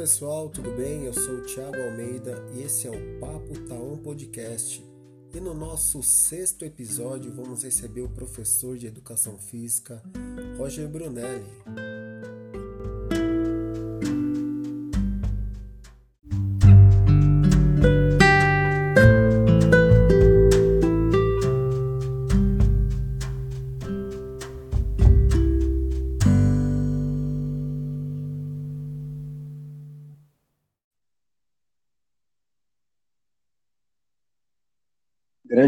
pessoal, tudo bem? Eu sou o Thiago Almeida e esse é o Papo Taon Podcast. E no nosso sexto episódio vamos receber o professor de Educação Física, Roger Brunelli.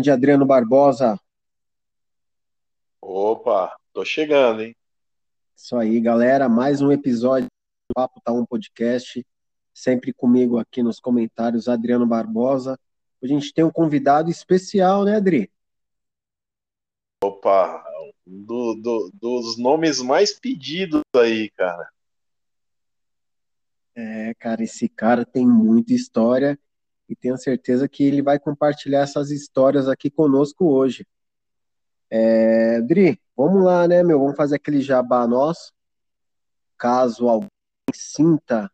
Grande Adriano Barbosa. Opa, tô chegando, hein? Isso aí, galera. Mais um episódio do Papo Tá Um Podcast. Sempre comigo aqui nos comentários, Adriano Barbosa. A gente tem um convidado especial, né, Adri? Opa, do, do, dos nomes mais pedidos aí, cara. É, cara, esse cara tem muita história e tenho certeza que ele vai compartilhar essas histórias aqui conosco hoje. É, Dri, vamos lá, né, meu? Vamos fazer aquele jabá nosso. Caso alguém sinta,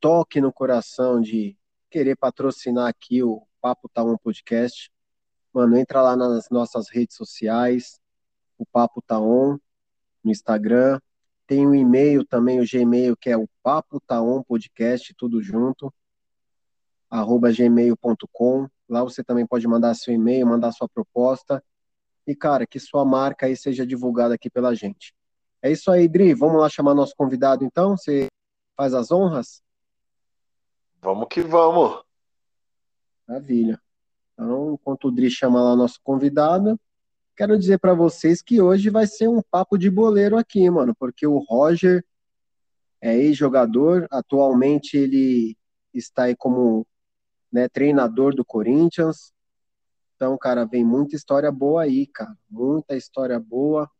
toque no coração de querer patrocinar aqui o Papo Tá Um Podcast, mano, entra lá nas nossas redes sociais, o Papo Tá On, no Instagram. Tem o um e-mail também, o Gmail, que é o Papo Tá On Podcast, tudo junto gmail.com. Lá você também pode mandar seu e-mail, mandar sua proposta. E, cara, que sua marca aí seja divulgada aqui pela gente. É isso aí, Dri. Vamos lá chamar nosso convidado, então? Você faz as honras? Vamos que vamos. Maravilha. Então, enquanto o Dri chama lá nosso convidado, quero dizer para vocês que hoje vai ser um papo de boleiro aqui, mano, porque o Roger é ex-jogador, atualmente ele está aí como né, treinador do Corinthians. Então, cara, vem muita história boa aí, cara, muita história boa.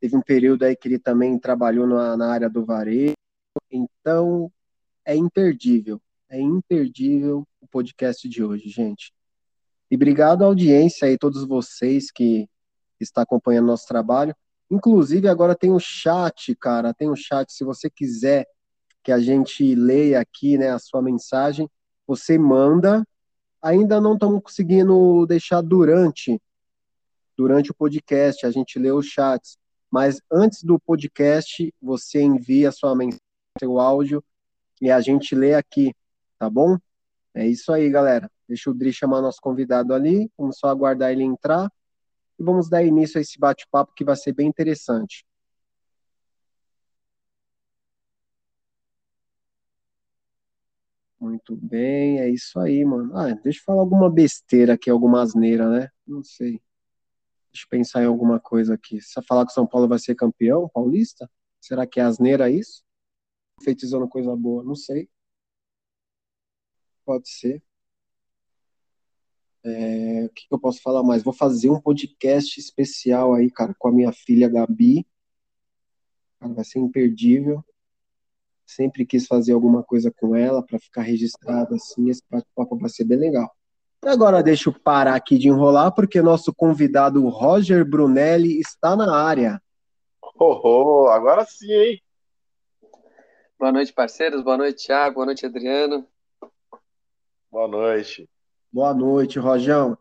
Teve um período aí que ele também trabalhou na, na área do varejo. Então, é imperdível, é imperdível o podcast de hoje, gente. E obrigado à audiência aí, todos vocês que estão acompanhando nosso trabalho. Inclusive, agora tem o chat, cara, tem o chat. Se você quiser que a gente leia aqui, né, a sua mensagem, você manda. Ainda não estamos conseguindo deixar durante durante o podcast, a gente lê os chats, mas antes do podcast, você envia sua mensagem, seu áudio e a gente lê aqui, tá bom? É isso aí, galera. Deixa o Dri chamar nosso convidado ali, vamos só aguardar ele entrar e vamos dar início a esse bate-papo que vai ser bem interessante. Muito bem, é isso aí, mano. Ah, deixa eu falar alguma besteira aqui, alguma asneira, né? Não sei. Deixa eu pensar em alguma coisa aqui. Você falar que o São Paulo vai ser campeão paulista, será que é asneira isso? Feitizando coisa boa, não sei. Pode ser. É, o que, que eu posso falar mais? Vou fazer um podcast especial aí, cara, com a minha filha Gabi. Cara, vai ser imperdível sempre quis fazer alguma coisa com ela para ficar registrado assim, esse bate-papo vai ser bem legal. Agora deixa eu parar aqui de enrolar, porque nosso convidado Roger Brunelli está na área. Oh, oh, agora sim, hein? Boa noite, parceiros. Boa noite, Thiago. Boa noite, Adriano. Boa noite. Boa noite, Rojão.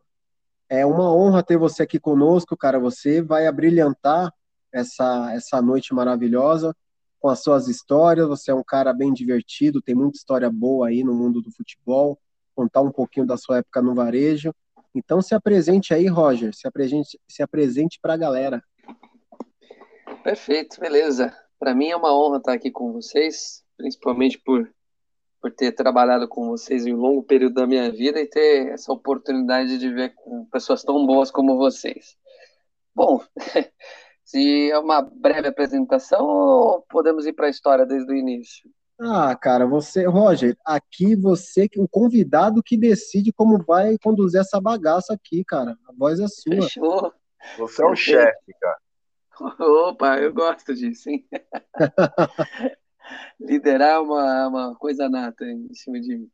É uma honra ter você aqui conosco, cara. Você vai abrilhantar essa, essa noite maravilhosa com as suas histórias. Você é um cara bem divertido, tem muita história boa aí no mundo do futebol. Contar um pouquinho da sua época no varejo. Então se apresente aí, Roger. Se apresente, se apresente para a galera. Perfeito, beleza. Para mim é uma honra estar aqui com vocês, principalmente por por ter trabalhado com vocês em um longo período da minha vida e ter essa oportunidade de ver pessoas tão boas como vocês. Bom, Se é uma breve apresentação ou podemos ir para a história desde o início? Ah, cara, você, Roger, aqui você, o convidado que decide como vai conduzir essa bagaça aqui, cara. A voz é sua. Fechou. Você é o chefe, cara. Opa, eu gosto disso, hein? Liderar é uma, uma coisa nata em cima de mim.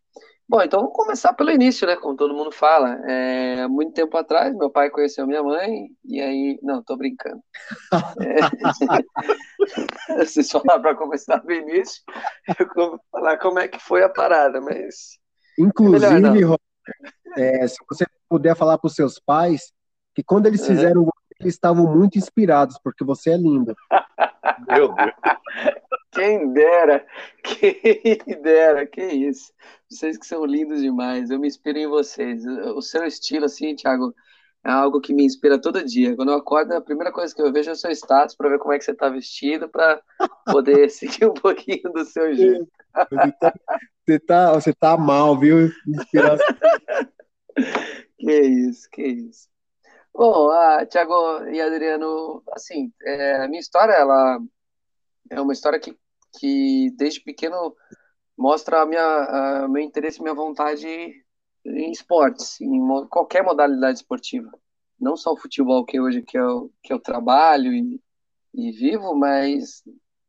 Bom, então vamos começar pelo início, né? Como todo mundo fala. É, muito tempo atrás, meu pai conheceu minha mãe, e aí. Não, tô brincando. É... Vocês falaram para começar do início, eu vou falar como é que foi a parada, mas. Inclusive, é, se você puder falar para os seus pais que quando eles fizeram uhum. eles estavam muito inspirados, porque você é lindo. Meu Deus. Quem dera, quem dera, que isso. Vocês que são lindos demais, eu me inspiro em vocês. O seu estilo, assim, Thiago, é algo que me inspira todo dia. Quando eu acordo, a primeira coisa que eu vejo é o seu status para ver como é que você está vestido, para poder seguir um pouquinho do seu jeito. Você tá, você tá mal, viu? Inspiração. que isso, que isso. Bom, a Thiago e Adriano, assim, é, a minha história, ela é uma história que que desde pequeno mostra a minha, a meu interesse minha vontade em esportes, em qualquer modalidade esportiva. Não só o futebol que hoje que eu, que eu trabalho e, e vivo, mas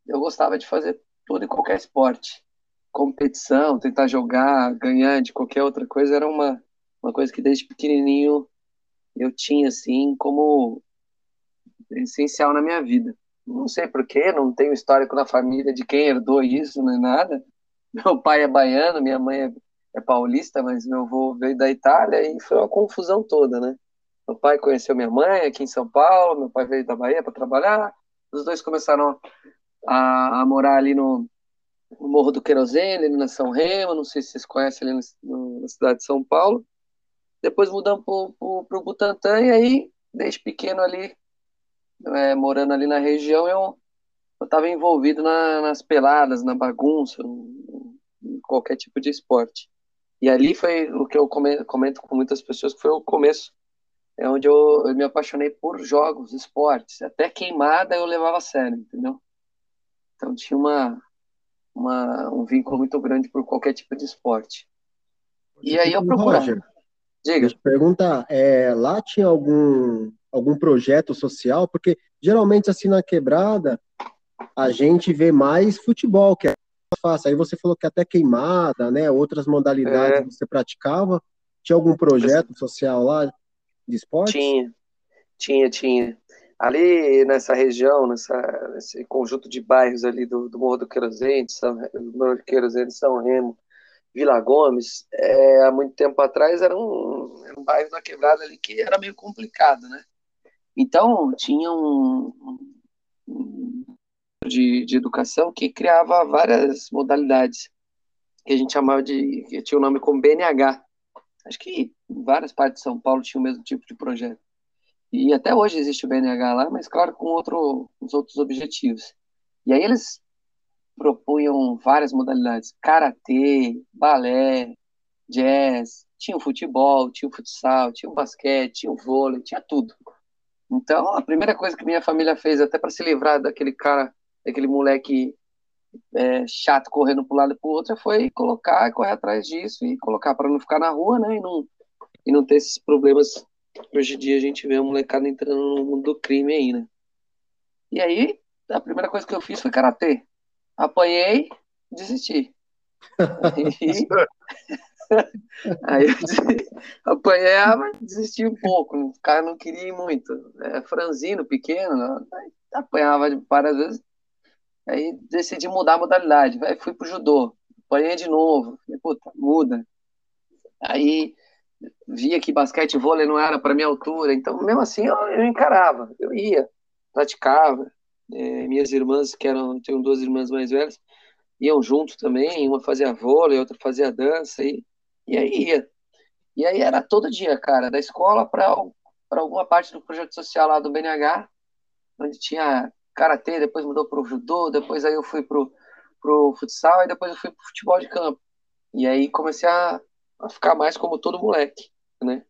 eu gostava de fazer tudo e qualquer esporte. Competição, tentar jogar, ganhar de qualquer outra coisa era uma, uma coisa que desde pequenininho eu tinha assim como essencial na minha vida. Não sei porquê, não tenho histórico na família de quem herdou isso, nem nada. Meu pai é baiano, minha mãe é, é paulista, mas meu avô veio da Itália e foi uma confusão toda, né? Meu pai conheceu minha mãe aqui em São Paulo, meu pai veio da Bahia para trabalhar. Os dois começaram a, a morar ali no, no, Morro do Querosene, na São Remo, não sei se vocês conhecem ali no, na cidade de São Paulo. Depois mudamos para o Butantã e aí, desde pequeno ali, é, morando ali na região, eu estava envolvido na, nas peladas, na bagunça, em qualquer tipo de esporte. E ali foi o que eu comento, com muitas pessoas, que foi o começo, é onde eu, eu, me apaixonei por jogos, esportes. Até queimada eu levava a sério, entendeu? Então tinha uma, uma, um vínculo muito grande por qualquer tipo de esporte. E aí eu procurava. Roger, Diga. Deixa eu perguntar, é, lá tinha algum algum projeto social, porque geralmente assim na quebrada a gente vê mais futebol, que é fácil. Aí você falou que até queimada, né? Outras modalidades é. você praticava. Tinha algum projeto social lá de esporte? Tinha, tinha, tinha. Ali nessa região, nessa, nesse conjunto de bairros ali do, do Morro do Querosene, São, Morro do Querosene, São Remo, Vila Gomes, é, há muito tempo atrás era um, era um bairro da quebrada ali que era meio complicado, né? Então, tinha um, um de, de educação que criava várias modalidades, que a gente chamava de, que tinha o nome como BNH. Acho que várias partes de São Paulo tinham o mesmo tipo de projeto. E até hoje existe o BNH lá, mas claro, com outro, os outros objetivos. E aí eles propunham várias modalidades: karatê, balé, jazz, tinha o futebol, tinha o futsal, tinha o basquete, tinha o vôlei, tinha tudo. Então, a primeira coisa que minha família fez, até para se livrar daquele cara, daquele moleque é, chato correndo para um lado e para o outro, foi colocar, correr atrás disso e colocar para não ficar na rua, né? E não, e não ter esses problemas. Hoje em dia a gente vê a molecada entrando no mundo do crime aí, né? E aí, a primeira coisa que eu fiz foi karatê. Apanhei, desisti. Aí eu apanhava, desisti um pouco, o cara não queria ir muito. É, franzino, pequeno, apanhava várias vezes. Aí decidi mudar a modalidade. Aí fui pro judô, apanhei de novo. Falei, puta, muda. Aí via que basquete e vôlei não era para minha altura, então mesmo assim eu, eu encarava, eu ia, praticava. É, minhas irmãs, que eram, tenho duas irmãs mais velhas, iam junto também, uma fazia vôlei, outra fazia dança, e e aí ia. E aí era todo dia, cara, da escola para alguma parte do projeto social lá do BNH, onde tinha karatê, depois mudou para judô, depois aí eu fui pro pro futsal e depois eu fui pro futebol de campo. E aí comecei a, a ficar mais como todo moleque, né?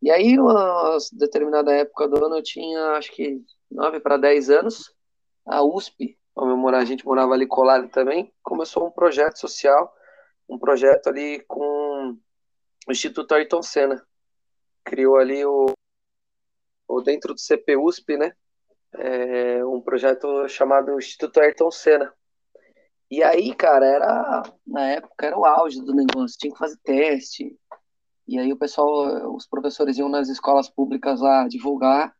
E aí, uma determinada época do ano, eu tinha acho que 9 para 10 anos, a USP, a gente morava ali colado também, começou um projeto social um projeto ali com o Instituto Ayrton Senna. Criou ali o, o dentro do CPUSP, né? É, um projeto chamado Instituto Ayrton Senna. E aí, cara, era na época era o auge do negócio, tinha que fazer teste. E aí o pessoal, os professores iam nas escolas públicas lá divulgar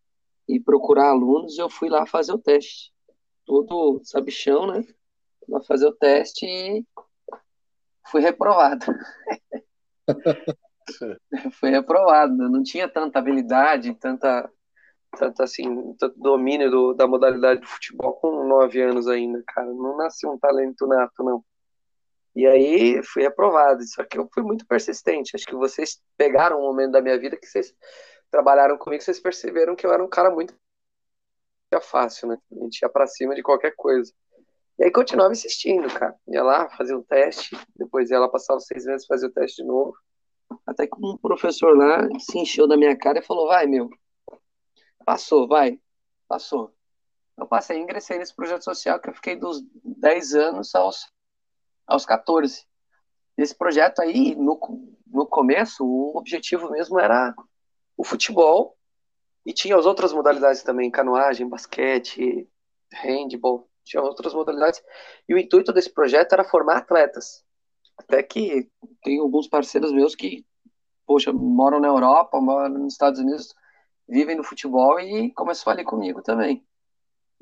e procurar alunos, e eu fui lá fazer o teste. Todo sabichão, né? Lá fazer o teste e fui reprovado. fui reprovado, não tinha tanta habilidade, tanta tanto assim, tanto domínio do, da modalidade de futebol com nove anos ainda, cara. Não nasci um talento nato, não. E aí fui aprovado. Só que eu fui muito persistente. Acho que vocês pegaram um momento da minha vida que vocês trabalharam comigo, vocês perceberam que eu era um cara muito fácil, né? A gente ia pra cima de qualquer coisa. E aí continuava insistindo, cara. Ia lá, fazia um teste, depois ia lá, passava seis meses, fazia o teste de novo. Até que um professor lá se encheu da minha cara e falou: vai, meu, Passou, vai. Passou. Eu passei, ingressei nesse projeto social que eu fiquei dos 10 anos aos, aos 14. Esse projeto aí, no, no começo, o objetivo mesmo era o futebol e tinha as outras modalidades também, canoagem, basquete, handball, tinha outras modalidades. E o intuito desse projeto era formar atletas. Até que tem alguns parceiros meus que, poxa, moram na Europa, moram nos Estados Unidos, vivem no futebol e começou ali comigo também.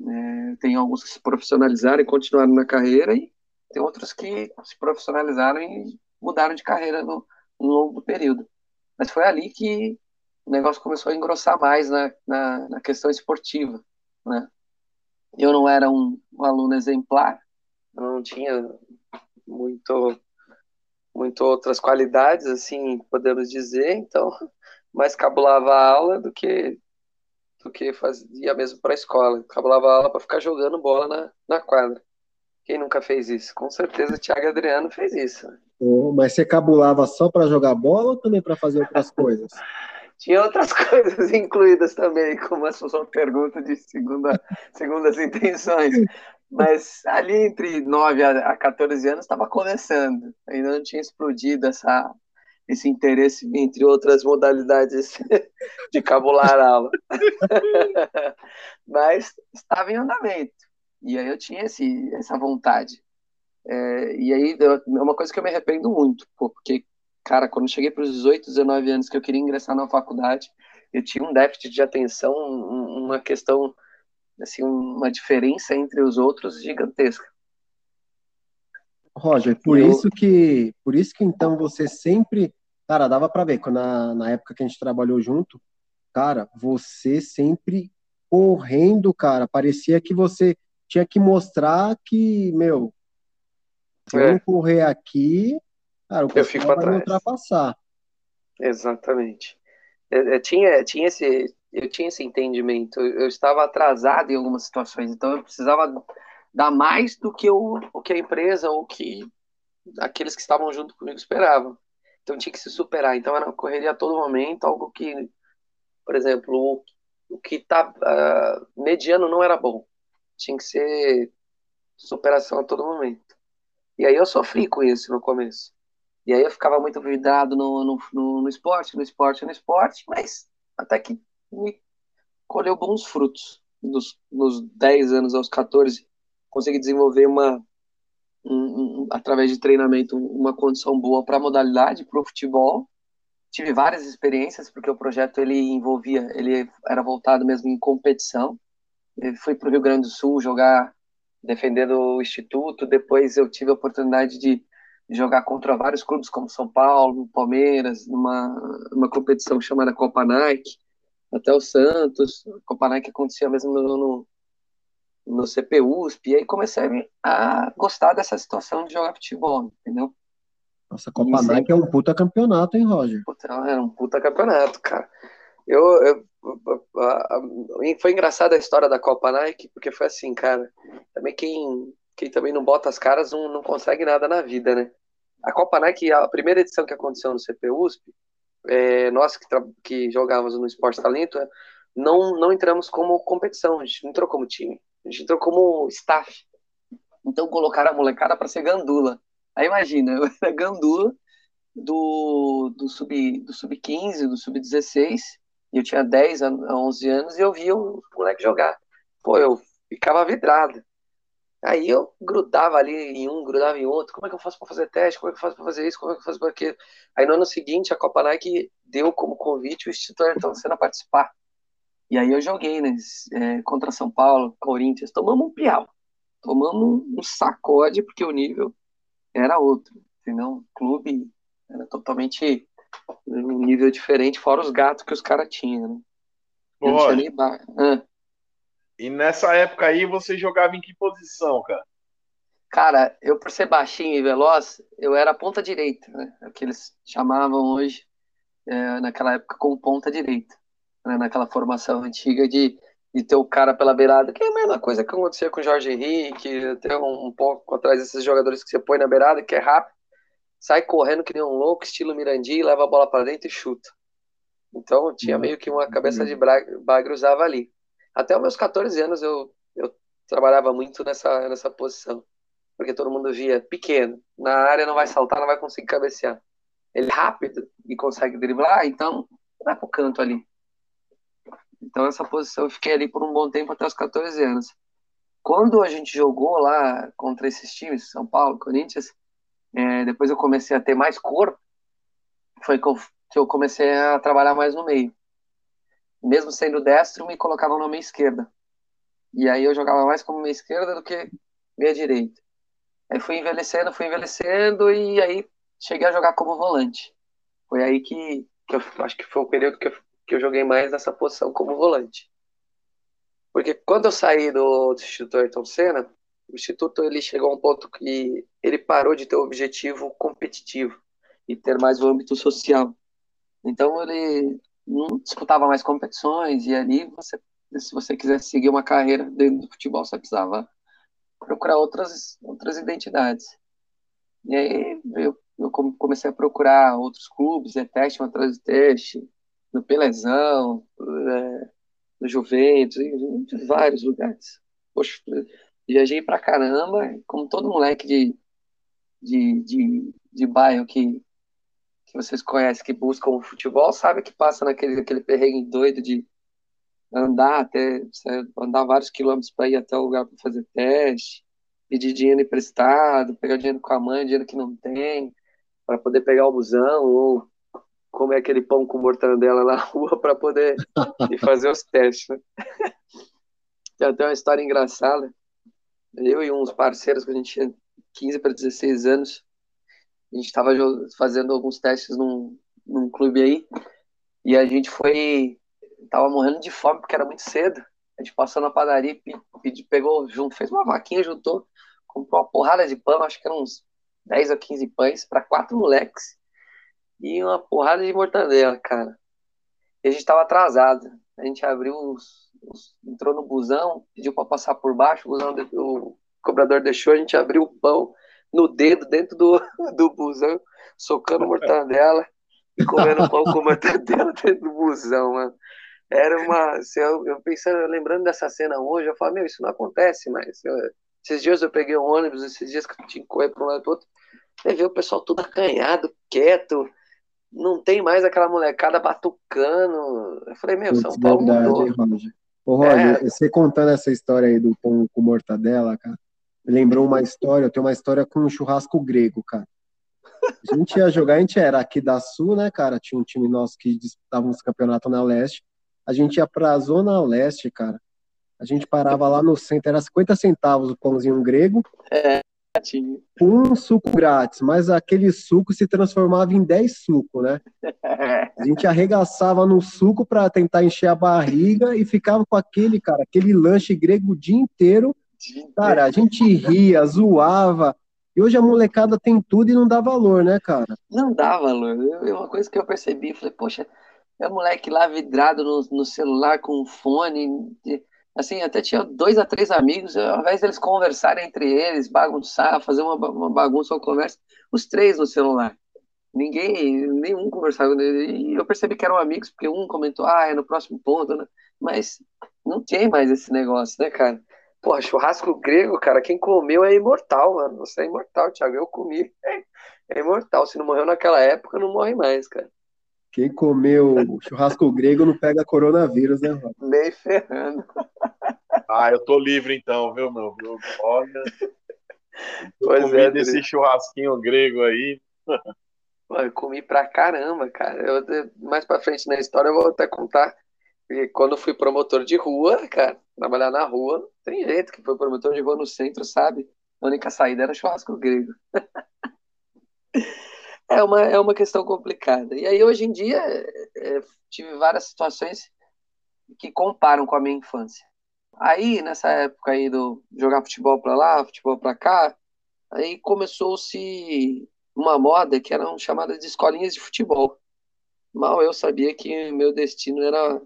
É, tem alguns que se profissionalizaram e continuaram na carreira e tem outros que se profissionalizaram e mudaram de carreira no, no longo do período. Mas foi ali que o negócio começou a engrossar mais na, na, na questão esportiva, né? Eu não era um, um aluno exemplar, não tinha muito muito outras qualidades, assim, podemos dizer, então mais cabulava a aula do que do que fazia mesmo para a escola. Cabulava a aula para ficar jogando bola na, na quadra. Quem nunca fez isso? Com certeza o Thiago Adriano fez isso. Oh, mas você cabulava só para jogar bola ou também para fazer outras coisas? Tinha outras coisas incluídas também, como a sua pergunta de segunda, segundas intenções. Mas ali entre 9 a 14 anos estava começando. Ainda não tinha explodido essa, esse interesse, entre outras modalidades de cabular aula. Mas estava em andamento. E aí eu tinha esse, essa vontade. É, e aí é uma coisa que eu me arrependo muito, porque, cara, quando cheguei para os 18, 19 anos que eu queria ingressar na faculdade, eu tinha um déficit de atenção, uma questão, assim, uma diferença entre os outros gigantesca. Roger, por eu... isso que, por isso que então você sempre Cara, dava para ver, quando na, na época que a gente trabalhou junto, cara, você sempre correndo, cara, parecia que você tinha que mostrar que, meu, se é. eu não correr aqui, cara, o pessoal vai atrás. ultrapassar. Exatamente. Eu, eu, tinha, tinha esse, eu tinha esse entendimento. Eu, eu estava atrasado em algumas situações, então eu precisava dar mais do que o, o que a empresa ou que aqueles que estavam junto comigo esperavam. Então tinha que se superar. Então era uma correria a todo momento, algo que, por exemplo, o, o que tá uh, mediano não era bom. Tinha que ser superação a todo momento. E aí eu sofri com isso no começo. E aí eu ficava muito vidrado no, no, no, no esporte, no esporte, no esporte, mas até que me colheu bons frutos. Dos, nos 10 anos aos 14, consegui desenvolver uma, um, um, através de treinamento, uma condição boa para a modalidade, para o futebol. Tive várias experiências, porque o projeto ele envolvia, ele era voltado mesmo em competição. Eu fui para o Rio Grande do Sul jogar, defendendo o Instituto. Depois eu tive a oportunidade de jogar contra vários clubes, como São Paulo, Palmeiras, numa, numa competição chamada Copa Nike, até o Santos. A Copa Nike acontecia mesmo no, no, no CPUSP, e aí comecei a gostar dessa situação de jogar futebol, entendeu? Nossa, Copa e Nike sempre... é um puta campeonato, hein, Roger? Puta, é um puta campeonato, cara. Eu, eu, foi engraçada a história da Copa Nike, porque foi assim, cara. Também quem, quem também não bota as caras não, não consegue nada na vida, né? A Copa Nike, a primeira edição que aconteceu no CPUSP, é, nós que, que jogávamos no Esporte Talento, não, não entramos como competição, a gente não entrou como time. A gente entrou como staff. Então colocaram a molecada para ser gandula. Aí imagina, eu era gandula do, do sub-15, do sub do sub-16, e eu tinha 10 a 11 anos e eu via o moleque jogar. Pô, eu ficava vidrado. Aí eu grudava ali em um, grudava em outro. Como é que eu faço para fazer teste? Como é que eu faço para fazer isso? Como é que eu faço para aquilo? Aí no ano seguinte, a Copa Nike deu como convite o Instituto Ayrton Senna participar. E aí eu joguei, né? É, contra São Paulo, Corinthians. Tomamos um piau. Tomamos um sacode, porque o nível era outro. Entendeu? O clube era totalmente um nível diferente, fora os gatos que os caras tinham, né? Ô, Roger, ah. E nessa época aí você jogava em que posição, cara? Cara, eu por ser baixinho e veloz, eu era ponta direita, né? É o que eles chamavam hoje, é, naquela época, como ponta direita. Né? Naquela formação antiga de, de ter o cara pela beirada, que é a mesma coisa que acontecia com o Jorge Henrique, até um, um pouco atrás desses jogadores que você põe na beirada, que é rápido, sai correndo que nem um louco, estilo Mirandinho, leva a bola para dentro e chuta. Então tinha meio que uma cabeça de bagre usava ali. Até os meus 14 anos eu, eu trabalhava muito nessa, nessa posição. Porque todo mundo via pequeno. Na área não vai saltar, não vai conseguir cabecear. Ele é rápido e consegue driblar, então vai pro canto ali. Então essa posição eu fiquei ali por um bom tempo até os 14 anos. Quando a gente jogou lá contra esses times, São Paulo, Corinthians, é, depois eu comecei a ter mais corpo, foi que eu que eu comecei a trabalhar mais no meio. Mesmo sendo destro, me colocavam na meia esquerda. E aí eu jogava mais como meia esquerda do que meia direita. Aí fui envelhecendo, fui envelhecendo e aí cheguei a jogar como volante. Foi aí que, que eu acho que foi o período que eu, que eu joguei mais nessa posição como volante. Porque quando eu saí do, do Instituto Ayrton Senna, o Instituto ele chegou a um ponto que ele parou de ter o objetivo competitivo e ter mais o âmbito social. Então ele não disputava mais competições e ali você, se você quisesse seguir uma carreira dentro do futebol, você precisava procurar outras outras identidades. E aí eu, eu comecei a procurar outros clubes, é teste atrás de teste, no Pelezão, é, no Juventus, em, em vários lugares. Poxa, viajei pra caramba, como todo moleque de, de, de, de bairro que que vocês conhecem, que buscam o futebol, sabe que passa naquele aquele perrengue doido de andar até andar vários quilômetros para ir até o lugar para fazer teste, pedir dinheiro emprestado, pegar dinheiro com a mãe, dinheiro que não tem, para poder pegar o busão ou comer aquele pão com mortandela na rua para poder ir fazer os testes. Né? Tem até uma história engraçada. Eu e uns parceiros que a gente tinha 15 para 16 anos, a gente estava fazendo alguns testes num, num clube aí, e a gente foi. Tava morrendo de fome porque era muito cedo. A gente passou na padaria, pedi, pegou, junto, fez uma vaquinha, juntou, comprou uma porrada de pão, acho que eram uns 10 ou 15 pães para quatro moleques. E uma porrada de mortadela, cara. E a gente tava atrasado. A gente abriu os, os entrou no busão, pediu para passar por baixo, o, busão, o cobrador deixou, a gente abriu o pão, no dedo dentro do, do busão, socando mortadela e comendo pão com mortadela dentro do busão, mano. Era uma. Eu, eu pensando, lembrando dessa cena hoje, eu falo, meu, isso não acontece mais. Eu, esses dias eu peguei um ônibus, esses dias que eu tinha que correr para um lado e pro outro, eu vi o pessoal tudo acanhado, quieto, não tem mais aquela molecada batucando. Eu falei, meu, São Paulo verdade, mudou. Roger. Ô, Roger, é... você contando essa história aí do pão com mortadela, cara, lembrou uma história, eu tenho uma história com um churrasco grego, cara. A gente ia jogar, a gente era aqui da Sul, né, cara? Tinha um time nosso que disputava uns campeonatos na Leste. A gente ia pra Zona Leste, cara. A gente parava lá no centro, era 50 centavos o pãozinho grego. É, um suco grátis, mas aquele suco se transformava em 10 sucos, né? A gente arregaçava no suco para tentar encher a barriga e ficava com aquele, cara, aquele lanche grego o dia inteiro Cara, a gente ria, zoava. E hoje a molecada tem tudo e não dá valor, né, cara? Não dá valor. É uma coisa que eu percebi, falei, poxa, é o moleque lá vidrado no, no celular com fone. Assim, até tinha dois a três amigos, ao invés deles conversarem entre eles, bagunçar, fazer uma, uma bagunça ou conversa, os três no celular. Ninguém, nenhum conversava. E eu percebi que eram amigos, porque um comentou, ah, é no próximo ponto, né? Mas não tem mais esse negócio, né, cara? Porra, churrasco grego, cara, quem comeu é imortal, mano. Você é imortal, Thiago. Eu comi. É, imortal. Se não morreu naquela época, não morre mais, cara. Quem comeu churrasco grego não pega coronavírus, né, mano? Nem ferrando. Ah, eu tô livre então, viu, meu? Olha. Pois comi é, desse churrasquinho grego aí. eu comi pra caramba, cara. Eu, mais pra frente na história eu vou até contar. E quando fui promotor de rua, cara, trabalhar na rua, tem gente que foi promotor de rua no centro, sabe? A única saída era churrasco grego. é, uma, é uma questão complicada. E aí, hoje em dia, é, tive várias situações que comparam com a minha infância. Aí, nessa época aí do jogar futebol para lá, futebol para cá, aí começou-se uma moda que eram chamadas de escolinhas de futebol. Mal eu sabia que meu destino era,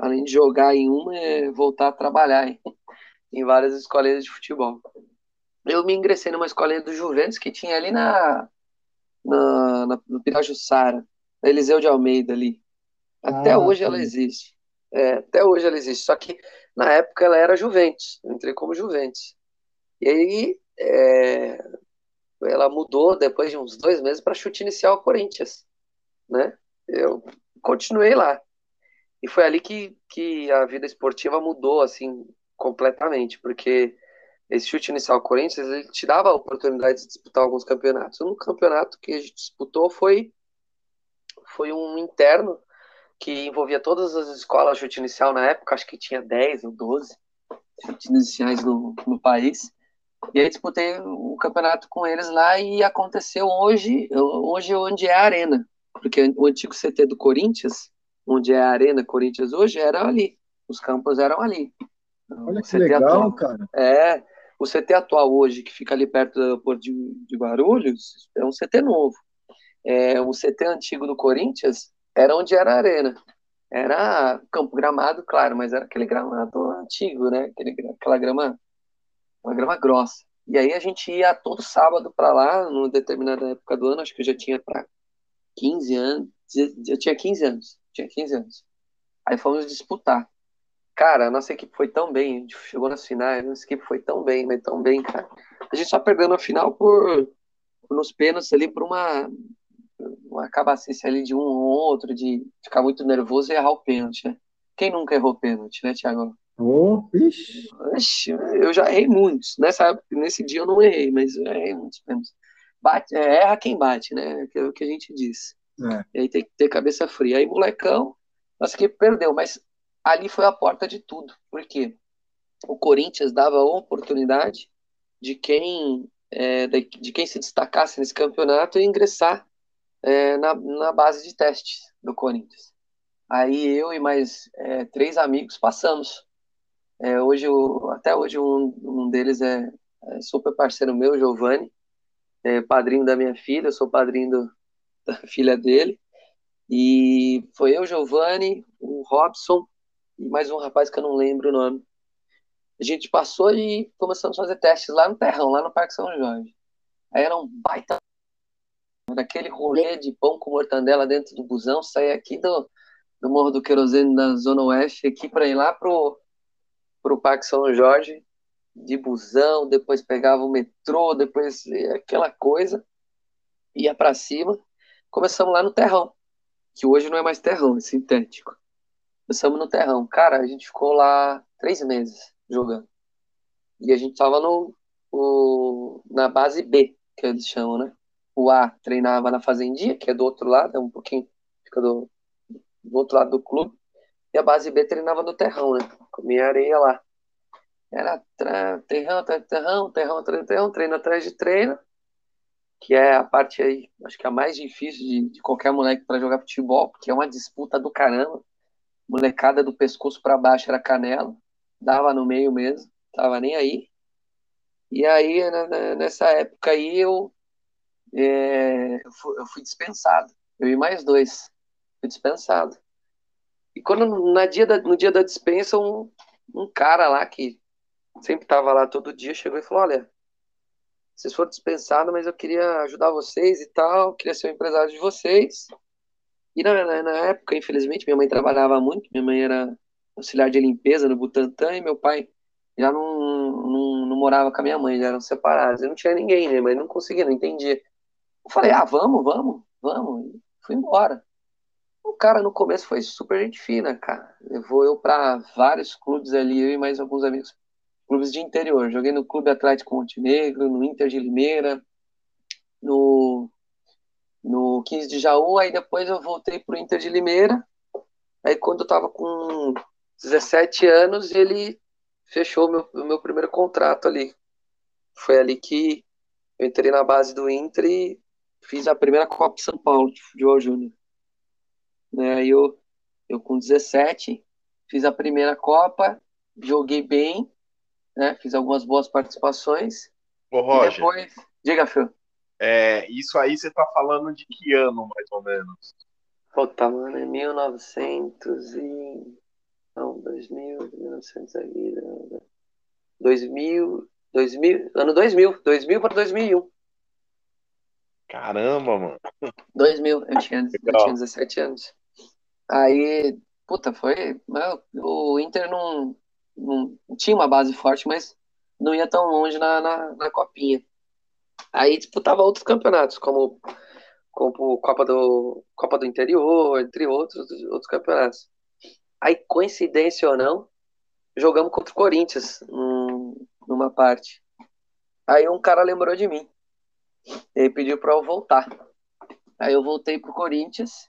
além de jogar em uma, é voltar a trabalhar em, em várias escolinhas de futebol. Eu me ingressei numa escolinha do Juventus que tinha ali na, na, na no Pirajussara, na Eliseu de Almeida ali. Até ah, hoje sim. ela existe. É, até hoje ela existe. Só que na época ela era Juventus. Eu entrei como Juventus. E aí é, ela mudou depois de uns dois meses para chute inicial Corinthians. Né? Eu continuei lá. E foi ali que, que a vida esportiva mudou assim completamente, porque esse chute inicial Corinthians ele te dava a oportunidade de disputar alguns campeonatos. Um campeonato que a gente disputou foi foi um interno que envolvia todas as escolas chute inicial na época, acho que tinha 10 ou 12 chutes iniciais no, no país. E aí disputei o campeonato com eles lá e aconteceu hoje, hoje onde é a Arena, porque o antigo CT do Corinthians, onde é a Arena Corinthians hoje, era ali. Os campos eram ali. Olha que legal, atual, cara. É, o CT atual hoje, que fica ali perto do aeroporto de, de Guarulhos, é um CT novo. É, o CT antigo do Corinthians era onde era a arena. Era campo gramado, claro, mas era aquele gramado antigo, né? Aquele, aquela grama, uma grama grossa. E aí a gente ia todo sábado para lá, numa determinada época do ano, acho que eu já tinha para 15 anos, eu tinha 15 anos, tinha 15 anos. Aí fomos disputar. Cara, a nossa equipe foi tão bem, a gente chegou nas finais, a nossa equipe foi tão bem, mas tão bem, cara. A gente só perdeu na final por, por nos pênaltis ali por uma uma cabacice ali de um ou outro, de ficar muito nervoso e errar o pênalti, né? Quem nunca errou pênalti, né, Thiago? Oh, eu já errei muitos. Nessa, nesse dia eu não errei, mas eu errei muitos pênaltis. Bate, é, erra quem bate, né? Que é o que a gente disse. É. E aí tem que ter cabeça fria. Aí, molecão, nossa que perdeu, mas ali foi a porta de tudo. Por quê? O Corinthians dava a oportunidade de quem, é, de, de quem se destacasse nesse campeonato e ingressar é, na, na base de testes do Corinthians. Aí eu e mais é, três amigos passamos. É, hoje, eu, até hoje, um, um deles é, é super parceiro meu, Giovanni, é padrinho da minha filha, eu sou padrinho do, filha dele. E foi eu, Giovanni, o Robson e mais um rapaz que eu não lembro o nome. A gente passou e começamos a fazer testes lá no terrão, lá no Parque São Jorge. Aí era um baita daquele rolê de pão com mortandela dentro do busão, sair aqui do, do Morro do Querosene da Zona Oeste aqui para ir lá pro, pro Parque São Jorge de busão, depois pegava o metrô, depois aquela coisa, ia para cima. Começamos lá no terrão, que hoje não é mais terrão, é sintético. Começamos no terrão. Cara, a gente ficou lá três meses jogando. E a gente tava no, o, na base B, que eles chamam, né? o A treinava na Fazendinha, que é do outro lado, é um pouquinho, fica do, do outro lado do clube, e a base B treinava no terrão, né? Comia areia lá. Era terrão terrão, terrão de terrão, treino atrás de treino, que é a parte aí, acho que é a mais difícil de, de qualquer moleque para jogar futebol, porque é uma disputa do caramba. Molecada do pescoço para baixo era canela, dava no meio mesmo, tava nem aí. E aí, nessa época aí, eu é, eu, fui, eu, fui, dispensado. Eu e mais dois. Fui dispensado. E quando na dia da, no dia da dispensa, um, um cara lá que sempre estava lá todo dia chegou e falou: Olha, vocês foram dispensados, mas eu queria ajudar vocês e tal, queria ser o empresário de vocês. E na, na, na, época, infelizmente, minha mãe trabalhava muito, minha mãe era auxiliar de limpeza no Butantã e meu pai já não, não, não morava com a minha mãe, já eram separados. Eu não tinha ninguém, né? Mas não conseguia, não entendia. Eu falei, ah, vamos, vamos, vamos. E fui embora. O cara no começo foi super gente fina, cara. Levou eu para vários clubes ali, eu e mais alguns amigos clubes de interior. Joguei no Clube Atlético Montenegro, no Inter de Limeira, no, no 15 de Jaú, aí depois eu voltei pro Inter de Limeira. Aí quando eu tava com 17 anos, ele fechou o meu, meu primeiro contrato ali. Foi ali que eu entrei na base do Inter e fiz a primeira Copa São Paulo de futebol júnior. Né, aí eu, eu com 17 fiz a primeira Copa, joguei bem, né, fiz algumas boas participações. Ô, Roger, depois, diga, Phil. É, isso aí você tá falando de que ano, mais ou menos? Puta, mano, é 1900 e... Não, 2000, 1900 aqui... 2000, 2000, ano 2000, 2000 para 2001. Caramba, mano. 2000, eu tinha, eu tinha 17 anos. Aí, puta, foi. O Inter não, não tinha uma base forte, mas não ia tão longe na, na, na copinha. Aí disputava outros campeonatos, como, como Copa do, Copa do Interior, entre outros, outros campeonatos. Aí, coincidência ou não, jogamos contra o Corinthians num, numa parte. Aí um cara lembrou de mim. Ele pediu para eu voltar. Aí eu voltei pro Corinthians,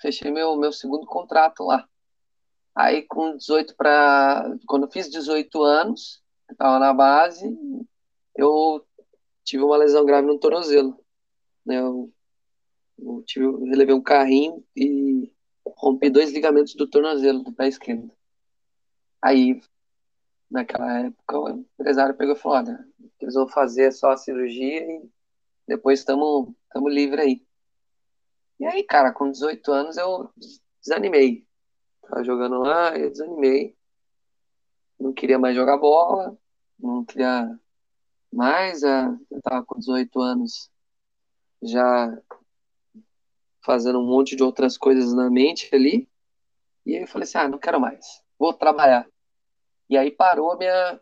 fechei meu, meu segundo contrato lá. Aí com 18 para quando eu fiz 18 anos, estava na base, eu tive uma lesão grave no tornozelo. Né? Eu, eu, tive, eu relevei um carrinho e rompi dois ligamentos do tornozelo do pé esquerdo. Aí naquela época, o empresário pegou e falou: olha, eles vão fazer só a cirurgia e depois estamos livre aí. E aí, cara, com 18 anos eu desanimei. Tava jogando lá, eu desanimei. Não queria mais jogar bola, não queria mais. Ah, eu tava com 18 anos já fazendo um monte de outras coisas na mente ali. E aí eu falei assim: ah, não quero mais, vou trabalhar. E aí parou a minha,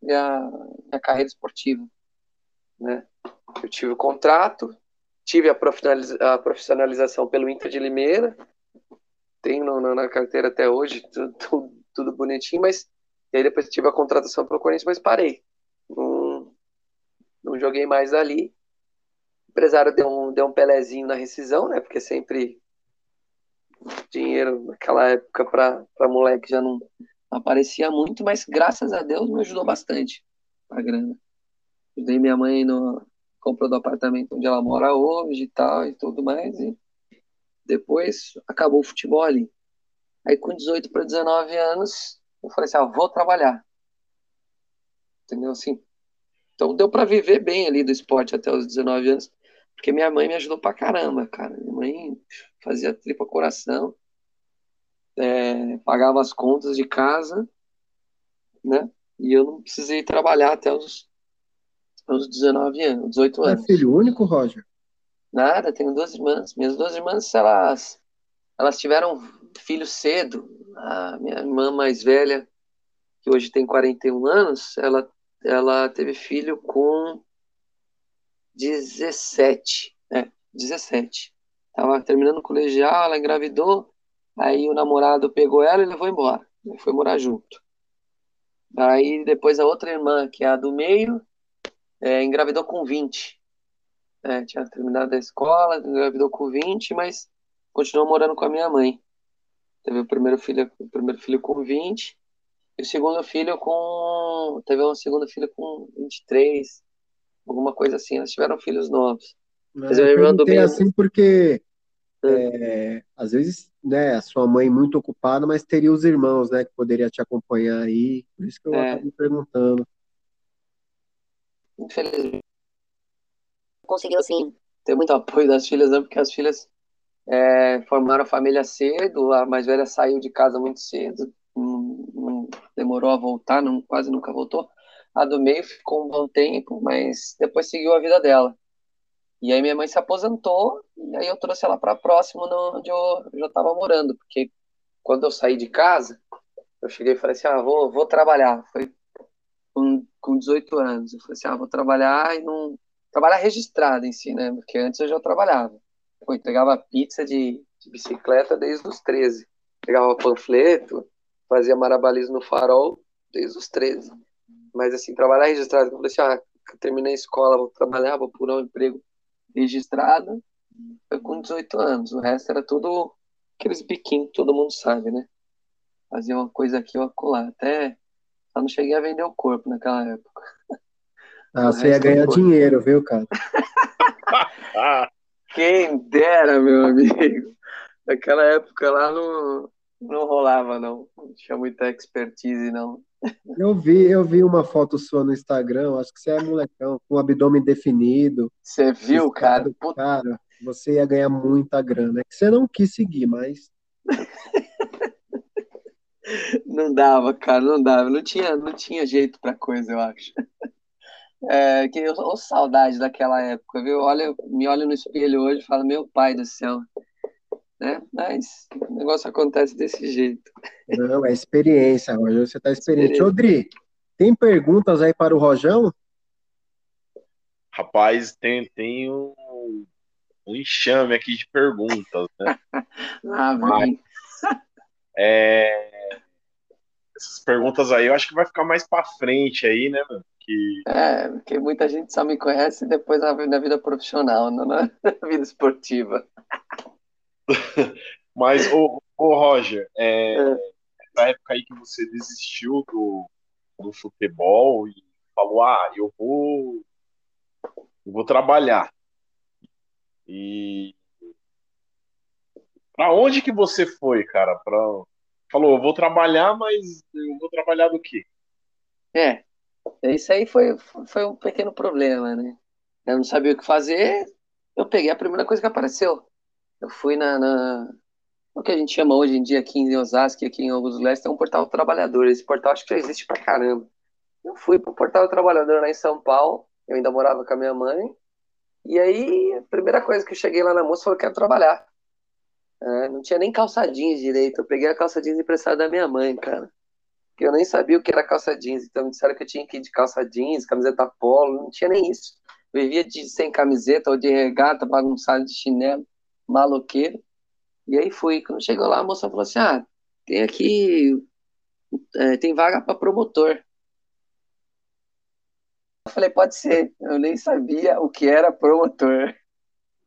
minha, minha carreira esportiva. Né? Eu tive o contrato, tive a profissionalização pelo Inter de Limeira, tenho na, na carteira até hoje, tudo, tudo, tudo, bonitinho, mas e aí depois tive a contratação pelo Corinthians, mas parei. Não, não joguei mais ali. O empresário deu um, deu um pelezinho na rescisão, né? Porque sempre dinheiro naquela época para moleque já não, aparecia muito, mas graças a Deus me ajudou bastante a grana. Ajudei minha mãe no comprou do apartamento onde ela mora hoje e tal e tudo mais e depois acabou o futebol ali. Aí com 18 para 19 anos, eu falei assim, ah, vou trabalhar. Entendeu assim? Então deu para viver bem ali do esporte até os 19 anos, porque minha mãe me ajudou pra caramba, cara. Minha mãe fazia tripa coração é, pagava as contas de casa, né? E eu não precisei trabalhar até os, os 19 anos, 18 anos. É filho único, Roger? Nada, tenho duas irmãs. Minhas duas irmãs, elas, elas tiveram filho cedo. A minha irmã mais velha, que hoje tem 41 anos, ela, ela teve filho com 17. É, 17. Tava terminando o colegial, ela engravidou, Aí o namorado pegou ela e levou embora. Foi morar junto. Aí depois a outra irmã, que é a do meio, é, engravidou com 20. É, tinha terminado a escola, engravidou com 20, mas continuou morando com a minha mãe. Teve o primeiro filho, o primeiro filho com 20 e o segundo filho com. Teve uma segunda filha com 23, alguma coisa assim. Elas tiveram filhos novos. Mas eu perguntei assim porque é, às vezes, né, a sua mãe muito ocupada, mas teria os irmãos, né, que poderia te acompanhar aí. Por isso que eu é. me perguntando. Infelizmente, conseguiu sim ter muito apoio das filhas, né, porque as filhas é, formaram a família cedo, a mais velha saiu de casa muito cedo, não, não demorou a voltar, não, quase nunca voltou. A do meio ficou um bom tempo, mas depois seguiu a vida dela. E aí minha mãe se aposentou, e aí eu trouxe ela para próximo de onde eu já estava morando, porque quando eu saí de casa, eu cheguei e falei assim, ah, vou, vou trabalhar. Foi com, com 18 anos. Eu falei assim, ah, vou trabalhar e não... Trabalhar registrado em si, né? Porque antes eu já trabalhava. Eu entregava pizza de, de bicicleta desde os 13. Pegava panfleto, fazia marabalismo no farol desde os 13. Mas assim, trabalhar registrado, eu falei assim, ah, terminei a escola, vou trabalhar, vou procurar um emprego registrado, foi com 18 anos. O resto era tudo aqueles biquinhos que todo mundo sabe, né? Fazia uma coisa aqui, uma colar. Até só não cheguei a vender o corpo naquela época. Ah, você ia ganhar dinheiro, viu, cara? Quem dera, meu amigo. Naquela época lá não, não rolava, não. Não tinha muita expertise, não. Eu vi, eu vi uma foto sua no Instagram, acho que você é molecão, com o abdômen definido. Você viu, cara? Cara, você ia ganhar muita grana. É que você não quis seguir, mas. não dava, cara, não dava. Não tinha, não tinha jeito pra coisa, eu acho. É, que eu, oh, saudade daquela época, viu? Olha, me olho no espelho hoje e falo, meu pai do céu, né? Mas o negócio acontece desse jeito. Não, é experiência, Roger. Você está experiente. Odri, tem perguntas aí para o Rojão? Rapaz, tem, tem um, um enxame aqui de perguntas, né? ah, Mas, é, essas perguntas aí eu acho que vai ficar mais para frente aí, né, mano? Que... É, porque muita gente só me conhece depois na, na vida profissional, não na vida esportiva. Mas, ô, ô Roger, é, é. na época aí que você desistiu do, do futebol e falou, ah, eu vou, eu vou trabalhar. E para onde que você foi, cara? Pra... Falou, eu vou trabalhar, mas eu vou trabalhar do quê? É, isso aí foi, foi um pequeno problema, né? Eu não sabia o que fazer, eu peguei a primeira coisa que apareceu. Eu fui na, na o que a gente chama hoje em dia aqui em Osasco, aqui em Augusto Leste, é um portal trabalhador. Esse portal acho que já existe pra caramba. Eu fui pro portal trabalhador lá em São Paulo, eu ainda morava com a minha mãe, e aí a primeira coisa que eu cheguei lá na moça falou: quero trabalhar. É, não tinha nem calça jeans direito, eu peguei a calça jeans emprestada da minha mãe, cara. Que eu nem sabia o que era calça jeans, então me disseram que eu tinha que ir de calça jeans, camiseta polo, não tinha nem isso. Eu vivia de, sem camiseta ou de regata, bagunçado de chinelo maloqueiro. E aí fui. Quando chegou lá, a moça falou assim: Ah, tem aqui. É, tem vaga para promotor. Eu falei, pode ser. Eu nem sabia o que era promotor.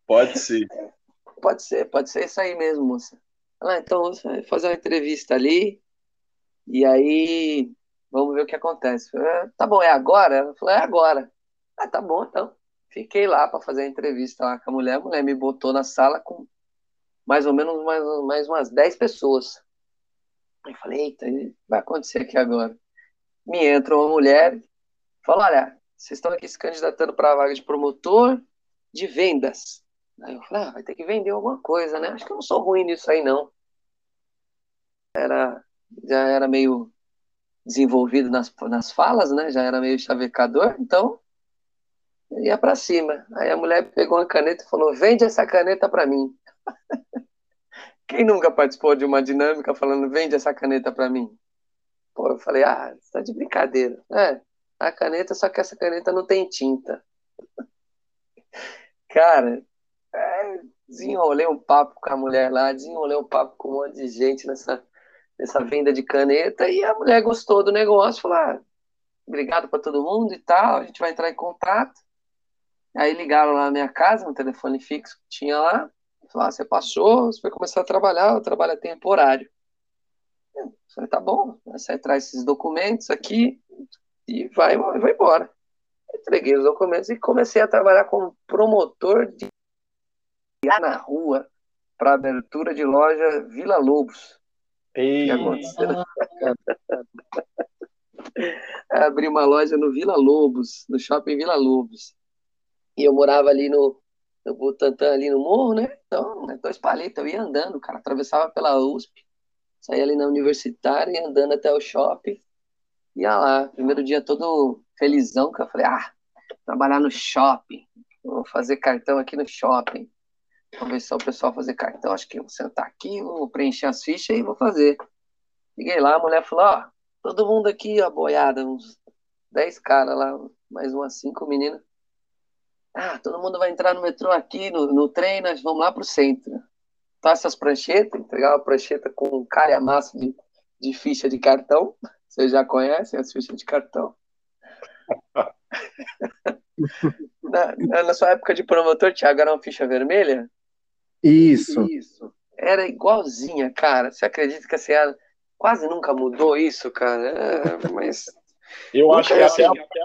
Pode ser. Pode ser, pode ser isso aí mesmo, moça. Ah, então você vai fazer uma entrevista ali. E aí, vamos ver o que acontece. Falei, tá bom, é agora? Ela falou, é agora. Ah, tá bom, então. Fiquei lá para fazer a entrevista lá com a mulher. A mulher me botou na sala com mais ou menos mais, mais umas 10 pessoas. Eu falei, eita, vai acontecer aqui agora. Me entra uma mulher, fala, olha, vocês estão aqui se candidatando para a vaga de promotor de vendas. Aí eu falei, ah, vai ter que vender alguma coisa, né? Acho que eu não sou ruim nisso aí, não. Era, já era meio desenvolvido nas, nas falas, né? Já era meio chavecador, então ia para cima. Aí a mulher pegou uma caneta e falou: vende essa caneta para mim. Quem nunca participou de uma dinâmica falando: vende essa caneta para mim? Pô, eu falei: ah, tá de brincadeira. É, a caneta, só que essa caneta não tem tinta. Cara, é, desenrolei um papo com a mulher lá, desenrolei um papo com um monte de gente nessa, nessa venda de caneta e a mulher gostou do negócio, falou: ah, obrigado para todo mundo e tal, a gente vai entrar em contato. Aí ligaram lá na minha casa, no telefone fixo que tinha lá. Falaram, ah, você passou, você vai começar a trabalhar, o trabalho é temporário. Eu falei, tá bom, você traz esses documentos aqui e vai, vai embora. Entreguei os documentos e comecei a trabalhar como promotor de na rua para abertura de loja Vila Lobos. Ei. Abri uma loja no Vila Lobos, no shopping Vila Lobos. E eu morava ali no, no Butantã, ali no morro, né? Então, né, dois palitos, eu ia andando, cara, atravessava pela USP, saía ali na universitária, ia andando até o shopping, ia lá. Primeiro dia todo felizão, que eu falei, ah, trabalhar no shopping, vou fazer cartão aqui no shopping. Vou ver se o pessoal fazer cartão, acho que eu vou sentar aqui, vou preencher as fichas e vou fazer. Liguei lá, a mulher falou, ó, todo mundo aqui, ó, boiada, uns 10 caras lá, mais umas cinco meninas. Ah, todo mundo vai entrar no metrô aqui, no, no trem, nós vamos lá para o centro. Tá essas pranchetas, entregar uma prancheta com um calha massa de, de ficha de cartão. Vocês já conhecem as fichas de cartão. na, na, sua época de promotor, Thiago, era uma ficha vermelha? Isso. Isso. Era igualzinha, cara. Você acredita que a Seara quase nunca mudou isso, cara? É, mas. Eu acho que assim, até.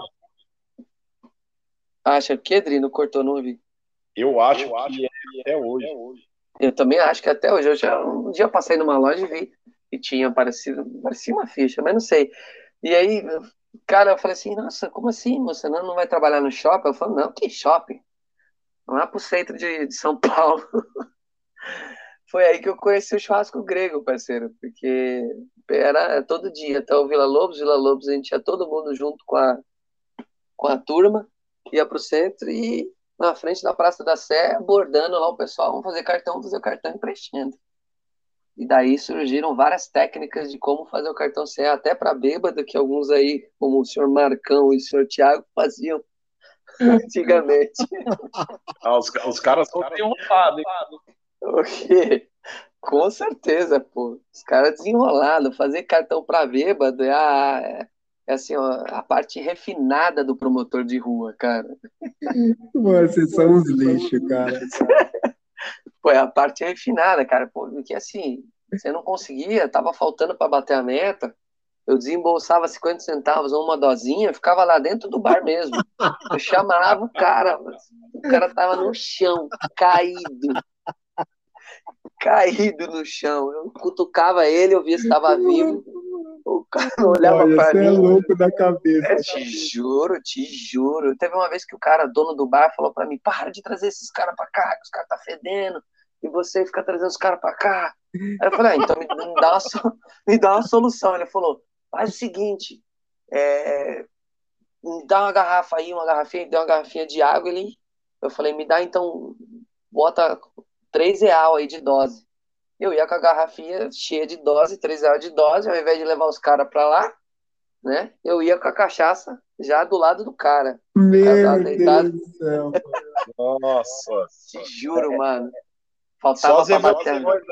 Acha que, Edri, não cortou, vi? Eu acho, eu acho que, que é até hoje. hoje. Eu também acho que até hoje. Eu já, um dia eu passei numa loja e vi e tinha aparecido, parecia uma ficha, mas não sei. E aí, cara, eu falei assim, nossa, como assim, você não, não vai trabalhar no shopping? Eu falei, não, que shopping? Lá pro centro de, de São Paulo. Foi aí que eu conheci o churrasco grego, parceiro, porque era todo dia, até o Vila Lobos, Vila Lobos, a gente ia todo mundo junto com a, com a turma, ia pro centro e na frente da Praça da Sé, abordando lá o pessoal, vamos fazer cartão, vamos fazer o cartão e preenchendo. E daí surgiram várias técnicas de como fazer o cartão CE, até para bêbado, que alguns aí, como o senhor Marcão e o senhor Tiago, faziam antigamente. Ah, os, os caras estão desenrolados, hein? O quê? Com certeza, pô. Os caras desenrolados. Fazer cartão para bêbado é, a, é, assim, ó, a parte refinada do promotor de rua, cara. Vocês são uns lixos, cara. Pô, é a parte refinada, cara. Pô, porque assim, você não conseguia, tava faltando para bater a meta. Eu desembolsava 50 centavos ou uma dosinha, ficava lá dentro do bar mesmo. Eu chamava o cara, o cara tava no chão, caído. Caído no chão. Eu cutucava ele, eu via se estava vivo. O cara olhava Olha, pra você mim. é louco da cabeça. É, te juro, te juro. Teve uma vez que o cara, dono do bar, falou pra mim: para de trazer esses caras pra cá, que os caras tá fedendo. E você fica trazendo os caras pra cá. Aí eu falei: ah, então me, me, dá uma, me dá uma solução. Ele falou: faz o seguinte, é, me dá uma garrafa aí, uma garrafinha, deu uma garrafinha de água. Ele, eu falei: me dá então, bota 3 real aí de dose eu ia com a garrafinha cheia de dose, três reais de dose, ao invés de levar os caras pra lá, né? Eu ia com a cachaça já do lado do cara. Meu Deus do céu. Nossa. Te juro, mano. Faltava Só pra bater a meta.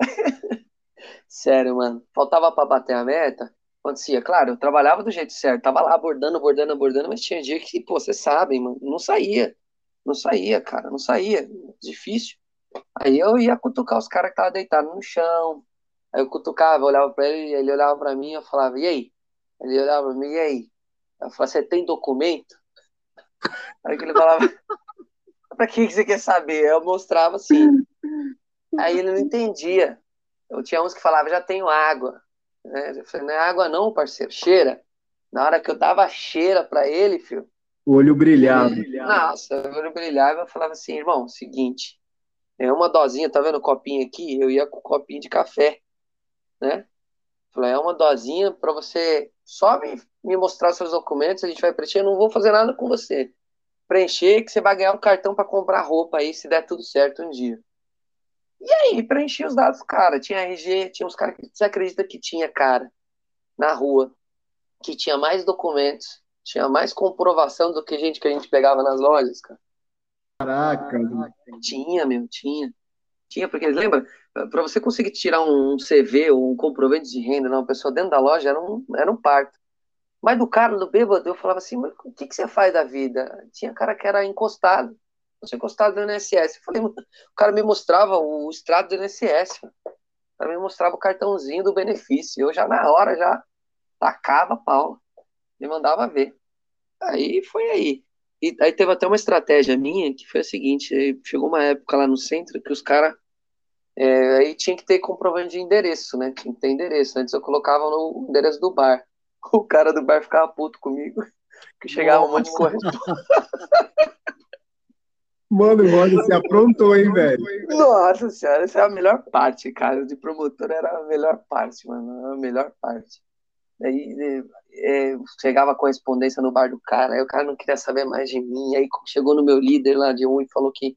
Sério, mano. Faltava pra bater a meta. Acontecia, claro, eu trabalhava do jeito certo. Tava lá abordando, abordando, abordando, mas tinha dia que, pô, vocês sabem, mano, não saía. Não saía, cara, não saía. Difícil. Aí eu ia cutucar os caras que estavam deitados no chão. Aí eu cutucava, olhava pra ele, ele olhava pra mim, eu falava, e aí? Ele olhava pra mim, e aí? Eu falava, você tem documento? Aí ele falava, pra que você quer saber? Eu mostrava assim. Aí ele não entendia. Eu tinha uns que falavam, já tenho água. Né? Eu falei, não é água não, parceiro, cheira. Na hora que eu dava cheira pra ele, filho. O olho brilhava. Nossa, o olho brilhava. Eu falava assim, irmão, seguinte, é uma dosinha, tá vendo o copinho aqui? Eu ia com copinho de café, né? Falei, é uma dosinha para você só me, me mostrar seus documentos, a gente vai preencher, eu não vou fazer nada com você. Preencher que você vai ganhar um cartão para comprar roupa aí, se der tudo certo um dia. E aí, preenchi os dados, cara. Tinha RG, tinha uns caras que você acredita que tinha cara na rua, que tinha mais documentos, tinha mais comprovação do que gente que a gente pegava nas lojas, cara. Caraca. Tinha, meu, tinha. Tinha, porque lembra, para você conseguir tirar um CV ou um comprovante de renda uma pessoa dentro da loja era um, era um parto. Mas do cara, do bêbado, eu falava assim, mas o que, que você faz da vida? Tinha cara que era encostado. Você encostado no INSS. Eu falei, o cara me mostrava o extrato do INSS. O cara me mostrava o cartãozinho do benefício. Eu já na hora já tacava pau. Me mandava ver. Aí foi aí. E aí teve até uma estratégia minha que foi a seguinte: chegou uma época lá no centro que os caras. É, aí tinha que ter comprovante de endereço, né? Tinha que ter endereço. Antes eu colocava no endereço do bar. O cara do bar ficava puto comigo, que chegava Nossa. um monte de correspondência. Mano, mano, você aprontou, hein, velho? Nossa senhora, essa é a melhor parte, cara. De promotor era a melhor parte, mano. A melhor parte. Aí é, chegava correspondência no bar do cara, aí o cara não queria saber mais de mim, aí chegou no meu líder lá de um e falou que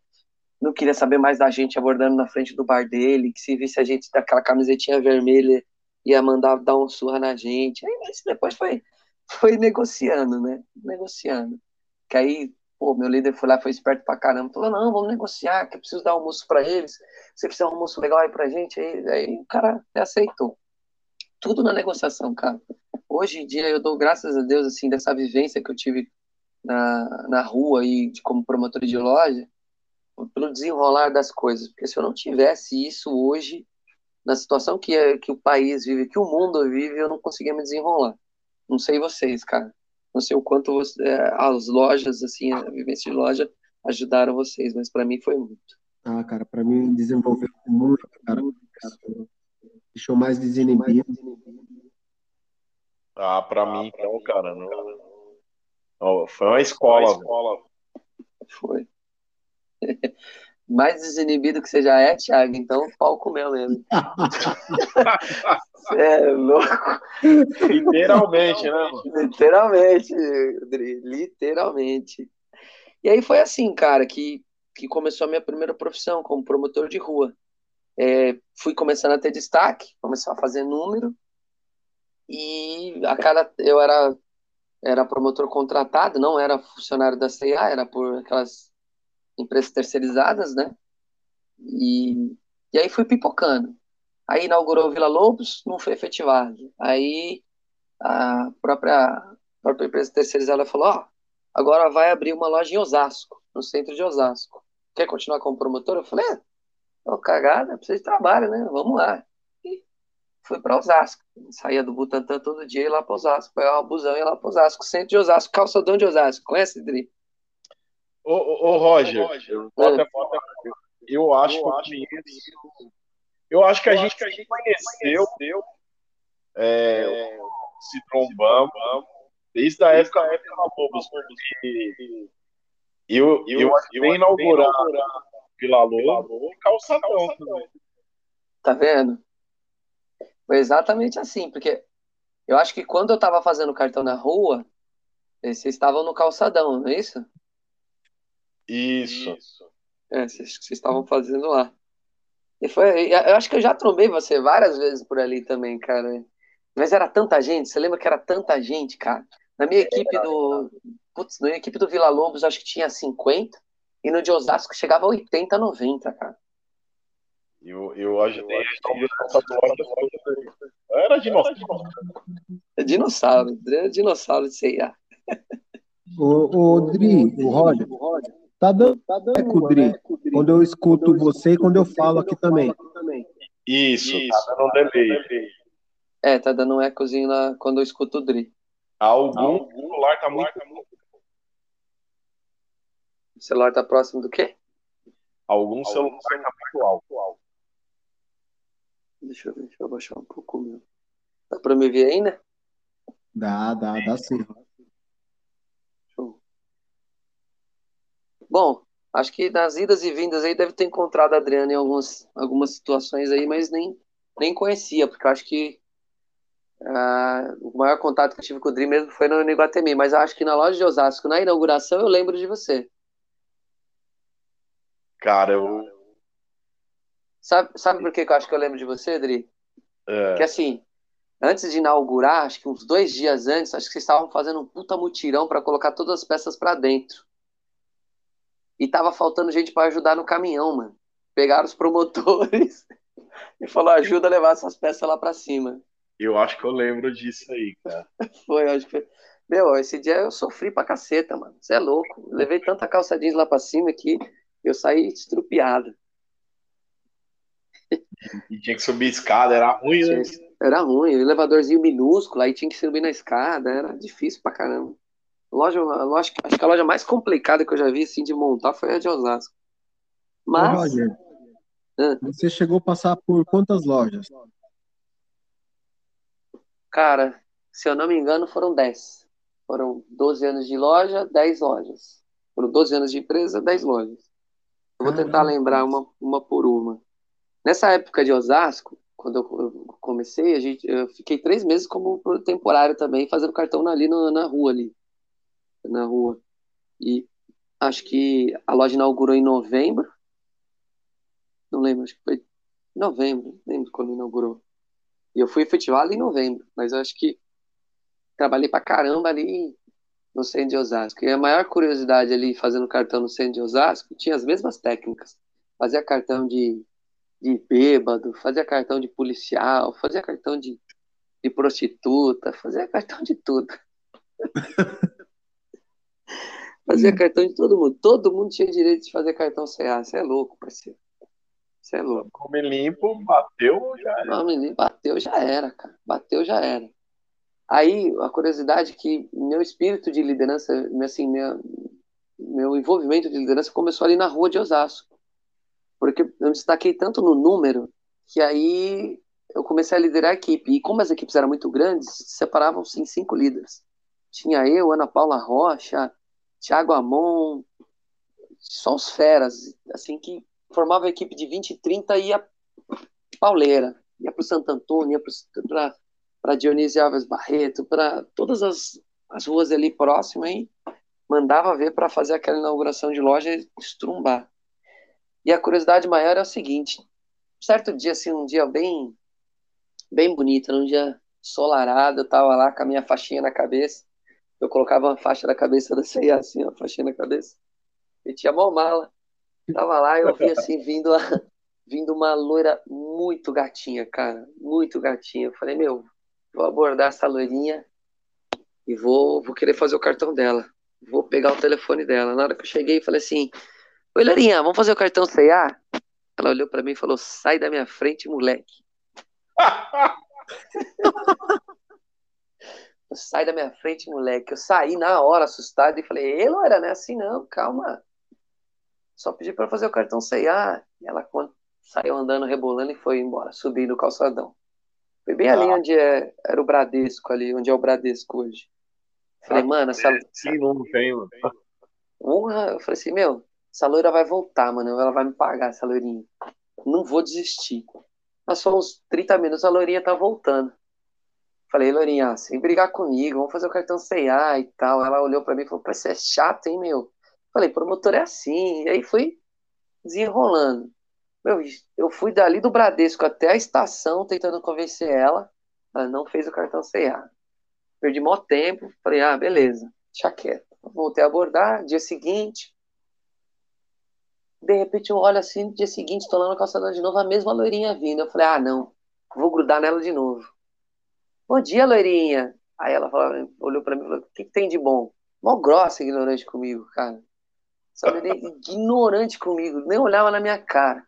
não queria saber mais da gente abordando na frente do bar dele, que se visse a gente daquela camisetinha vermelha ia mandar dar um surra na gente. Aí depois foi, foi negociando, né? Negociando. Que aí, pô, meu líder foi lá, foi esperto pra caramba, falou, não, vamos negociar, que eu preciso dar almoço para eles, você precisa de um almoço legal aí pra gente, aí, aí o cara aceitou. Tudo na negociação, cara. Hoje em dia eu dou graças a Deus, assim, dessa vivência que eu tive na, na rua e de, como promotor de loja, pelo desenrolar das coisas. Porque se eu não tivesse isso hoje, na situação que, é, que o país vive, que o mundo vive, eu não conseguia me desenrolar. Não sei vocês, cara. Não sei o quanto você, é, as lojas, assim, a vivência de loja ajudaram vocês, mas para mim foi muito. Ah, cara, para mim desenvolveu muito, cara. Deixou mais desinibido. Ah, para mim, então, cara, não... foi uma escola. Foi. Uma escola. foi. mais desinibido que você já é, Thiago, então pau comeu mesmo. é louco. Literalmente, né? Mano? Literalmente, literalmente. E aí foi assim, cara, que, que começou a minha primeira profissão como promotor de rua. É, fui começando a ter destaque, começar a fazer número, e a cada eu era era promotor contratado, não era funcionário da CIA, era por aquelas empresas terceirizadas, né? E, e aí fui pipocando. Aí inaugurou Vila Lobos, não foi efetivado. Aí a própria, a própria empresa terceirizada falou: Ó, agora vai abrir uma loja em Osasco, no centro de Osasco. Quer continuar como promotor? Eu falei: é, cagada, precisa de trabalho, né? Vamos lá. Fui para Osasco. Saía do Butantã todo dia e ia lá para Osasco. Pegava uma busão e ia lá para Osasco, centro de Osasco, calçadão de Osasco. Conhece, Dri? Ô, ô, ô Roger, eu, eu acho eu que eu, acho que a gente, que a gente conheceu, deu, é, se trombamos, desde a época, da época da Lobos, porque eu, eu, eu, eu inaugurar Vila Lobo e Calçadão também. Tá vendo? Foi exatamente assim, porque eu acho que quando eu tava fazendo cartão na rua, vocês estavam no calçadão, não é isso? Isso. É, vocês, vocês estavam fazendo lá. E foi, eu acho que eu já trombei você várias vezes por ali também, cara. Mas era tanta gente, você lembra que era tanta gente, cara? Na minha equipe do. Putz, na minha equipe do Vila Lobos, acho que tinha 50, e no de Osasco chegava a 80, 90, cara. Eu, eu ajudei a Era dinossauro. É dinossauro, é dinossauro de CIA. O, o Dri, o Roger, Tá dando, tá dando eco, Dri, quando eu escuto você e quando eu falo aqui também. Isso, Isso tá dando um delay. É, tá dando um ecozinho lá quando eu escuto o Dri. Algum celular tá muito. O celular tá próximo do quê? Algum celular tá muito alto. Deixa eu ver, deixa eu abaixar um pouco o meu. Dá pra me ver ainda? Dá, dá, dá sim. Bom, acho que nas idas e vindas aí deve ter encontrado a Adriana em algumas, algumas situações aí, mas nem, nem conhecia, porque eu acho que uh, o maior contato que eu tive com o Dri mesmo foi no Iguatemi, mas eu acho que na loja de Osasco, na inauguração, eu lembro de você. Cara, eu. Sabe, sabe por que eu acho que eu lembro de você, Dri? É. Que assim, antes de inaugurar, acho que uns dois dias antes, acho que vocês estavam fazendo um puta mutirão para colocar todas as peças para dentro. E tava faltando gente para ajudar no caminhão, mano. Pegaram os promotores e falou: ajuda a levar essas peças lá para cima. Eu acho que eu lembro disso aí, cara. foi, acho que foi. Meu, esse dia eu sofri pra caceta, mano. Você é louco. levei tanta calça jeans lá pra cima que eu saí estrupiado. E tinha que subir escada, era ruim, né? Era ruim, elevadorzinho minúsculo, aí tinha que subir na escada, era difícil pra caramba. Loja, loja, acho que a loja mais complicada que eu já vi assim, de montar foi a de Osasco. Mas. Ô, Roger, você chegou a passar por quantas lojas? Cara, se eu não me engano, foram 10. Foram 12 anos de loja, 10 lojas. Foram 12 anos de empresa, 10 lojas. Eu vou tentar lembrar uma, uma por uma. Nessa época de Osasco, quando eu comecei, a gente, eu fiquei três meses como temporário também, fazendo cartão ali na, na rua ali na rua. E acho que a loja inaugurou em novembro. Não lembro, acho que foi novembro, lembro quando inaugurou. E eu fui efetivado em novembro, mas eu acho que trabalhei pra caramba ali no centro de Osasco. E a maior curiosidade ali, fazendo cartão no centro de Osasco, tinha as mesmas técnicas. Fazia cartão de, de bêbado, fazia cartão de policial, fazia cartão de, de prostituta, fazia cartão de tudo. fazia cartão de todo mundo. Todo mundo tinha direito de fazer cartão CA. Você é louco, parceiro. Você é louco. Come limpo, bateu, já era. Nome limpo, bateu, já era, cara. Bateu, já era. Aí, a curiosidade é que meu espírito de liderança, assim, minha, meu envolvimento de liderança começou ali na rua de Osasco. Porque eu destaquei tanto no número que aí eu comecei a liderar a equipe. E como as equipes eram muito grandes, separavam-se em cinco líderes. Tinha eu, Ana Paula Rocha, Thiago Amon, só os feras, assim, que formava a equipe de 20 e 30 e ia pauleira. Ia para o Santo Antônio, ia para Dionísio Alves Barreto, para todas as, as ruas ali próximas e mandava ver para fazer aquela inauguração de loja e estrumbar. E a curiosidade maior é o seguinte: certo dia, assim, um dia bem, bem bonito, um dia solarado, eu tava lá com a minha faixinha na cabeça. Eu colocava uma faixa na cabeça da ceia, assim, uma faixinha na cabeça. E tinha mó mala. Tava lá e eu vi assim, vindo, a, vindo uma loira muito gatinha, cara. Muito gatinha. Eu falei, meu, vou abordar essa loirinha e vou, vou querer fazer o cartão dela. Vou pegar o telefone dela. Na hora que eu cheguei, falei assim: Oi, Larinha, vamos fazer o cartão CA? Ela olhou para mim e falou: Sai da minha frente, moleque. Sai da minha frente, moleque. Eu saí na hora, assustado, e falei: Ei, Loira, não é assim não, calma. Só pedi para fazer o cartão CA. E ela saiu andando, rebolando e foi embora, subindo o calçadão. Foi bem ah. ali onde é, era o Bradesco, ali, onde é o Bradesco hoje. Falei, ah, mano, essa. Sim, não tem, mano. Honra, eu falei assim, meu, essa loira vai voltar, mano. Ela vai me pagar, essa loirinha. Não vou desistir. Passou uns 30 minutos, a loirinha tá voltando. Falei, loirinha, sem brigar comigo, vamos fazer o cartão C&A e tal. Ela olhou para mim e falou, você é chato, hein, meu? Falei, promotor é assim. E aí fui desenrolando. Meu, eu fui dali do Bradesco até a estação tentando convencer ela. Ela não fez o cartão C&A. Perdi mó tempo. Falei, ah, beleza, deixa quieto. Voltei a abordar. Dia seguinte, de repente eu olho assim, no dia seguinte, estou lá no calçadão de novo, a mesma loirinha vindo. Eu falei, ah, não, vou grudar nela de novo. Bom dia, loirinha. Aí ela falou, olhou para mim e falou, o que, que, tem de bom? Mó grossa ignorante comigo, cara. Essa loirinha ignorante comigo, nem olhava na minha cara.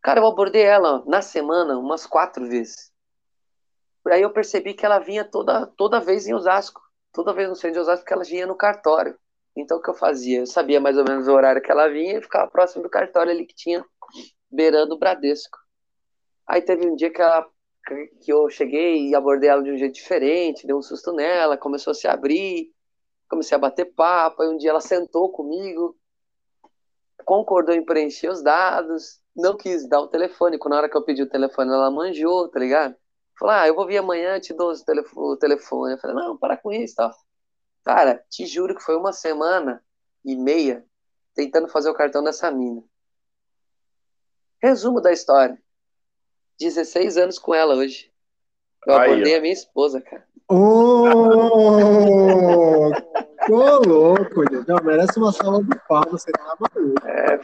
Cara, eu abordei ela na semana umas quatro vezes. Aí eu percebi que ela vinha toda, toda vez em Osasco. Toda vez no centro de Osasco, porque ela vinha no cartório. Então o que eu fazia? Eu sabia mais ou menos o horário que ela vinha e ficava próximo do cartório ali que tinha, beirando o Bradesco. Aí teve um dia que, ela, que eu cheguei e abordei ela de um jeito diferente, dei um susto nela, começou a se abrir, comecei a bater papo, aí um dia ela sentou comigo, concordou em preencher os dados, não quis dar o telefone, quando na hora que eu pedi o telefone ela manjou, tá ligado? Falou, ah, eu vou vir amanhã, te dou o telefone. Eu falei, não, para com isso, tal. Cara, te juro que foi uma semana e meia tentando fazer o cartão dessa mina. Resumo da história. 16 anos com ela hoje. Eu Aí, abordei ó. a minha esposa, cara. Ô, oh, louco, não, merece uma salva de palmas, você tá maluco. É,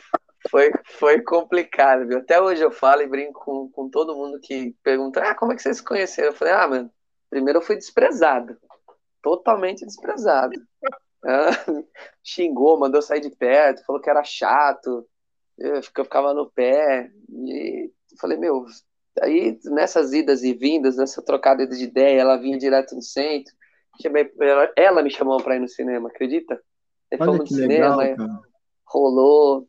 foi, foi complicado, viu? Até hoje eu falo e brinco com, com todo mundo que pergunta, ah, como é que vocês se conheceram? Eu falei, ah, mano, primeiro eu fui desprezado totalmente desprezado. xingou, mandou sair de perto, falou que era chato, eu ficava no pé. E falei, meu, aí nessas idas e vindas, nessa trocada de ideia, ela vinha direto no centro. Chamei, ela me chamou para ir no cinema, acredita? Aí fomos no cinema, legal, rolou.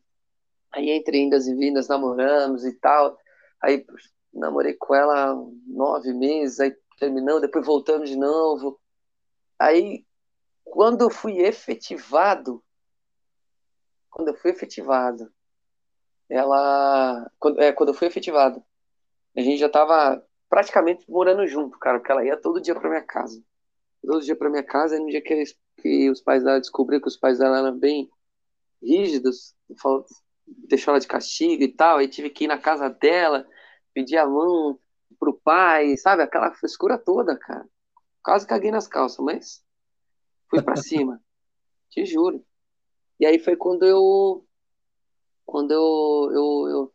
Aí entre indas e vindas namoramos e tal. Aí namorei com ela nove meses, aí terminamos, depois voltamos de novo. Aí, quando eu fui efetivado, quando eu fui efetivado, ela, quando, é, quando eu fui efetivado, a gente já estava praticamente morando junto, cara, porque ela ia todo dia para minha casa. Todo dia para minha casa, e no dia que, que os pais dela descobriram que os pais dela eram bem rígidos, deixou ela de castigo e tal, aí tive que ir na casa dela, pedir a mão pro pai, sabe? Aquela frescura toda, cara. Quase caguei nas calças, mas fui para cima. Te juro. E aí foi quando eu. Quando eu, eu, eu,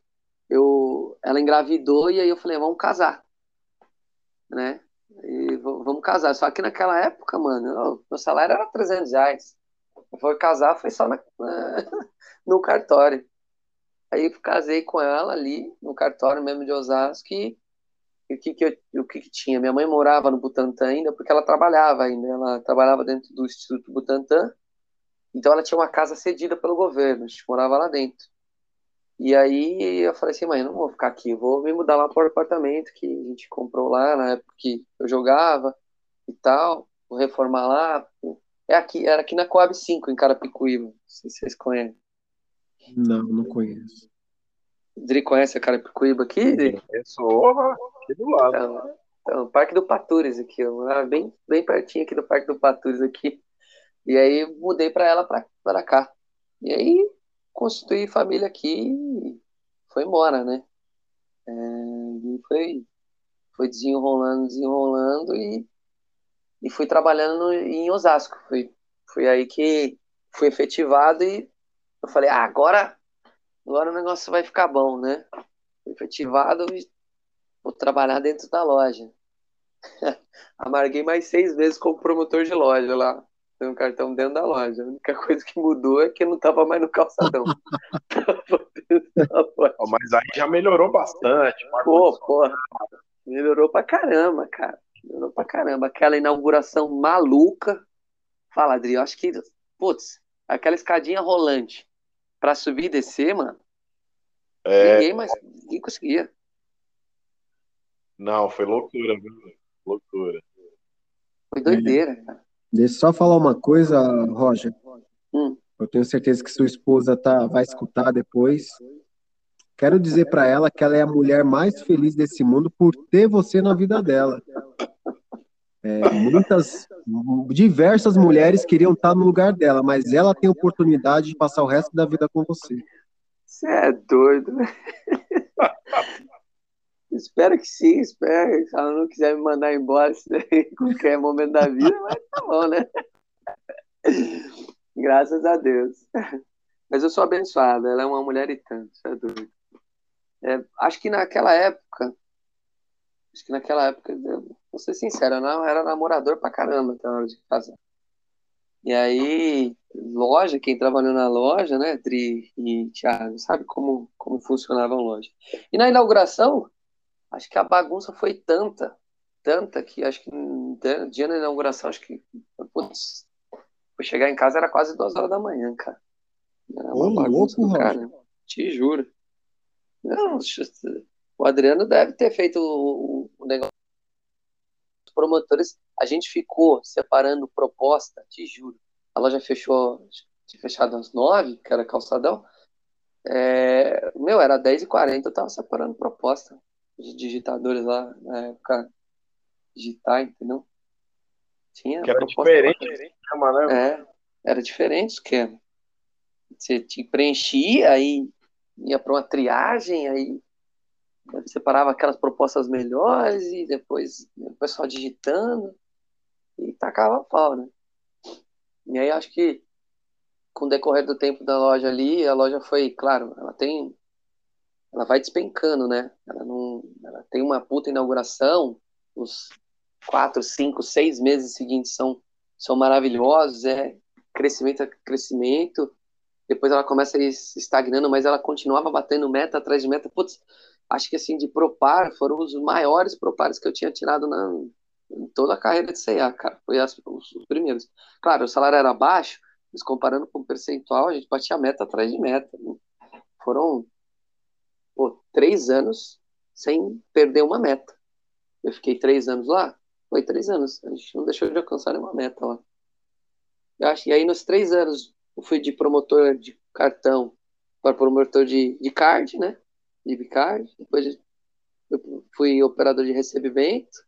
eu, Ela engravidou e aí eu falei, vamos casar. Né? E vamos casar. Só que naquela época, mano, meu salário era 300 reais. Foi casar, foi só na, no cartório. Aí casei com ela ali, no cartório mesmo de Osasco, e o, que que, eu, o que que tinha? Minha mãe morava no Butantã ainda, porque ela trabalhava ainda, ela trabalhava dentro do Instituto Butantã, então ela tinha uma casa cedida pelo governo, a gente morava lá dentro. E aí eu falei assim, mãe, não vou ficar aqui, vou me mudar lá para o apartamento que a gente comprou lá na época que eu jogava e tal, vou reformar lá. É aqui, era aqui na Coab 5, em Carapicuíba, não sei se vocês conhecem. Não, não conheço. Dri conhece a Carapicuíba aqui? Dri? Conheço, aqui do lado. Então, então, Parque do Patures aqui, eu morava bem, bem pertinho aqui do Parque do Patures aqui. E aí mudei para ela para cá. E aí constituí família aqui e foi embora, né? É, foi, foi desenrolando, desenrolando e, e fui trabalhando em Osasco. Foi, foi aí que fui efetivado e eu falei, ah, agora, agora o negócio vai ficar bom, né? Fui efetivado e vou trabalhar dentro da loja. Amarguei mais seis vezes como promotor de loja lá. Tem um cartão dentro da loja. A única coisa que mudou é que não tava mais no calçadão. Mas aí já melhorou bastante. Pô, porra. Melhorou pra caramba, cara. Melhorou pra caramba. Aquela inauguração maluca. Fala, Adri, eu acho que, putz, aquela escadinha rolante pra subir e descer, mano. É... Ninguém mais, ninguém conseguia. Não, foi loucura, viu? Loucura. Foi doideira, cara. Deixa eu só falar uma coisa, Roger. Hum. Eu tenho certeza que sua esposa tá, vai escutar depois. Quero dizer para ela que ela é a mulher mais feliz desse mundo por ter você na vida dela. É, muitas, diversas mulheres queriam estar no lugar dela, mas ela tem oportunidade de passar o resto da vida com você. Você é doido. Espero que sim, espero. Se ela não quiser me mandar embora em qualquer momento da vida, mas tá bom, né? Graças a Deus. Mas eu sou abençoada, ela é uma mulher e tanto, é doido. É, acho que naquela época, acho que naquela época, vou ser sincero, eu não era namorador pra caramba até a hora de casar. E aí, loja, quem trabalhou na loja, né, Dri e Thiago, sabe como, como funcionava a loja. E na inauguração, acho que a bagunça foi tanta, tanta, que acho que dia da inauguração, acho que, putz, foi chegar em casa era quase duas horas da manhã, cara. Era uma Ô, bagunça louco, cara, te juro. Não, o Adriano deve ter feito o, promotores, a gente ficou separando proposta, te juro. A loja fechou, tinha fechado às nove, que era calçadão. É, meu, era 10h40, eu tava separando proposta de digitadores lá na época digitar, entendeu? Tinha que era diferente esquema, né? É, era diferente o esquema. Você te preenchia, aí ia para uma triagem, aí separava aquelas propostas melhores e depois o pessoal digitando e tacava pau, né? E aí acho que com o decorrer do tempo da loja ali, a loja foi, claro, ela tem ela vai despencando, né? Ela não, ela tem uma puta inauguração, os quatro, cinco, seis meses seguintes são são maravilhosos, é crescimento é crescimento. Depois ela começa a estagnando, mas ela continuava batendo meta atrás de meta. Putz, acho que assim de propar foram os maiores propares que eu tinha tirado na em toda a carreira de CA, cara. Foi as, os, os primeiros. Claro, o salário era baixo, mas comparando com o percentual, a gente batia meta atrás de meta. Foram pô, três anos sem perder uma meta. Eu fiquei três anos lá, foi três anos. A gente não deixou de alcançar nenhuma meta lá. Eu acho, e aí, nos três anos, eu fui de promotor de cartão para promotor de, de card, né? De bicard. Depois eu fui operador de recebimento.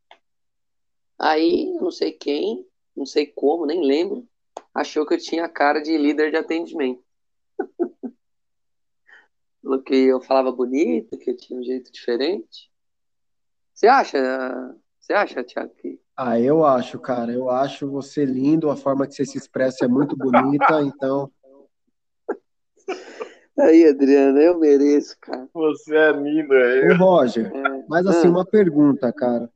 Aí, não sei quem, não sei como, nem lembro, achou que eu tinha a cara de líder de atendimento. Falou que eu falava bonito, que eu tinha um jeito diferente. Você acha, você acha, Thiago, que... Ah, eu acho, cara. Eu acho você lindo, a forma que você se expressa é muito bonita, então... Aí, Adriana, eu mereço, cara. Você é lindo, aí. Ô, Roger, é. mas assim, uma pergunta, cara.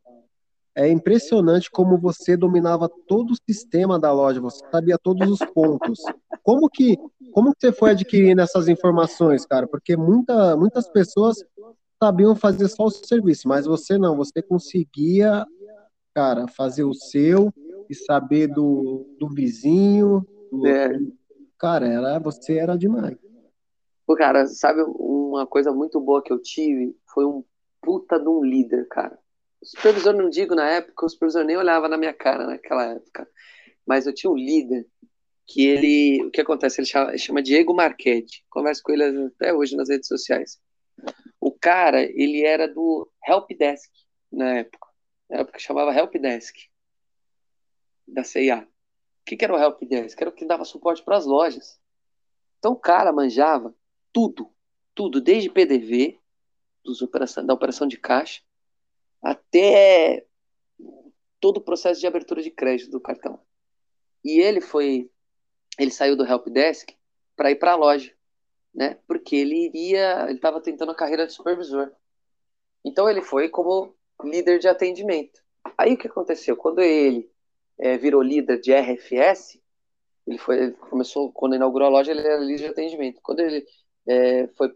é impressionante como você dominava todo o sistema da loja, você sabia todos os pontos. Como que, como que você foi adquirindo essas informações, cara? Porque muita, muitas pessoas sabiam fazer só o serviço, mas você não, você conseguia, cara, fazer o seu e saber do, do vizinho. Do... É. Cara, era, você era demais. Pô, cara, sabe uma coisa muito boa que eu tive? Foi um puta de um líder, cara. O supervisor, não digo na época, o supervisor nem olhava na minha cara naquela época. Mas eu tinha um líder que ele. O que acontece? Ele chama, chama Diego Marchetti. Converso com ele até hoje nas redes sociais. O cara, ele era do Help Desk na época. Na época chamava Help Desk da CIA. O que, que era o Help Desk? Era o que dava suporte para as lojas. Então o cara manjava tudo, tudo, desde PDV, operação, da operação de caixa, até todo o processo de abertura de crédito do cartão. E ele foi, ele saiu do help desk para ir para a loja, né? Porque ele iria, ele estava tentando a carreira de supervisor. Então ele foi como líder de atendimento. Aí o que aconteceu? Quando ele é, virou líder de RFS, ele foi, ele começou quando inaugurou a loja, ele era líder de atendimento. Quando ele é, foi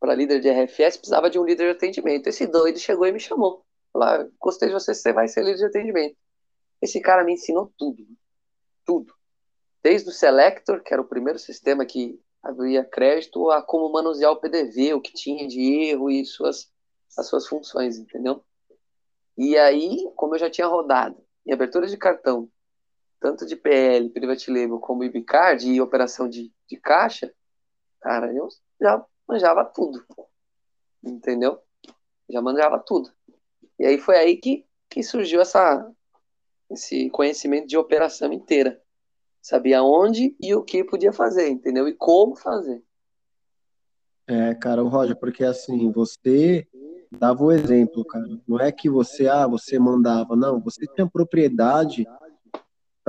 para líder de RFS, precisava de um líder de atendimento. Esse doido chegou e me chamou. Falou, gostei de você, você vai ser líder de atendimento. Esse cara me ensinou tudo. Tudo. Desde o Selector, que era o primeiro sistema que abria crédito, a como manusear o PDV, o que tinha de erro e suas, as suas funções, entendeu? E aí, como eu já tinha rodado em abertura de cartão, tanto de PL, Private Label, como IBCard e operação de, de caixa, cara, eu já manjava tudo. Entendeu? Já manjava tudo. E aí foi aí que, que surgiu essa, esse conhecimento de operação inteira. Sabia onde e o que podia fazer, entendeu? E como fazer. É, cara, o Roger, porque assim, você dava o exemplo, cara. Não é que você, ah, você mandava, não, você tinha propriedade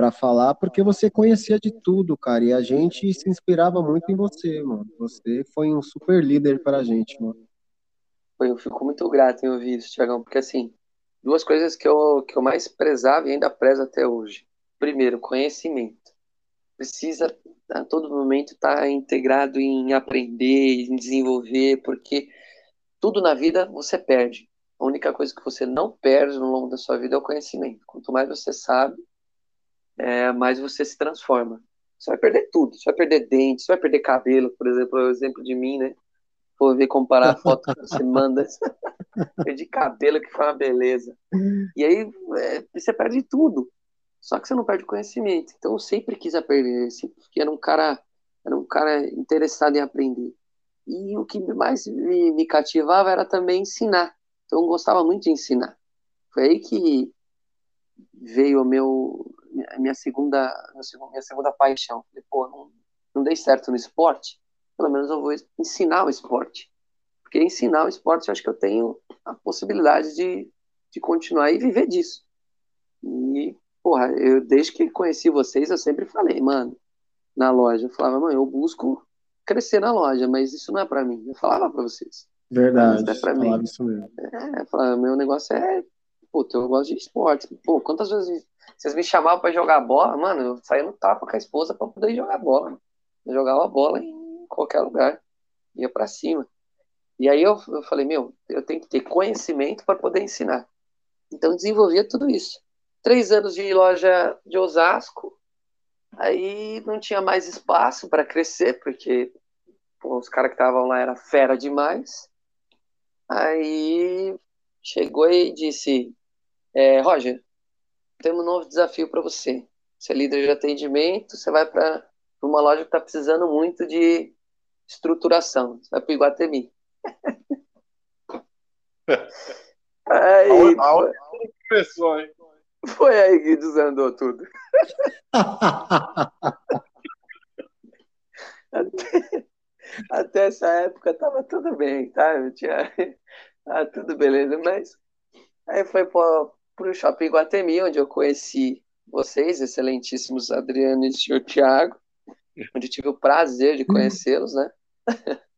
para falar porque você conhecia de tudo, cara, e a gente se inspirava muito em você, mano. Você foi um super líder para a gente, mano. Eu fico muito grato em ouvir isso, Tiagão, porque assim, duas coisas que eu, que eu mais prezava e ainda prezo até hoje. Primeiro, conhecimento. Precisa a todo momento estar tá integrado em aprender, em desenvolver, porque tudo na vida você perde. A única coisa que você não perde no longo da sua vida é o conhecimento. Quanto mais você sabe, é, mais você se transforma. Você vai perder tudo. Você vai perder dente, você vai perder cabelo, por exemplo, é o exemplo de mim, né? for ver, comparar a foto que você manda. Perdi cabelo, que foi uma beleza. E aí é, você perde tudo. Só que você não perde conhecimento. Então eu sempre quis aprender, sempre era um cara, era um cara interessado em aprender. E o que mais me, me cativava era também ensinar. Então eu gostava muito de ensinar. Foi aí que veio o meu minha segunda minha segunda paixão. Falei, pô, não, não dei certo no esporte pelo menos eu vou ensinar o esporte. Porque ensinar o esporte, eu acho que eu tenho a possibilidade de, de continuar e viver disso. E, porra, eu, desde que conheci vocês, eu sempre falei, mano, na loja, eu falava, mano, eu busco crescer na loja, mas isso não é para mim. Eu falava para vocês. Verdade. Isso é para mim. Isso mesmo. É, falava, meu negócio é, puta, eu gosto de esporte. Pô, quantas vezes vocês me chamavam para jogar bola, mano, eu saía no tapa com a esposa para poder jogar bola. Eu jogava bola em qualquer lugar, ia para cima. E aí eu, eu falei, meu, eu tenho que ter conhecimento para poder ensinar. Então desenvolvia tudo isso. Três anos de loja de Osasco, aí não tinha mais espaço para crescer, porque pô, os caras que estavam lá era fera demais. Aí chegou e disse, é, Roger, temos um novo desafio para você. Você é líder de atendimento, você vai para uma loja que está precisando muito de estruturação. Você vai pro Iguatemi. aí, a, começou, hein? Foi aí que desandou tudo. até, até, essa época tava tudo bem, tá? Eu tinha, ah, tudo beleza, mas aí foi pro, pro Shopping Guatemi, onde eu conheci vocês, excelentíssimos Adriano e o Thiago, onde tive o prazer de conhecê-los, né?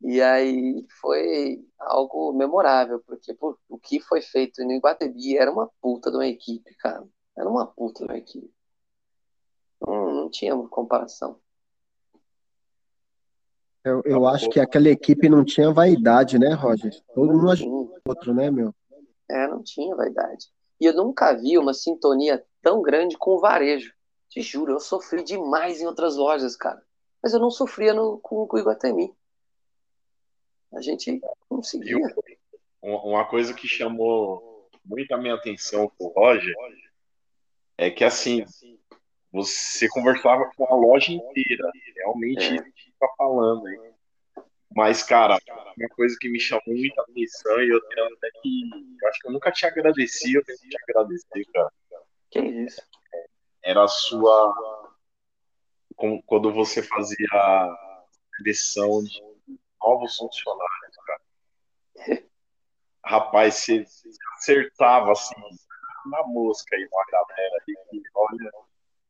E aí foi algo memorável, porque pô, o que foi feito no Iguatemi era uma puta de uma equipe, cara. Era uma puta de uma equipe. Não, não tinha comparação. Eu, eu acho que aquela equipe não tinha vaidade, né, Roger? Todo mundo ajudou outro, né, meu? É, não tinha vaidade. E eu nunca vi uma sintonia tão grande com o varejo. Te juro, eu sofri demais em outras lojas, cara. Mas eu não sofria no, com, com o Iguatemi. A gente conseguia. Uma coisa que chamou muito a minha atenção com o Roger é que, assim, você conversava com a loja inteira. Realmente, é. tá falando aí. Mas, cara, uma coisa que me chamou muita atenção e eu tenho até que. Eu acho que eu nunca te agradeci, eu tenho que te agradecer, cara. Que isso? Era a sua. Quando você fazia a seleção de novos funcionários, cara. Rapaz, você acertava assim, na mosca aí, uma galera que, olha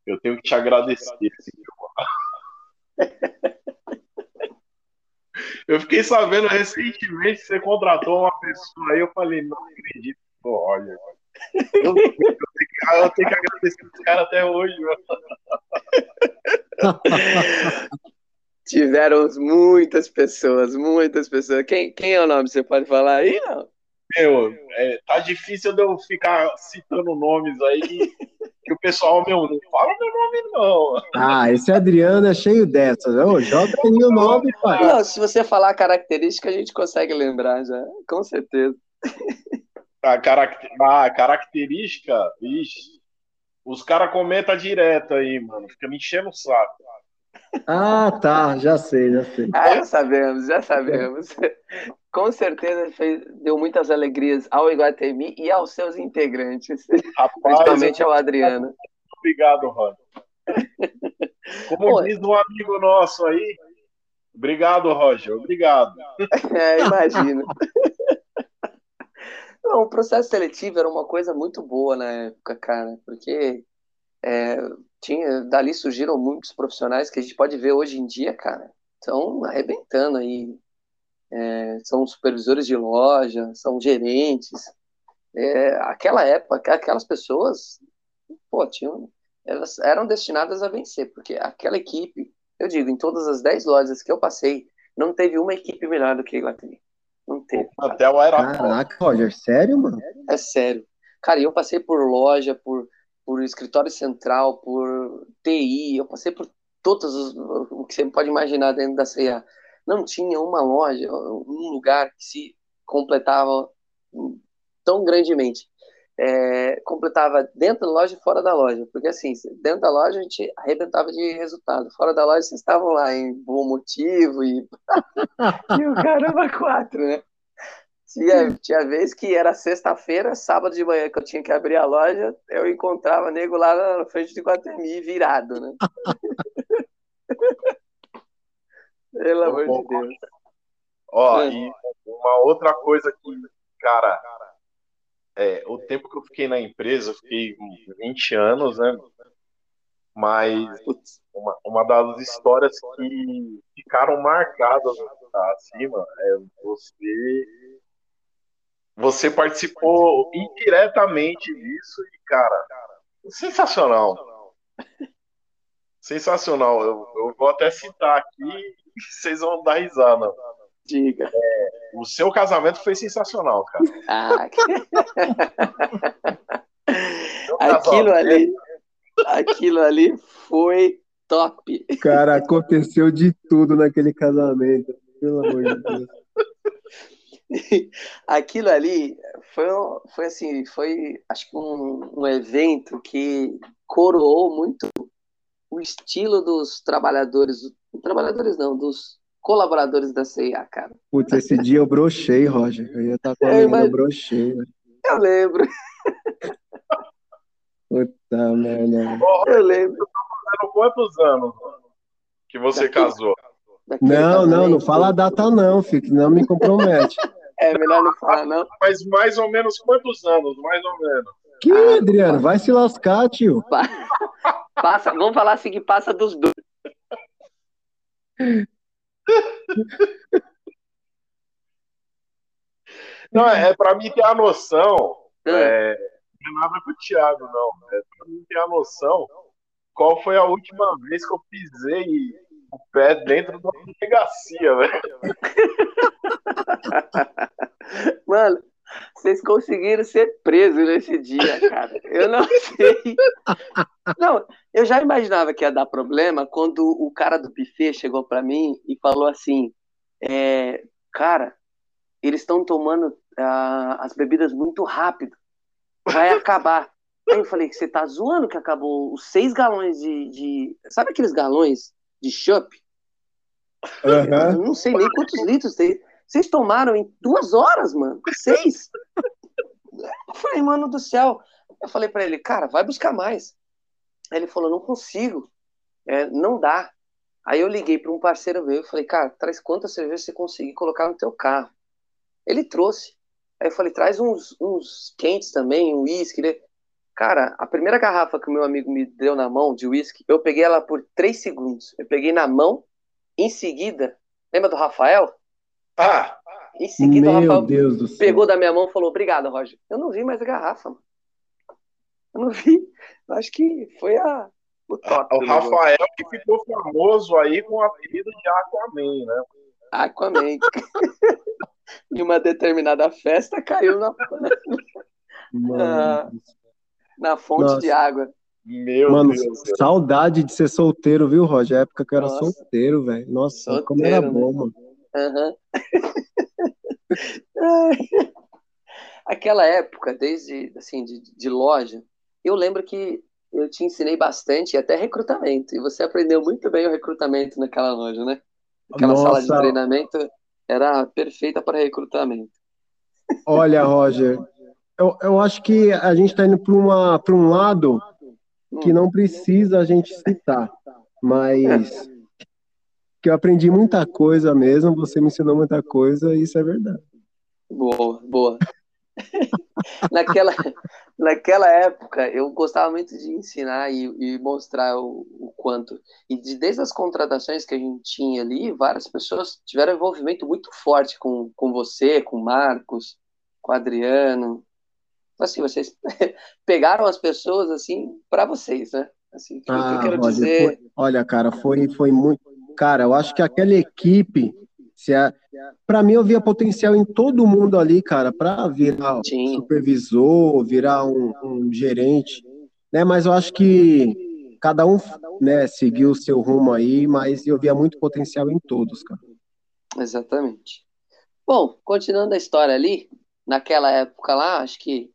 eu tenho que te agradecer. Eu fiquei sabendo recentemente que você contratou uma pessoa aí, eu falei, não acredito, olha. Eu, eu, tenho que, eu tenho que agradecer esse cara até hoje, Tiveram muitas pessoas, muitas pessoas. Quem, quem é o nome? Você pode falar aí, não? Meu, é, tá difícil de eu ficar citando nomes aí que o pessoal, meu, não fala meu nome, não. Ah, esse Adriano é cheio dessas. Ô, joga aí o nome, pai. Não, se você falar a característica, a gente consegue lembrar já, com certeza. A, caracter... ah, característica, ixi, os caras comentam direto aí, mano. Fica me enchendo o saco. Ah, tá, já sei, já sei. Ah, já sabemos, já sabemos. Com certeza fez, deu muitas alegrias ao Iguatemi e aos seus integrantes, Rapaz, principalmente ao Adriano. Obrigado, Rod. Como diz um amigo nosso aí, obrigado, Roger, obrigado. É, imagino. Não, o processo seletivo era uma coisa muito boa na época, cara, porque é, tinha, dali surgiram muitos profissionais que a gente pode ver hoje em dia, cara, estão arrebentando aí. É, são supervisores de loja, são gerentes. É, aquela época, aquelas pessoas, pô, tinham, elas eram destinadas a vencer, porque aquela equipe, eu digo, em todas as 10 lojas que eu passei, não teve uma equipe melhor do que a Iguatemi. Não teve. Até o era Caraca, Roger, sério, mano? É sério. Cara, eu passei por loja, por por escritório central, por TI, eu passei por todos os, o que você pode imaginar dentro da CEA. Não tinha uma loja, um lugar que se completava tão grandemente. É, completava dentro da loja e fora da loja, porque assim, dentro da loja a gente arrebentava de resultado, fora da loja vocês estavam lá em bom motivo e, e o caramba quatro, né? Tinha, tinha vez que era sexta-feira, sábado de manhã, que eu tinha que abrir a loja, eu encontrava nego lá na frente de Guatemi, virado, né? Pelo amor de Deus. Ó, é. e uma outra coisa que, cara, é, o tempo que eu fiquei na empresa, eu fiquei 20 anos, né? Mas uma, uma das histórias que ficaram marcadas acima é você você participou indiretamente disso e, cara, sensacional. Sensacional. Eu, eu vou até citar aqui vocês vão dar risada. Diga. É, o seu casamento foi sensacional, cara. Ah, que... aquilo ali, aquilo ali foi top. Cara, aconteceu de tudo naquele casamento. Pelo amor de Deus. aquilo ali foi, foi assim, foi acho que um, um evento que coroou muito o estilo dos trabalhadores, trabalhadores não, dos colaboradores da CIA, cara. Putz, esse dia eu brochei, Roger. Eu ia estar com a eu, brochei. Eu lembro. Puta merda. Eu lembro. Quantos anos que você Daqui... casou? não, não, não fala a data não, filho, não me compromete. É melhor não falar, não. Mas mais ou menos quantos anos? Mais ou menos. Que, ah, Adriano? Vai se lascar, tio. Passa, vamos falar assim que passa dos dois. Não, é, é para mim ter a noção. Ah. É, não é nada com o Thiago, não. É para mim ter a noção qual foi a última vez que eu pisei o pé dentro da delegacia, velho. Mano, vocês conseguiram ser presos nesse dia, cara. Eu não sei. Não, eu já imaginava que ia dar problema quando o cara do buffet chegou para mim e falou assim: é, Cara, eles estão tomando uh, as bebidas muito rápido. Vai acabar. Aí eu falei: Você tá zoando que acabou os seis galões de. de... Sabe aqueles galões de chopp? Uhum. Não sei nem quantos litros tem. Vocês tomaram em duas horas, mano. Seis. Eu falei, mano do céu. Eu falei para ele, cara, vai buscar mais. Aí ele falou, não consigo. É, não dá. Aí eu liguei para um parceiro meu e falei, cara, traz quantas cervejas você conseguir colocar no teu carro. Ele trouxe. Aí eu falei, traz uns, uns quentes também, um uísque. Né? Cara, a primeira garrafa que o meu amigo me deu na mão de uísque, eu peguei ela por três segundos. Eu peguei na mão, em seguida, lembra do Rafael? Ah! Em seguida, Meu o Rafael Deus pegou da minha mão e falou: Obrigado, Roger. Eu não vi mais a garrafa, mano. Eu não vi. Eu acho que foi a, o top. O Rafael que ficou famoso aí com a apelido de Aquaman, né? Aquaman. em uma determinada festa caiu na, na, na fonte Nossa. de água. Meu Mano, Deus. Saudade de ser solteiro, viu, Roger? A época que eu era Nossa. solteiro, velho. Nossa, solteiro, como era bom, né? mano. Uhum. Aquela época, desde assim, de, de loja, eu lembro que eu te ensinei bastante, até recrutamento. E você aprendeu muito bem o recrutamento naquela loja, né? Aquela Nossa. sala de treinamento era perfeita para recrutamento. Olha, Roger, eu, eu acho que a gente está indo para um lado que não precisa a gente citar, mas que eu aprendi muita coisa mesmo, você me ensinou muita coisa, e isso é verdade. Boa, boa. naquela, naquela época, eu gostava muito de ensinar e, e mostrar o, o, quanto. E de, desde as contratações que a gente tinha ali, várias pessoas tiveram envolvimento muito forte com, com você, com o Marcos, com o Adriano. Assim, vocês pegaram as pessoas assim para vocês, né? Assim, ah, que eu quero Roger, dizer. Foi, olha, cara, foi, foi muito Cara, eu acho que aquela equipe, para mim eu via potencial em todo mundo ali, cara, para virar Sim. supervisor, virar um, um, gerente, né? Mas eu acho que cada um, né, seguiu o seu rumo aí, mas eu via muito potencial em todos, cara. Exatamente. Bom, continuando a história ali, naquela época lá, acho que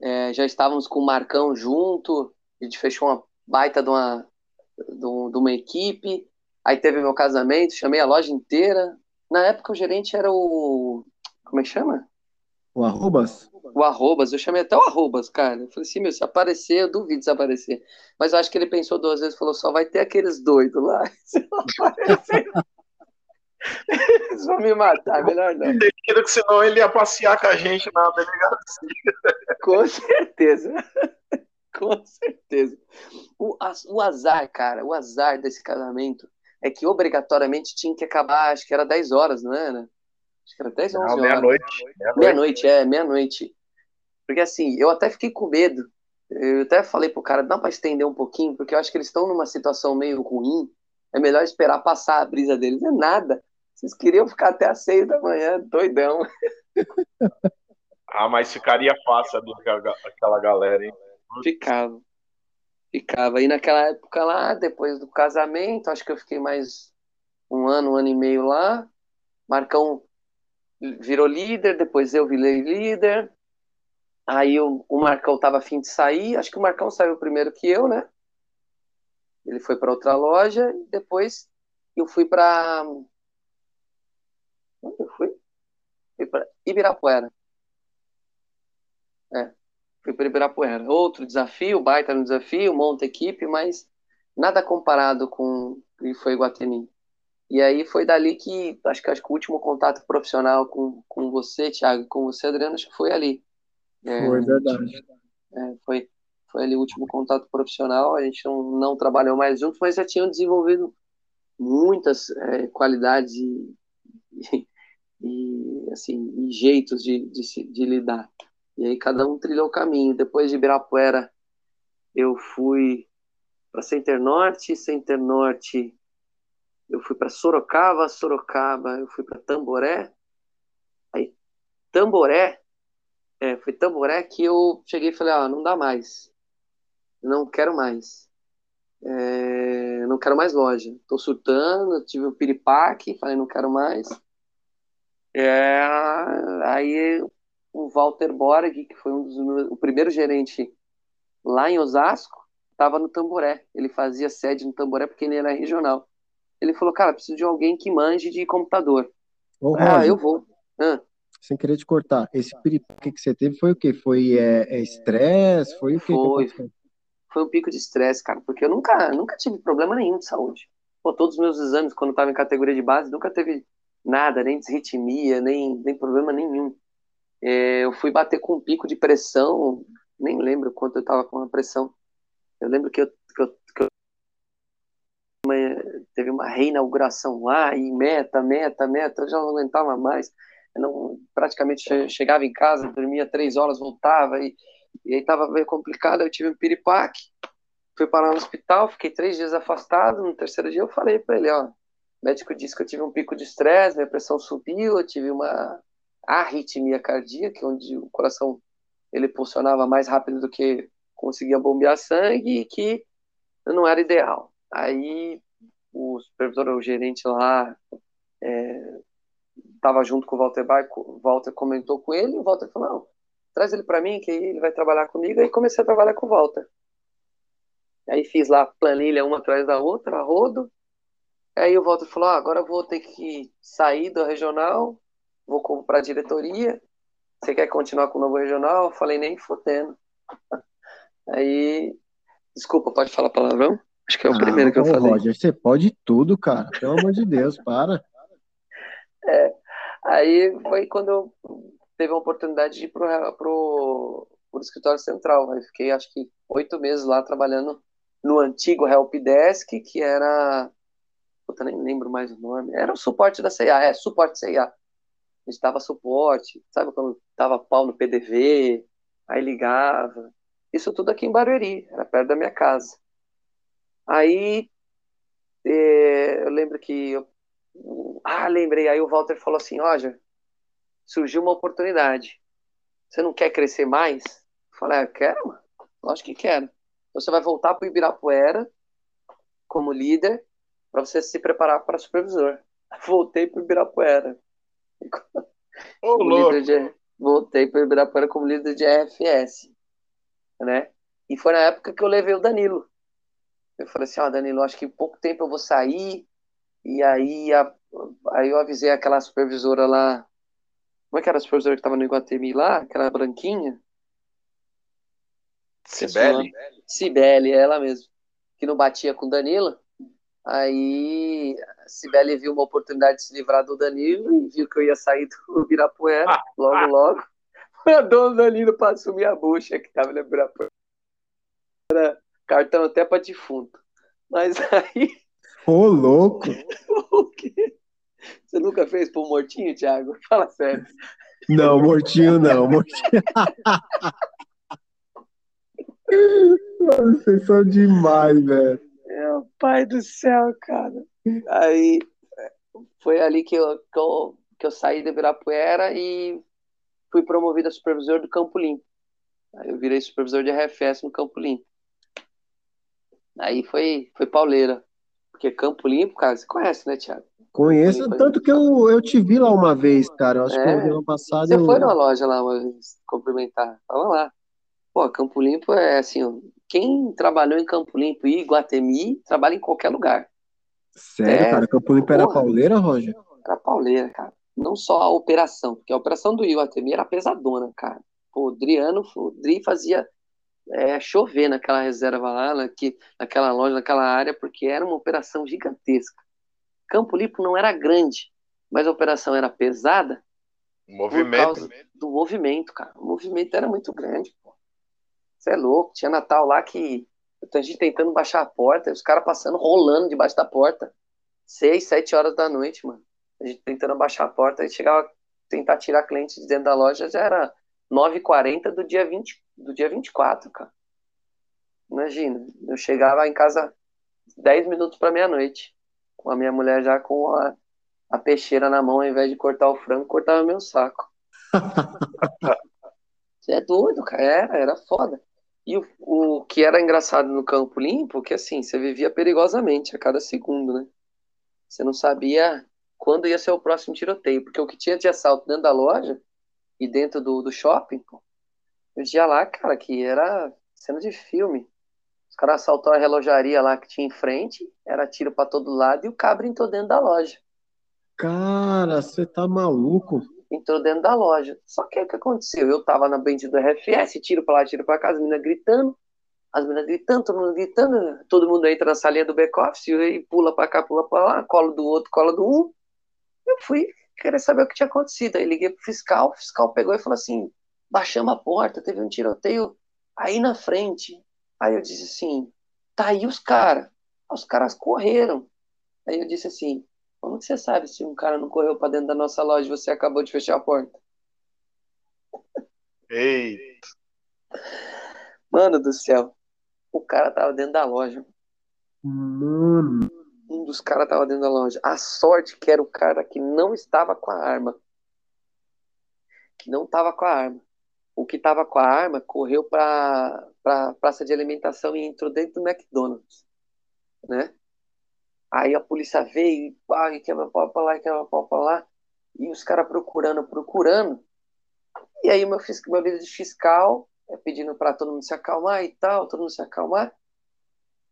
é, já estávamos com o Marcão junto, a gente fechou uma baita de uma, de uma equipe, Aí teve meu casamento, chamei a loja inteira. Na época o gerente era o. Como é que chama? O Arrobas? O Arrobas, eu chamei até o Arrobas, cara. Eu falei assim, meu, se aparecer, eu duvido se aparecer. Mas eu acho que ele pensou duas vezes e falou: só vai ter aqueles doidos lá. Se não aparecer. Eles vão me matar, melhor não. Entendo que senão ele ia passear com a gente na delegacia. Com certeza. Com certeza. O, o azar, cara, o azar desse casamento é que obrigatoriamente tinha que acabar, acho que era 10 horas, não era? Acho que era 10 ou 11 horas. Meia-noite. Meia-noite, é, meia-noite. Porque assim, eu até fiquei com medo. Eu até falei pro cara, dá pra estender um pouquinho, porque eu acho que eles estão numa situação meio ruim. É melhor esperar passar a brisa deles. Não é nada. Vocês queriam ficar até às 6 da manhã, doidão. ah, mas ficaria fácil aquela galera, hein? Ficava. Ficava. aí naquela época lá, depois do casamento, acho que eu fiquei mais um ano, um ano e meio lá. Marcão virou líder, depois eu virei líder. Aí o, o Marcão tava afim de sair, acho que o Marcão saiu primeiro que eu, né? Ele foi para outra loja, e depois eu fui para. Onde eu fui? Fui para Ibirapuera. É fui para Ibirapuera. Outro desafio, baita no desafio, monta equipe, mas nada comparado com o que foi Guatemi. E aí foi dali que, acho que, acho que o último contato profissional com, com você, Thiago, com você, Adriano, acho que foi ali. É, foi verdade. É, foi, foi ali o último contato profissional, a gente não, não trabalhou mais juntos, mas já tinham desenvolvido muitas é, qualidades e, e, e, assim, e jeitos de, de, de lidar. E aí cada um trilhou o caminho. Depois de Ibirapuera, eu fui para Center Norte, Center Norte eu fui para Sorocaba, Sorocaba eu fui para Tamboré. Aí Tamboré, é, foi Tamboré que eu cheguei e falei, ah, não dá mais. Não quero mais. É, não quero mais loja. Tô surtando, tive um piripaque, falei, não quero mais. É, aí o Walter Borg, que foi um dos meus, o primeiro gerente lá em Osasco, estava no Tamboré. Ele fazia sede no Tamboré porque ele era regional. Ele falou, cara, preciso de alguém que manje de computador. Ô, ah, Roger, eu vou. Ah, sem querer te cortar, esse piripaque que você teve foi o quê? Foi é, é estresse? foi o quê? Foi. foi um pico de estresse, cara, porque eu nunca, nunca tive problema nenhum de saúde. Pô, todos os meus exames, quando eu estava em categoria de base, nunca teve nada, nem desritmia, nem, nem problema nenhum. É, eu fui bater com um pico de pressão, nem lembro quanto eu estava com a pressão. Eu lembro que eu, que eu, que eu uma, teve uma reinauguração lá, e meta, meta, meta, eu já não aguentava mais. Eu não, praticamente che- chegava em casa, dormia três horas, voltava, e, e aí estava meio complicado. Eu tive um piripaque, fui parar no hospital, fiquei três dias afastado. No terceiro dia eu falei para ele: ó, o médico disse que eu tive um pico de estresse, minha pressão subiu, eu tive uma arritmia cardíaca, onde o coração ele pulsionava mais rápido do que conseguia bombear sangue e que não era ideal. Aí o supervisor, o gerente lá, estava junto com o Walter Bar, o Walter comentou com ele, e o Walter falou, não, traz ele para mim, que ele vai trabalhar comigo, aí comecei a trabalhar com o Walter. Aí fiz lá planilha uma atrás da outra, rodo, aí o Walter falou, ah, agora eu vou ter que sair do regional, vou comprar a diretoria, você quer continuar com o novo regional? Eu falei, nem fodendo. Aí, desculpa, pode falar palavrão? Acho que é o primeiro que eu falei. Roger, você pode tudo, cara. Pelo amor de Deus, para. Aí foi quando eu teve a oportunidade de ir pro, pro, pro escritório central. Aí fiquei acho que oito meses lá trabalhando no antigo Helpdesk, que era. Puta, nem lembro mais o nome. Era o suporte da CIA, é, suporte CIA. A gente dava suporte, sabe quando dava pau no PDV, aí ligava. Isso tudo aqui em Barueri, era perto da minha casa. Aí eh, eu lembro que eu ah, lembrei. Aí o Walter falou assim: Roger, surgiu uma oportunidade. Você não quer crescer mais? Eu falei: ah, eu quero, mano. Lógico que quero. Então você vai voltar para o Ibirapuera como líder para você se preparar para supervisor. Voltei para o Ibirapuera. Ô, louco. de, voltei para o Ibirapuera como líder de RFS, né? E foi na época que eu levei o Danilo. Eu falei assim, ó, Danilo, acho que em pouco tempo eu vou sair. E aí, a- aí eu avisei aquela supervisora lá. Como é que era a supervisora que estava no Iguatemi lá? Aquela branquinha? Cibele, é ela mesmo. Que não batia com o Danilo. Aí a Cibele viu uma oportunidade de se livrar do Danilo e viu que eu ia sair do Ibirapuera logo, logo. Mandou o Danilo para assumir a bucha que estava no Ibirapuera. Era cartão até para defunto. Mas aí, Ô, louco. o quê? Você nunca fez pro mortinho, Thiago? Fala sério. Não, mortinho não. Mortinho. Vocês são demais, velho. Meu pai do céu, cara. Aí foi ali que eu, que eu, que eu saí do Ibirapuera e fui promovido a supervisor do Campo Limpo. Aí eu virei supervisor de RFS no Campo Limpo. Aí foi, foi pauleira. Porque Campo Limpo, cara, você conhece, né, Thiago? Conheço, tanto que eu, eu te vi lá uma vez, cara. Eu acho que É. no ano passado Você eu... foi numa loja lá uma vez cumprimentar. Tava lá. Pô, Campo Limpo é assim, quem trabalhou em Campo Limpo e Iguatemi, trabalha em qualquer lugar. Sério, É, cara, Campo Limpo era pauleira, Roger? Era pauleira, cara. Não só a operação, porque a operação do Iguatemi era pesadona, cara. Pô, o Adriano, o Dri fazia é, chover naquela reserva lá, naque- naquela loja, naquela área, porque era uma operação gigantesca. Campo Limpo não era grande, mas a operação era pesada Movimento. causa- do movimento, cara. O movimento era muito grande. Você é louco. Tinha Natal lá que a gente tentando baixar a porta, os caras passando, rolando debaixo da porta. Seis, sete horas da noite, mano. A gente tentando baixar a porta, aí chegava tentar tirar cliente de dentro da loja já era 9h40 do dia 20, do dia 24, cara. Imagina, eu chegava em casa 10 minutos para meia-noite, com a minha mulher já com a, a peixeira na mão, ao invés de cortar o frango, cortava meu saco. Você é doido, cara. Era, era foda. E o, o que era engraçado no campo limpo, que assim, você vivia perigosamente a cada segundo, né? Você não sabia quando ia ser o próximo tiroteio, porque o que tinha de assalto dentro da loja e dentro do, do shopping, pô, eu dia lá, cara, que era cena de filme. Os caras assaltaram a relojaria lá que tinha em frente, era tiro para todo lado e o cabra entrou dentro da loja. Cara, você tá maluco? Entrou dentro da loja. Só que o que aconteceu? Eu tava na bendita do RFS, tiro pra lá, tiro pra cá, as meninas gritando, as meninas gritando, todo mundo gritando, todo mundo entra na salinha do back-office e pula pra cá, pula pra lá, cola do outro, cola do um. Eu fui querer saber o que tinha acontecido. Aí liguei pro fiscal, o fiscal pegou e falou assim: baixamos a porta, teve um tiroteio aí na frente. Aí eu disse assim: tá aí os caras. Os caras correram. Aí eu disse assim: como que você sabe se um cara não correu para dentro da nossa loja e você acabou de fechar a porta? Eita. Mano do céu. O cara tava dentro da loja. Mano. Um dos caras tava dentro da loja. A sorte que era o cara que não estava com a arma. Que não tava com a arma. O que tava com a arma correu pra, pra praça de alimentação e entrou dentro do McDonald's. Né? Aí a polícia veio e quebra pau pra lá, quebra pau pra lá. E os caras procurando, procurando. E aí meu, meu vida de fiscal é pedindo para todo mundo se acalmar e tal, todo mundo se acalmar.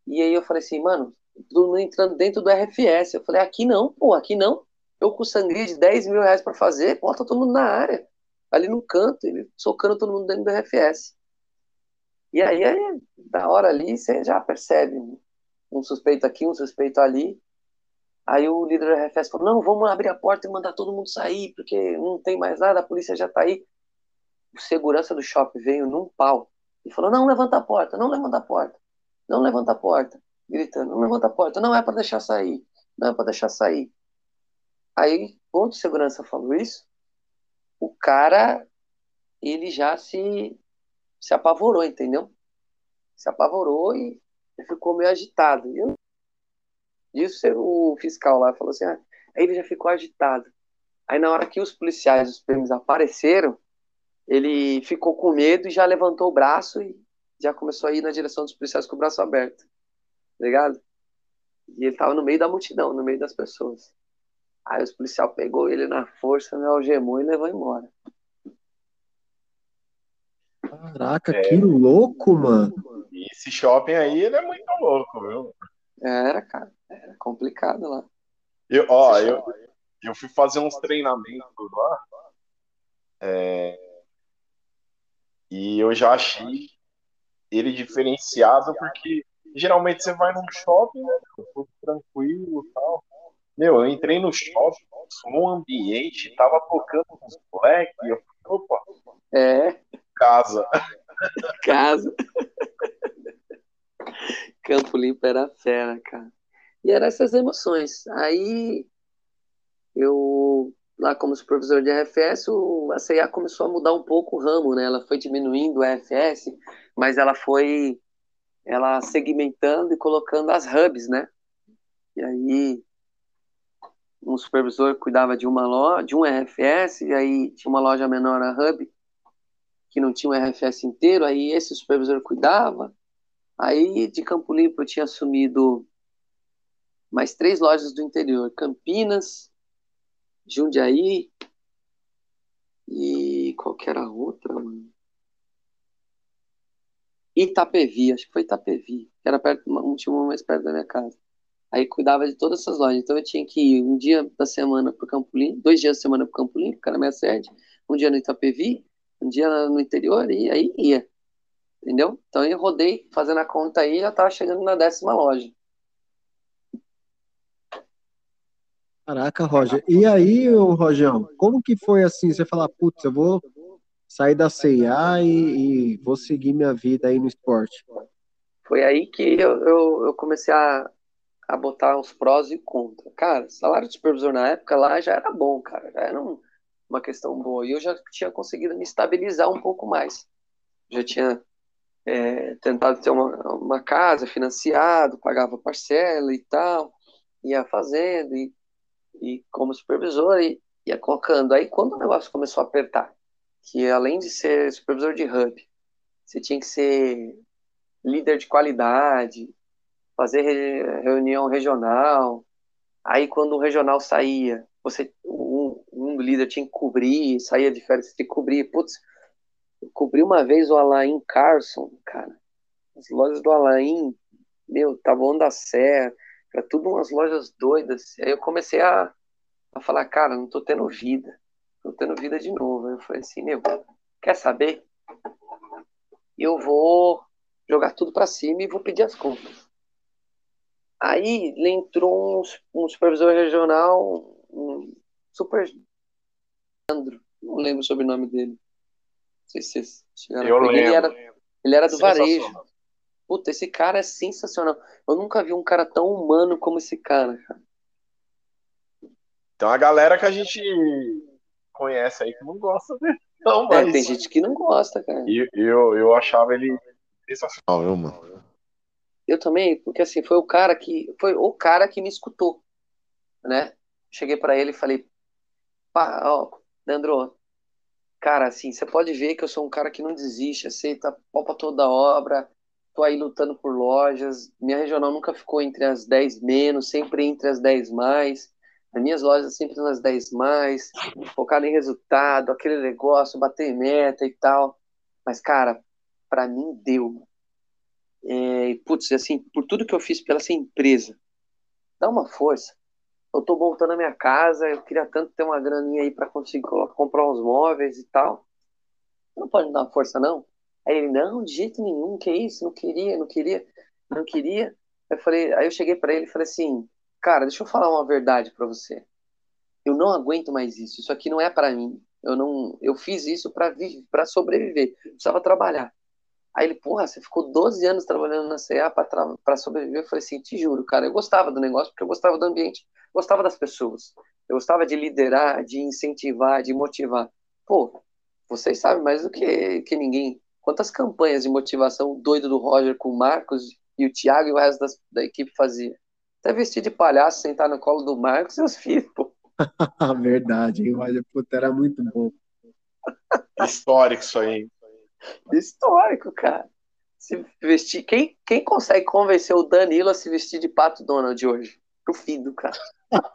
E aí eu falei assim, mano, todo mundo entrando dentro do RFS. Eu falei, aqui não, pô, aqui não. Eu com sangria de 10 mil reais para fazer, bota todo mundo na área. Ali no canto, ele socando todo mundo dentro do RFS. E aí, aí da hora ali, você já percebe um suspeito aqui, um suspeito ali. Aí o líder da RFS falou: não, vamos abrir a porta e mandar todo mundo sair, porque não tem mais nada, a polícia já tá aí. O segurança do shopping veio num pau e falou: não levanta a porta, não levanta a porta, não levanta a porta, gritando: não levanta a porta, não é para deixar sair, não é para deixar sair. Aí, quando o segurança falou isso, o cara ele já se, se apavorou, entendeu? Se apavorou e ficou meio agitado. E eu, isso o fiscal lá falou assim, ah, aí ele já ficou agitado. Aí na hora que os policiais, os prêmios apareceram, ele ficou com medo e já levantou o braço e já começou a ir na direção dos policiais com o braço aberto. Tá ligado? E ele tava no meio da multidão, no meio das pessoas. Aí os policiais pegou ele na força, me algemou e levou embora. Caraca, é. que louco, mano. E esse shopping aí, ele é muito louco, viu? Era, cara. Era complicado lá. Eu, ó, eu, eu fui fazer uns treinamentos lá. É, e eu já achei ele diferenciado porque geralmente você vai num shopping, né? Tranquilo e tal. Meu, eu entrei no shopping, um ambiente, tava tocando uns black, e eu falei, opa. É. Casa. Casa. Campo Limpo era fera, cara. E eram essas emoções. Aí eu, lá como supervisor de RFS, a CIA começou a mudar um pouco o ramo, né? Ela foi diminuindo o RFS, mas ela foi ela segmentando e colocando as hubs, né? E aí um supervisor cuidava de uma loja, de um RFS, e aí tinha uma loja menor, a hub, que não tinha um RFS inteiro, aí esse supervisor cuidava. Aí de Campo Limpo eu tinha assumido mais três lojas do interior: Campinas, Jundiaí e qual que era a outra, mano? Itapevi, acho que foi Itapevi, que era perto, um, tinha mais perto da minha casa. Aí cuidava de todas essas lojas. Então eu tinha que ir um dia da semana para Campo Limpo, dois dias da semana para Campo Limpo, que era minha sede, um dia no Itapevi, um dia no interior, e aí ia. Entendeu? Então eu rodei fazendo a conta aí já estava chegando na décima loja. Caraca, Roger. E aí, Rojão, como que foi assim? Você falar, putz, eu vou sair da CIA e, e, vou seguir minha vida aí no esporte. Foi aí que eu, eu, eu, comecei a, a botar os prós e contras. Cara, salário de supervisor na época lá já era bom, cara. Já era um, uma questão boa. E eu já tinha conseguido me estabilizar um pouco mais. Já tinha é, tentado ter uma, uma casa financiado, pagava parcela e tal, ia fazendo, e, e como supervisor, e ia colocando. Aí quando o negócio começou a apertar, que além de ser supervisor de hub, você tinha que ser líder de qualidade, fazer reunião regional. Aí quando o regional saía, você um líder tinha que cobrir, saía de férias, tinha que cobrir. Putz, eu cobri uma vez o Alain Carson, cara. As lojas do Alain, meu, tava onda Serra, era tudo umas lojas doidas. Aí eu comecei a, a falar, cara, não tô tendo vida. Tô tendo vida de novo. Eu falei assim, meu, quer saber? Eu vou jogar tudo para cima e vou pedir as contas. Aí entrou um, um supervisor regional, um super. Andro, não lembro o sobrenome dele. Não sei se vocês chegaram Eu lembro. Ele era, ele era do varejo. Puta, esse cara é sensacional. Eu nunca vi um cara tão humano como esse cara, cara. Então a galera que a gente conhece aí que não gosta dele. Não, mas... É, tem gente que não gosta, cara. E eu, eu achava ele sensacional, eu, mano. Eu também, porque assim, foi o cara que foi o cara que me escutou, né? Cheguei para ele e falei: "Pá, ó, Leandro, cara, assim, você pode ver que eu sou um cara que não desiste, aceita pau pra toda obra, tô aí lutando por lojas, minha regional nunca ficou entre as 10 menos, sempre entre as 10 mais. As minhas lojas sempre nas 10 mais, focado em resultado, aquele negócio, bater meta e tal. Mas, cara, para mim deu. É, putz, assim, por tudo que eu fiz pela essa empresa, dá uma força. Eu tô montando a minha casa, eu queria tanto ter uma graninha aí para conseguir comprar uns móveis e tal. Não pode me dar uma força, não? Aí ele, não, de jeito nenhum, que isso? Não queria, não queria, não queria. Eu falei, aí eu cheguei para ele e falei assim, cara, deixa eu falar uma verdade para você. Eu não aguento mais isso. Isso aqui não é para mim. Eu não, eu fiz isso para para sobreviver. Precisava trabalhar. Aí ele, porra, você ficou 12 anos trabalhando na CA para sobreviver. Eu falei assim, te juro, cara, eu gostava do negócio porque eu gostava do ambiente, gostava das pessoas. Eu gostava de liderar, de incentivar, de motivar. Pô, vocês sabem mais do que, que ninguém. Quantas campanhas de motivação doido do Roger com o Marcos e o Thiago e o resto das, da equipe fazia? Até vestir de palhaço, sentar no colo do Marcos e os filhos, pô. Verdade, hein, Roger? Puta, era muito bom. Histórico isso aí histórico, cara. Se vestir. Quem, quem consegue convencer o Danilo a se vestir de Pato Donald hoje? Duvido, cara.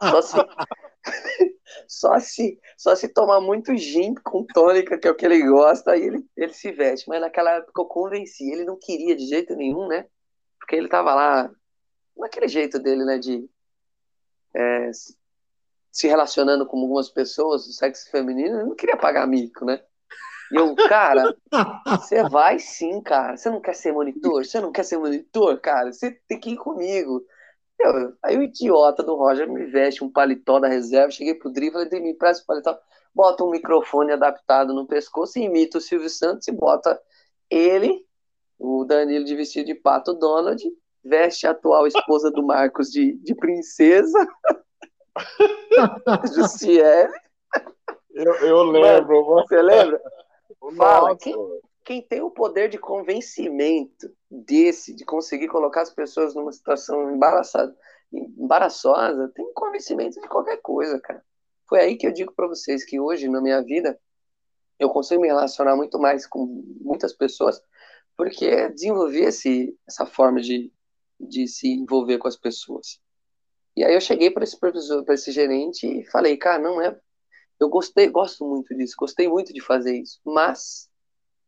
Só se, só se, só se tomar muito gin com tônica, que é o que ele gosta, aí ele, ele se veste. Mas naquela época eu convenci. Ele não queria de jeito nenhum, né? Porque ele tava lá, naquele jeito dele, né? De é, se relacionando com algumas pessoas do sexo feminino, ele não queria pagar mico, né? E eu, cara, você vai sim, cara. Você não quer ser monitor? Você não quer ser monitor, cara? Você tem que ir comigo. Eu, aí o idiota do Roger me veste um paletó da reserva. Cheguei pro Dri e falei: me presta o paletó. Bota um microfone adaptado no pescoço e imita o Silvio Santos e bota ele, o Danilo de vestido de pato Donald, veste a atual esposa do Marcos de, de princesa. Jussiele. Eu, eu lembro. Mano, você lembra? Fala, quem, quem tem o poder de convencimento desse, de conseguir colocar as pessoas numa situação embaraçada, embaraçosa, tem convencimento de qualquer coisa, cara. Foi aí que eu digo para vocês que hoje, na minha vida, eu consigo me relacionar muito mais com muitas pessoas, porque desenvolvi esse, essa forma de, de se envolver com as pessoas. E aí eu cheguei para esse professor, para esse gerente e falei, cara, não é eu gostei, gosto muito disso, gostei muito de fazer isso, mas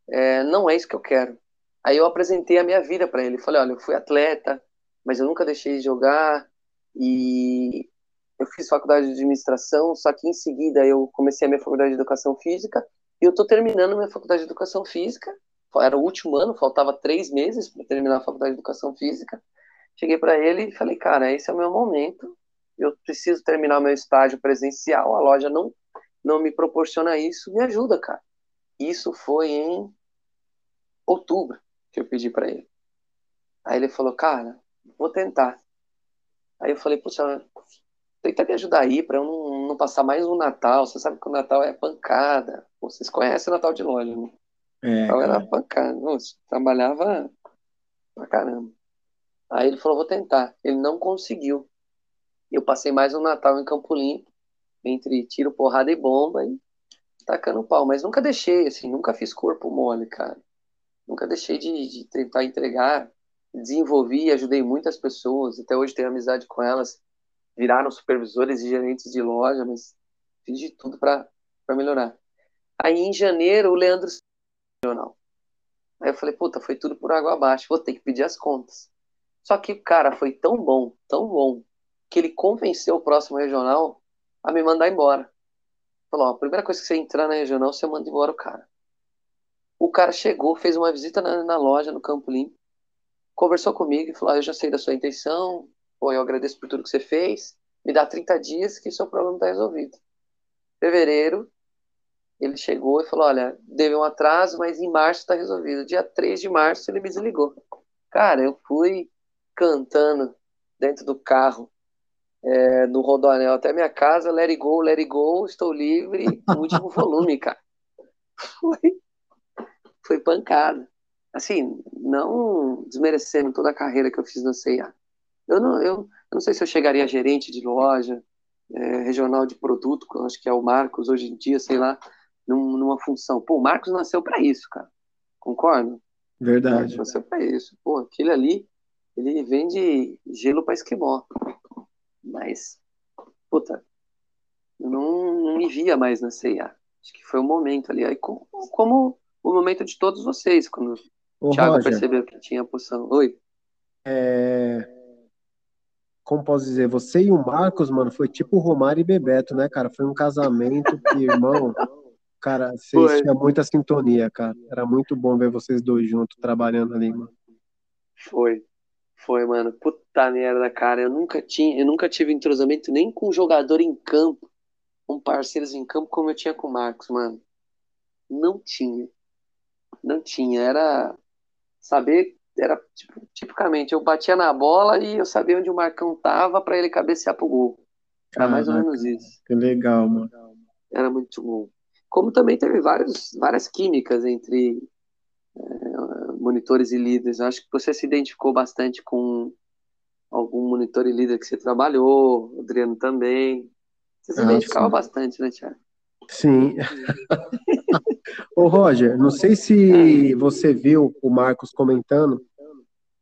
é, não é isso que eu quero. Aí eu apresentei a minha vida para ele. Falei, olha, eu fui atleta, mas eu nunca deixei de jogar e eu fiz faculdade de administração, só que em seguida eu comecei a minha faculdade de educação física e eu estou terminando minha faculdade de educação física. Era o último ano, faltava três meses para terminar a faculdade de educação física. Cheguei para ele e falei, cara, esse é o meu momento. Eu preciso terminar meu estágio presencial. A loja não não me proporciona isso, me ajuda, cara. Isso foi em outubro que eu pedi para ele. Aí ele falou, cara, vou tentar. Aí eu falei, puxa, tenta me ajudar aí para eu não, não, passar mais um Natal. Você sabe que o Natal é pancada. Vocês conhecem o Natal de loja, né? É, era pancada. Nossa, trabalhava pra caramba. Aí ele falou, vou tentar. Ele não conseguiu. Eu passei mais um Natal em Campo Limpo, entre tiro, porrada e bomba e tacando pau. Mas nunca deixei, assim, nunca fiz corpo mole, cara. Nunca deixei de, de tentar entregar. Desenvolvi ajudei muitas pessoas. Até hoje tenho amizade com elas. Viraram supervisores e gerentes de loja, mas fiz de tudo para melhorar. Aí em janeiro o Leandro regional. Aí eu falei, puta, foi tudo por água abaixo, vou ter que pedir as contas. Só que, cara, foi tão bom, tão bom, que ele convenceu o próximo regional a me mandar embora. Falou, ó, a primeira coisa que você entrar na regional, você manda embora o cara. O cara chegou, fez uma visita na, na loja, no Campo Limpo, conversou comigo e falou, ah, eu já sei da sua intenção, pô, eu agradeço por tudo que você fez, me dá 30 dias que seu problema está resolvido. Fevereiro, ele chegou e falou: Olha, deve um atraso, mas em março está resolvido. Dia 3 de março ele me desligou. Cara, eu fui cantando dentro do carro, é, no Rodoanel até minha casa, let it go, let it go, estou livre, último volume, cara. Foi, foi pancada. Assim, não desmerecendo toda a carreira que eu fiz na CIA. Eu não, eu, eu não sei se eu chegaria a gerente de loja, é, regional de produto, que eu acho que é o Marcos hoje em dia, sei lá, num, numa função. Pô, o Marcos nasceu para isso, cara. Concorda? Verdade. nasceu para isso. Pô, aquele ali, ele vende gelo para esquimó. Mas, puta, eu não, não me via mais na CIA. Acho que foi o momento ali. Aí, como, como o momento de todos vocês, quando Ô, o Thiago Roger, percebeu que tinha a poção. Oi. É... Como posso dizer? Você e o Marcos, mano, foi tipo Romário e Bebeto, né, cara? Foi um casamento que, irmão. Cara, vocês tinham muita sintonia, cara. Era muito bom ver vocês dois juntos trabalhando ali, mano. Foi. Foi, mano. Puta merda, cara. Eu nunca tinha, eu nunca tive entrosamento nem com jogador em campo, com parceiros em campo como eu tinha com o Marcos, mano. Não tinha. Não tinha. Era saber, era tipo, tipicamente, eu batia na bola e eu sabia onde o Marcão tava para ele cabecear pro gol. Era Caraca, mais ou menos isso. Que legal, mano. Era muito bom como também teve vários, várias químicas entre é, monitores e líderes. Eu acho que você se identificou bastante com algum monitor e líder que você trabalhou, o Adriano também. Você se ah, identificava sim. bastante, né, Tiago? Sim. Ô, Roger, não sei se você viu o Marcos comentando.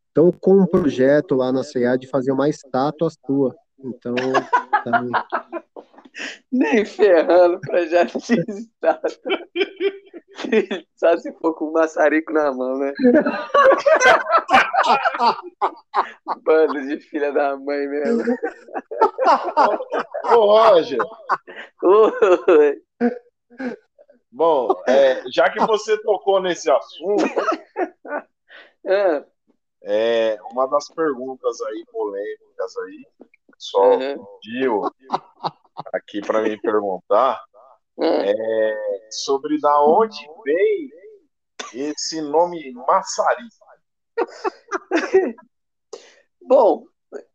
Estão com um projeto lá na CEA de fazer uma estátua tua. Então, tá Nem ferrando pra já estar. Só se for com um maçarico na mão, né? Bando de filha da mãe mesmo. Ô, Roger. Oi. Bom, é, já que você tocou nesse assunto, é. é, uma das perguntas aí polêmicas aí, só uhum. Aqui para me perguntar é. é sobre da onde vem esse nome Massari. Bom,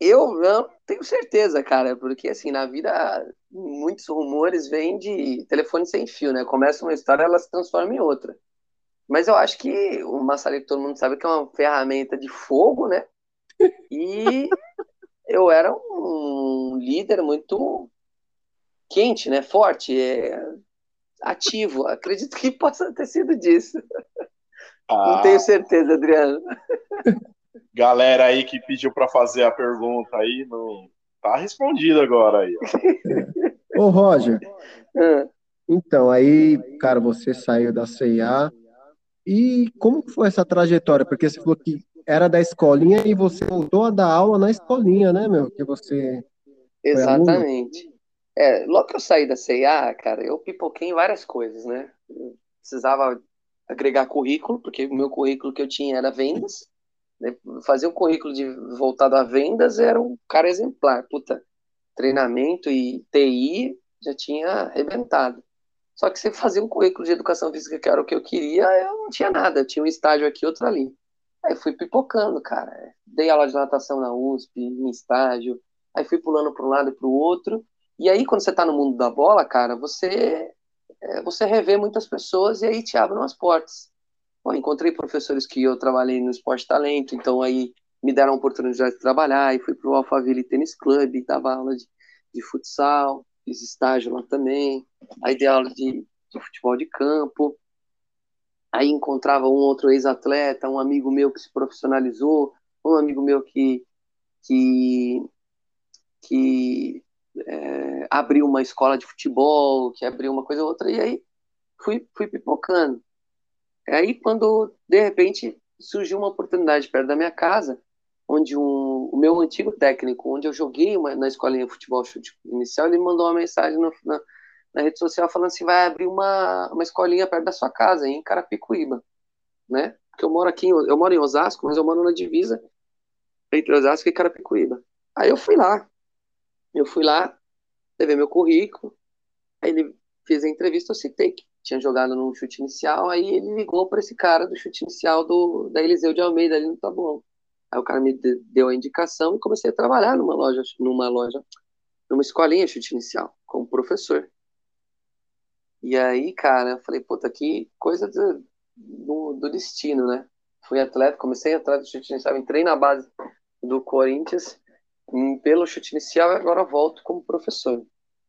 eu não tenho certeza, cara, porque assim, na vida muitos rumores vêm de telefone sem fio, né? Começa uma história, ela se transforma em outra. Mas eu acho que o maçarico todo mundo sabe que é uma ferramenta de fogo, né? E eu era um líder muito quente, né? Forte, é ativo. Acredito que possa ter sido disso. Ah, não tenho certeza, Adriano. Galera aí que pediu para fazer a pergunta aí, não tá respondido agora aí. Ô, Roger. Ah. Então, aí, cara, você saiu da CIA. E como foi essa trajetória? Porque você falou que era da escolinha e você voltou a dar aula na escolinha, né, meu? Que você. Exatamente. É, logo que eu saí da CIA, cara, eu pipoquei em várias coisas, né? Eu precisava agregar currículo, porque o meu currículo que eu tinha era vendas. Né? Fazer um currículo de, voltado a vendas era um cara exemplar. Puta, treinamento e TI já tinha arrebentado. Só que você fazia um currículo de educação física, que era o que eu queria, eu não tinha nada. Eu tinha um estágio aqui, outro ali. Aí fui pipocando, cara. Dei aula de natação na USP, em estágio, aí fui pulando para um lado e para o outro. E aí, quando você está no mundo da bola, cara, você é, você revê muitas pessoas. E aí te abrem as portas. Bom, encontrei professores que eu trabalhei no Esporte Talento, então aí me deram a oportunidade de trabalhar. E fui para o Alphaville Tênis Club, dava aula de, de futsal, fiz estágio lá também, aí dei aula de, de futebol de campo, aí encontrava um outro ex-atleta, um amigo meu que se profissionalizou, um amigo meu que, que, que é, abriu uma escola de futebol, que abriu uma coisa ou outra, e aí fui, fui pipocando. Aí, quando, de repente, surgiu uma oportunidade perto da minha casa, onde um, o meu antigo técnico, onde eu joguei uma, na escolinha de futebol chute inicial, ele mandou uma mensagem no, na, na, rede social falando assim, vai abrir uma, uma escolinha perto da sua casa, em Carapicuíba, né? Porque eu moro aqui, eu moro em Osasco, mas eu moro na divisa entre Osasco e Carapicuíba. Aí eu fui lá, eu fui lá, levei meu currículo, aí ele fez a entrevista, eu citei que tinha jogado no chute inicial, aí ele ligou para esse cara do chute inicial do, da Eliseu de Almeida ali no Tabuão. Aí o cara me deu a indicação e comecei a trabalhar numa loja, numa loja, numa escolinha chute inicial, como professor. E aí, cara, eu falei, puta, que coisa do, do, do destino, né? Fui atleta, comecei atleta de chute inicial, entrei na base do Corinthians pelo chute inicial e agora volto como professor.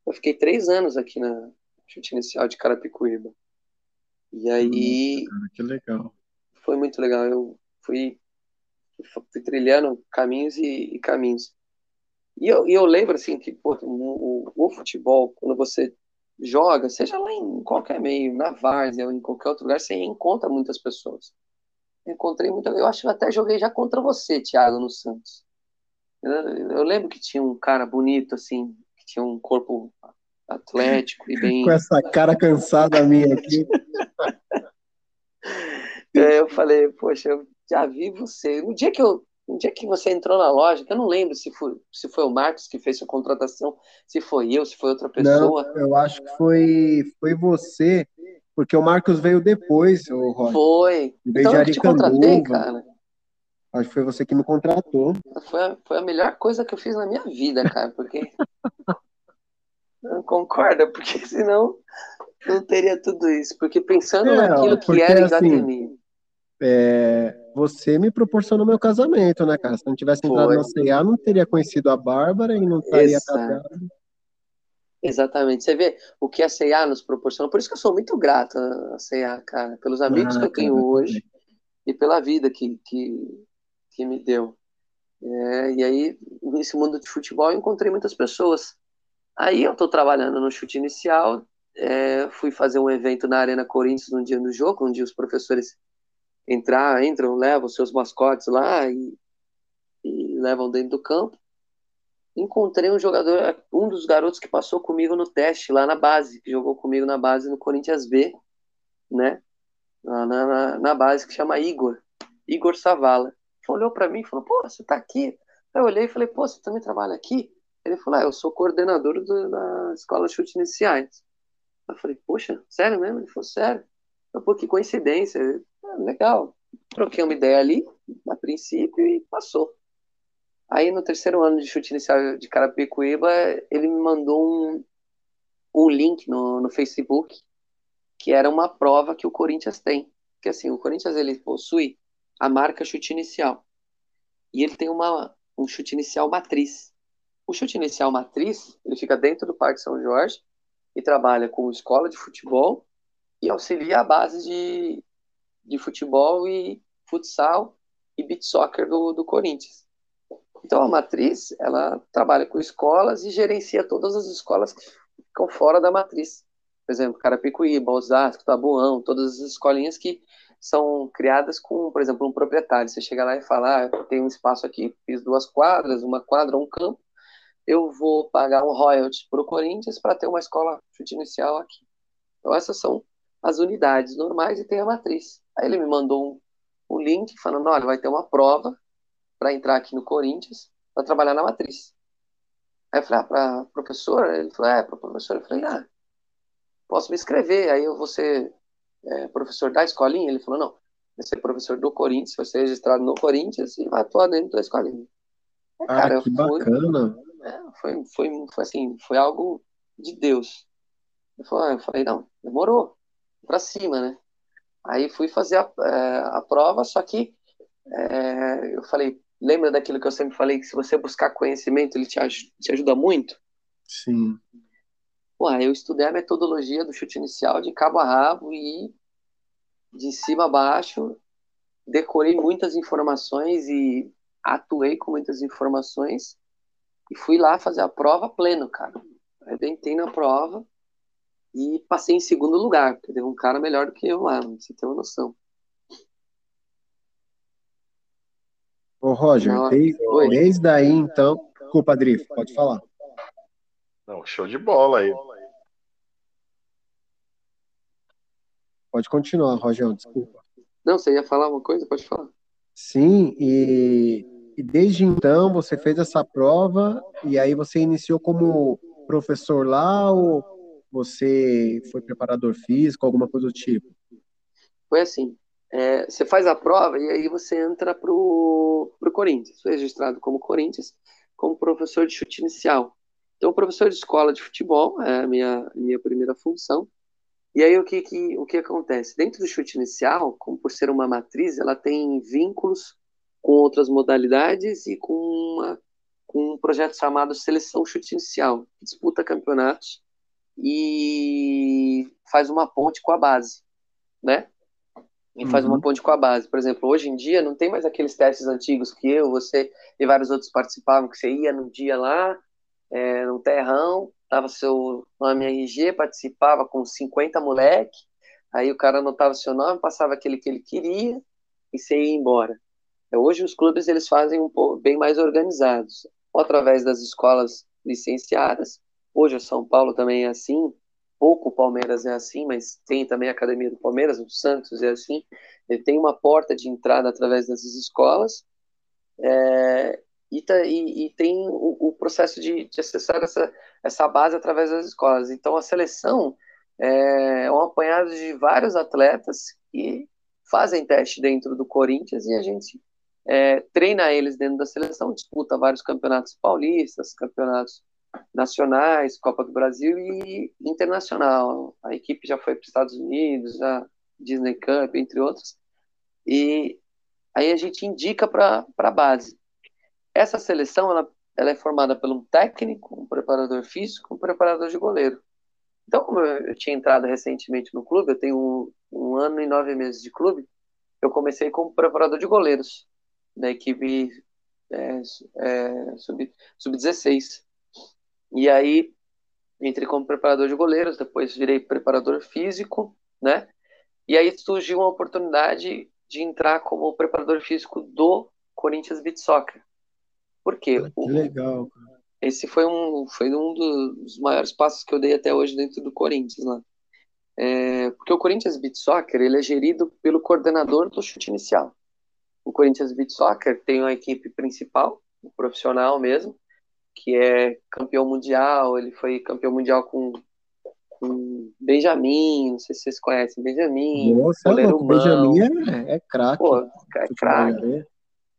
Eu fiquei três anos aqui na chute inicial de Carapicuíba. E aí. Hum, que legal. Foi muito legal. Eu fui fui trilhando caminhos e, e caminhos. E eu, e eu lembro, assim, que pô, o, o, futebol, quando você joga, seja lá em qualquer meio, na várzea ou em qualquer outro lugar, você encontra muitas pessoas. Eu encontrei muita. Eu acho que eu até joguei já contra você, Thiago, no Santos. Eu, eu, lembro que tinha um cara bonito, assim, que tinha um corpo atlético e bem. Com essa cara cansada minha aqui. é, eu falei, poxa, eu já vi você. No dia que eu, no dia que você entrou na loja, que eu não lembro se foi, se foi o Marcos que fez sua contratação, se foi eu, se foi outra pessoa. Não, eu acho que foi, foi você, porque o Marcos veio depois, o Roger. Foi. Veio então, de eu te contratei, cara. Acho que foi você que me contratou. Foi a, foi a melhor coisa que eu fiz na minha vida, cara, porque. não concorda? Porque senão não teria tudo isso. Porque pensando é, naquilo que era Iguatemi. Assim, é, você me proporcionou meu casamento, né, cara? Se não tivesse entrado Foi. na CA, não teria conhecido a Bárbara e não estaria casado. Exatamente. Você vê o que a CA nos proporciona. Por isso que eu sou muito grato à CA, cara, pelos amigos ah, que eu tenho cara, hoje e pela vida que, que, que me deu. É, e aí, nesse mundo de futebol, eu encontrei muitas pessoas. Aí eu estou trabalhando no chute inicial, é, fui fazer um evento na Arena Corinthians no dia do jogo, onde os professores entrar, entram, levam seus mascotes lá e, e levam dentro do campo. Encontrei um jogador, um dos garotos que passou comigo no teste lá na base, que jogou comigo na base no Corinthians B, né? Na, na, na base, que chama Igor, Igor Savala. Olhou para mim e falou: Pô, você tá aqui? Eu olhei e falei: Pô, você também trabalha aqui? Ele falou: ah, eu sou coordenador do, da escola chute iniciais. Eu falei: Poxa, sério mesmo? Ele falou: Sério. Eu, Pô, que coincidência. Ah, legal. Troquei uma ideia ali, a princípio, e passou. Aí no terceiro ano de chute inicial de Carapicuíba, ele me mandou um, um link no, no Facebook, que era uma prova que o Corinthians tem. Que assim, o Corinthians ele possui a marca chute inicial. E ele tem uma, um chute inicial matriz. O chute inicial matriz, ele fica dentro do Parque São Jorge e trabalha com escola de futebol e auxilia a base de, de futebol e futsal e beat soccer do, do Corinthians. Então a matriz, ela trabalha com escolas e gerencia todas as escolas que ficam fora da matriz. Por exemplo, Carapicuíba, Osasco, Tabuão, todas as escolinhas que são criadas com, por exemplo, um proprietário. Você chega lá e fala, ah, tem um espaço aqui, fiz duas quadras, uma quadra, um campo, eu vou pagar um royalty para o Corinthians para ter uma escola chute inicial aqui. Então essas são as unidades normais e tem a matriz. Aí ele me mandou um, um link falando, olha, vai ter uma prova para entrar aqui no Corinthians para trabalhar na matriz. Aí eu falei, ah, para professor? Ele falou, é, para professor. Eu falei, ah, posso me inscrever, aí eu vou ser é, professor da escolinha? Ele falou, não, vai ser professor do Corinthians, vai ser registrado no Corinthians e vai atuar dentro da escolinha. Aí, ah, cara, que bacana. É, foi, foi, foi assim, foi algo de Deus. Eu falei, eu falei não, demorou, para cima, né? Aí fui fazer a, é, a prova, só que é, eu falei, lembra daquilo que eu sempre falei, que se você buscar conhecimento, ele te, te ajuda muito? Sim. Pô, eu estudei a metodologia do chute inicial de cabo a rabo e de cima a baixo, decorei muitas informações e atuei com muitas informações e fui lá fazer a prova pleno, cara. Arrebentei na prova e passei em segundo lugar, porque teve um cara melhor do que eu lá, você tem uma noção. Ô, Roger, desde, desde aí, então. Desculpa, Drif, pode falar. Não, show de bola aí. Pode continuar, Roger, desculpa. Não, você ia falar uma coisa? Pode falar. Sim, e, e desde então você fez essa prova e aí você iniciou como professor lá ou você foi preparador físico, alguma coisa do tipo? Foi assim, é, você faz a prova e aí você entra pro, pro Corinthians. Foi registrado como Corinthians, como professor de chute inicial. Então, professor de escola de futebol é a minha, minha primeira função. E aí, o que, que, o que acontece? Dentro do chute inicial, como por ser uma matriz, ela tem vínculos com outras modalidades e com, uma, com um projeto chamado Seleção Chute Inicial, que disputa campeonatos e faz uma ponte com a base, né? E faz uma uhum. ponte com a base. Por exemplo, hoje em dia não tem mais aqueles testes antigos que eu, você e vários outros participavam, que você ia no dia lá, é, no terrão, dava seu nome RG, participava com 50 moleque, aí o cara anotava seu nome, passava aquele que ele queria e você ia embora. É, hoje os clubes eles fazem um pouco bem mais organizados, ou através das escolas licenciadas. Hoje o São Paulo também é assim, pouco o Palmeiras é assim, mas tem também a academia do Palmeiras, o Santos é assim. Ele tem uma porta de entrada através dessas escolas. É, e, tá, e, e tem o, o processo de, de, acessar essa, essa base através das escolas. Então, a seleção é, é um apanhado de vários atletas que fazem teste dentro do Corinthians e a gente é, treina eles dentro da seleção, disputa vários campeonatos paulistas, campeonatos nacionais, Copa do Brasil e internacional. A equipe já foi para os Estados Unidos, a Disney Cup, entre outros. E aí a gente indica para a base. Essa seleção ela, ela é formada por um técnico, um preparador físico, um preparador de goleiro. Então, como eu tinha entrado recentemente no clube, eu tenho um, um ano e nove meses de clube, eu comecei como preparador de goleiros da equipe é, é, sub-16. Sub e aí entrei como preparador de goleiros, depois virei preparador físico, né? E aí surgiu uma oportunidade de entrar como preparador físico do Corinthians Beach Soccer. Por quê? Ah, que legal, cara. Esse foi um, foi um dos maiores passos que eu dei até hoje dentro do Corinthians lá. É, porque o Corinthians Beach Soccer ele é gerido pelo coordenador do chute inicial. O Corinthians Beach Soccer tem uma equipe principal, um profissional mesmo, que é campeão mundial. Ele foi campeão mundial com, com Benjamin, não sei se vocês conhecem Benjamin. Nossa, Benjamin é, é craque. É craque.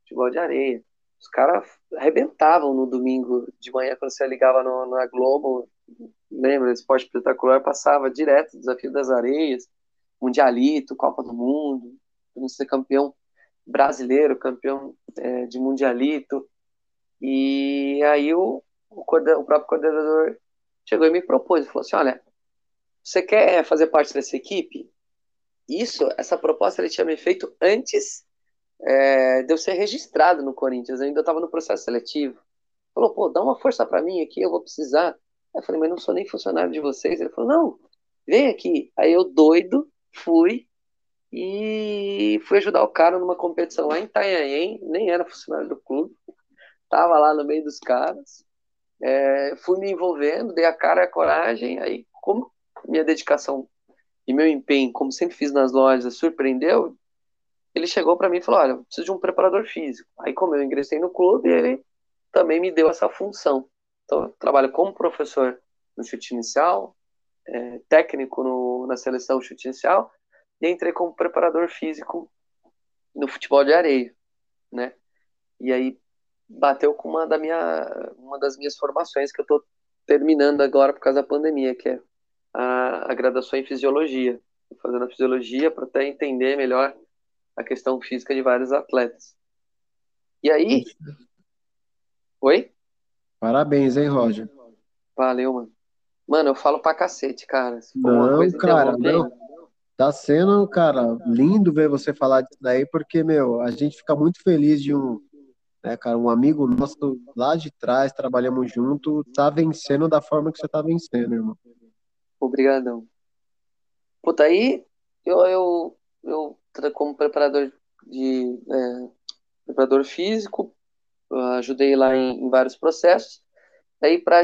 Futebol de areia. Os caras arrebentavam no domingo de manhã quando você ligava no, na Globo. Lembra? Esporte espetacular passava direto Desafio das Areias, Mundialito, Copa do Mundo, não ser campeão brasileiro, campeão é, de Mundialito. E aí o, o, o, próprio coordenador chegou e me propôs, falou assim, olha, você quer fazer parte dessa equipe? Isso, essa proposta ele tinha me feito antes é, de eu ser registrado no Corinthians, eu ainda estava no processo seletivo. Falou, pô, dá uma força para mim aqui, eu vou precisar. Eu falei, mas não sou nem funcionário de vocês. Ele falou, não, vem aqui. Aí eu, doido, fui e fui ajudar o cara numa competição lá em Itanhaém, nem era funcionário do clube, tava lá no meio dos caras. É, fui me envolvendo, dei a cara e a coragem, aí como minha dedicação e meu empenho, como sempre fiz nas lojas, surpreendeu, ele chegou para mim e falou: Olha, preciso de um preparador físico. Aí, como eu ingressei no clube, ele também me deu essa função. Então, eu trabalho como professor no chute inicial, é, técnico no, na seleção chute inicial, e entrei como preparador físico no futebol de areia, né? E aí, bateu com uma, da minha, uma das minhas formações que eu estou terminando agora por causa da pandemia, que é a, a graduação em fisiologia. Tô fazendo a fisiologia para até entender melhor a questão física de vários atletas. E aí. Oi? Parabéns, hein, Roger? Valeu, mano. Mano, eu falo pra cacete, cara. não, cara, não. Tá sendo, cara, lindo ver você falar disso daí, porque, meu, a gente fica muito feliz de um, né, cara, um amigo nosso lá de trás, trabalhamos junto, tá vencendo da forma que você tá vencendo, irmão. Obrigadão. Puta, aí eu, eu, eu como preparador de é, preparador físico, ajudei lá em, em vários processos. Aí para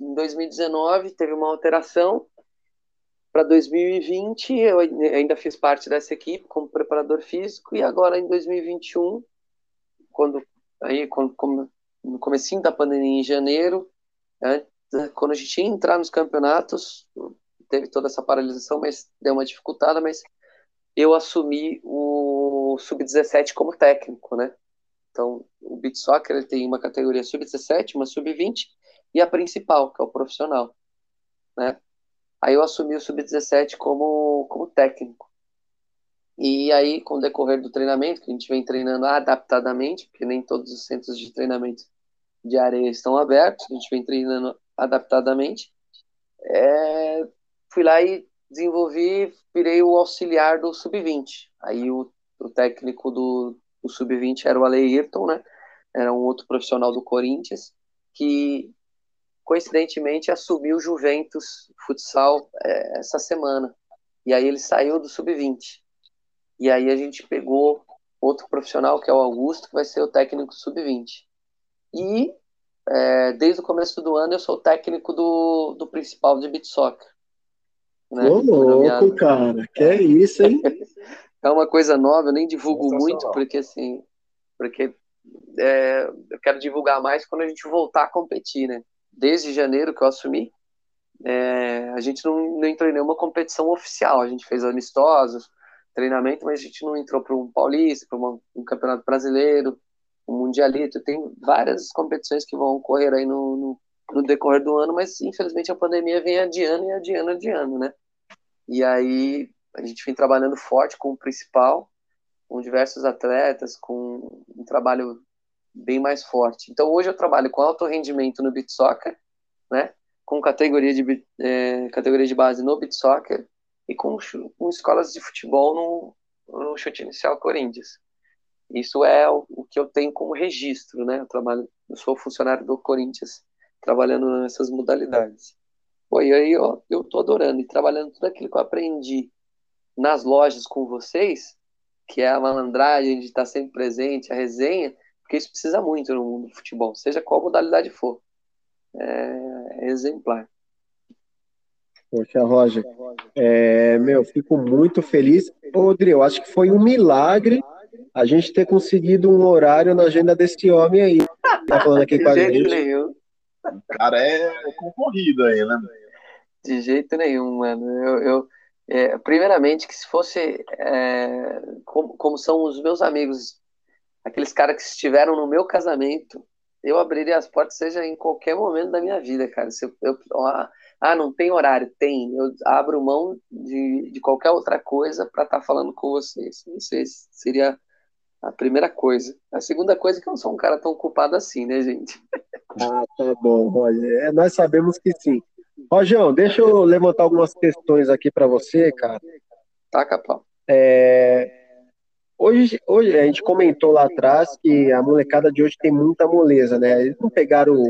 em 2019 teve uma alteração para 2020, eu ainda fiz parte dessa equipe como preparador físico e agora em 2021, quando aí quando, no comecinho da pandemia em janeiro, né, quando a gente ia entrar nos campeonatos, teve toda essa paralisação, mas deu uma dificultada, mas eu assumi o sub-17 como técnico, né? Então, o beat soccer ele tem uma categoria sub-17, uma sub-20 e a principal, que é o profissional, né? Aí eu assumi o sub-17 como, como técnico. E aí, com o decorrer do treinamento, que a gente vem treinando adaptadamente, porque nem todos os centros de treinamento de areia estão abertos, a gente vem treinando adaptadamente, é, fui lá e desenvolvi, virei o auxiliar do sub-20. Aí o, o técnico do, do sub-20 era o Aleirton, né? Era um outro profissional do Corinthians, que coincidentemente assumiu o Juventus Futsal é, essa semana. E aí ele saiu do sub-20. E aí a gente pegou outro profissional, que é o Augusto, que vai ser o técnico sub-20. E é, desde o começo do ano eu sou técnico do, do principal de beat soccer. Né? Ô, louco, cara, que é isso, hein? é uma coisa nova, eu nem divulgo muito, porque assim, porque é, eu quero divulgar mais quando a gente voltar a competir, né? desde janeiro que eu assumi, é, a gente não, não entrou em nenhuma competição oficial. A gente fez amistosos, treinamento, mas a gente não entrou para um paulista, para um campeonato brasileiro, um mundialito. Tem várias competições que vão ocorrer aí no, no, no, decorrer do ano, mas infelizmente a pandemia vem adiando e adiando, adiando, né? E aí a gente vem trabalhando forte com o principal, com diversos atletas, com um trabalho bem mais forte. Então hoje eu trabalho com alto rendimento no beat soccer, né? Com categoria de é, categoria de base no beat soccer e com, com escolas de futebol no, no chute inicial Corinthians. Isso é o, o, que eu tenho como registro, né? Eu trabalho, eu sou funcionário do Corinthians, trabalhando nessas modalidades. Pô, e aí ó, eu tô adorando e trabalhando tudo aquilo que eu aprendi nas lojas com vocês, que é a malandragem de estar sempre presente, a resenha, porque isso precisa muito no mundo do futebol, seja qual modalidade for. É, é exemplar. Poxa, Roger, é, meu, fico muito feliz. Rodrigo, eu acho que foi um milagre a gente ter conseguido um horário na agenda desse homem aí. Tá falando aqui com a gente. Nenhum. O cara é concorrido aí, né? De jeito nenhum, mano. Eu, eu é, primeiramente, que se fosse é, como, como são os meus amigos aqueles caras que estiveram no meu casamento, eu abriria as portas, seja em qualquer momento da minha vida, cara. Se eu, eu ah, não tem horário? Tem. Eu abro mão de, de qualquer outra coisa para estar tá falando com vocês. Não sei se seria a primeira coisa. A segunda coisa é que eu não sou um cara tão ocupado assim, né, gente? Ah, tá bom, Roger. É, nós sabemos que sim. Rojão, deixa eu levantar algumas questões aqui para você, cara. Taca, pau. É, Hoje, hoje a gente comentou lá atrás que a molecada de hoje tem muita moleza, né? Eles não pegaram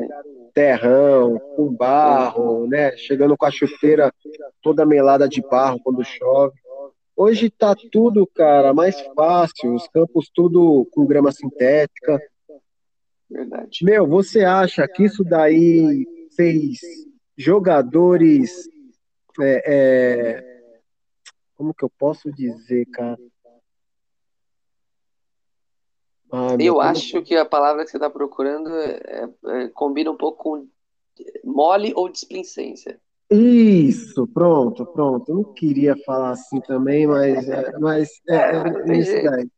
terrão, com barro, né? Chegando com a chuteira toda melada de barro quando chove. Hoje tá tudo, cara, mais fácil, os campos tudo com grama sintética. Verdade. Meu, você acha que isso daí fez jogadores. É, é, como que eu posso dizer, cara? Ah, eu acho que a palavra que você está procurando é, é, combina um pouco com mole ou displicência. Isso, pronto, pronto. Eu não queria falar assim também, mas, é, mas é, é isso daí.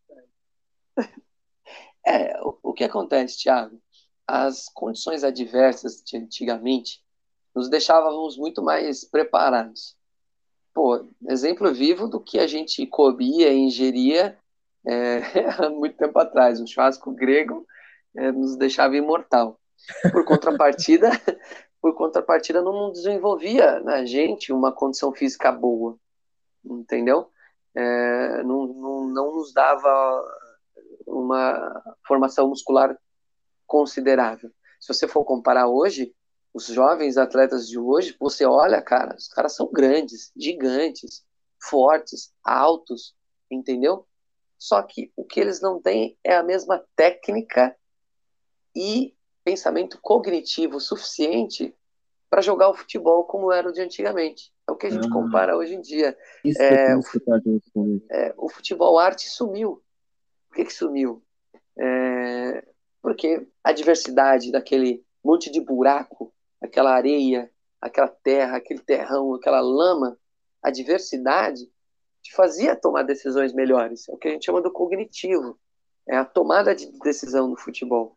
É, o, o que acontece, Thiago? as condições adversas de antigamente nos deixávamos muito mais preparados. Pô, exemplo vivo do que a gente comia e ingeria é, há muito tempo atrás. O churrasco grego é, nos deixava imortal. Por contrapartida, por contrapartida não desenvolvia na gente uma condição física boa, entendeu? É, não, não, não nos dava uma formação muscular considerável. Se você for comparar hoje, os jovens atletas de hoje, você olha, cara, os caras são grandes, gigantes, fortes, altos, entendeu? Só que o que eles não têm é a mesma técnica e pensamento cognitivo suficiente para jogar o futebol como era o de antigamente. É o que a gente ah, compara hoje em dia. Isso é, é, o, é, o futebol arte sumiu. Por que, que sumiu? É, porque a diversidade daquele monte de buraco, aquela areia, aquela terra, aquele terrão, aquela lama, a diversidade te fazia tomar decisões melhores. É o que a gente chama do cognitivo. É a tomada de decisão no futebol.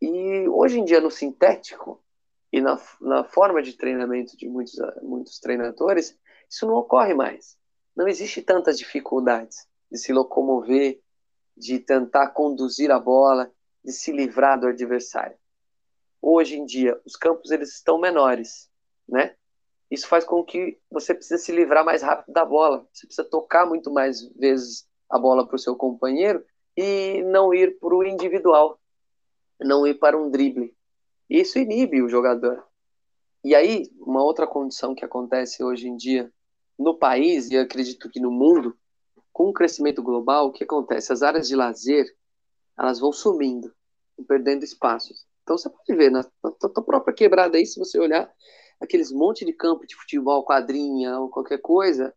E hoje em dia, no sintético e na, na forma de treinamento de muitos, muitos treinadores, isso não ocorre mais. Não existe tantas dificuldades de se locomover, de tentar conduzir a bola, de se livrar do adversário. Hoje em dia, os campos eles estão menores, né? Isso faz com que você precise se livrar mais rápido da bola. Você precisa tocar muito mais vezes a bola para o seu companheiro e não ir para o individual não ir para um drible. Isso inibe o jogador. E aí, uma outra condição que acontece hoje em dia no país, e eu acredito que no mundo, com o crescimento global, o que acontece? As áreas de lazer, elas vão sumindo, perdendo espaços. Então você pode ver, na, na tua própria quebrada aí, se você olhar aqueles monte de campo de futebol, quadrinha ou qualquer coisa,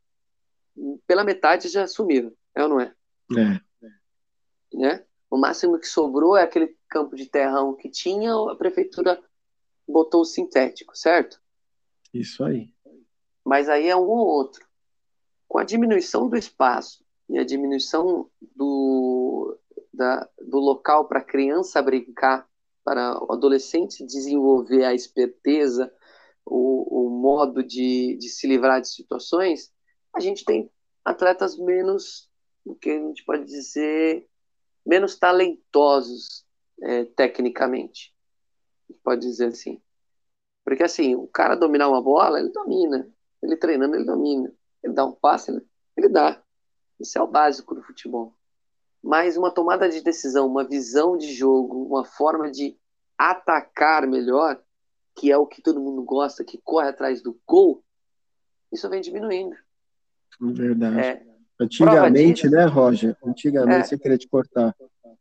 pela metade já sumiram, é ou não é? É. Né? O máximo que sobrou é aquele campo de terrão que tinha, a prefeitura botou o sintético, certo? Isso aí. Mas aí é um ou outro. Com a diminuição do espaço e a diminuição do, da, do local para a criança brincar, para o adolescente desenvolver a esperteza, o, o modo de, de se livrar de situações, a gente tem atletas menos, o que a gente pode dizer, menos talentosos é, tecnicamente. Pode dizer assim. Porque assim, o cara dominar uma bola, ele domina. Ele treinando, ele domina. Ele dá um passe, ele, ele dá. Isso é o básico do futebol. Mas uma tomada de decisão, uma visão de jogo, uma forma de atacar melhor, que é o que todo mundo gosta, que corre atrás do gol, isso vem diminuindo. Verdade. É, Antigamente, né, Roger? Antigamente, é. sem querer te cortar.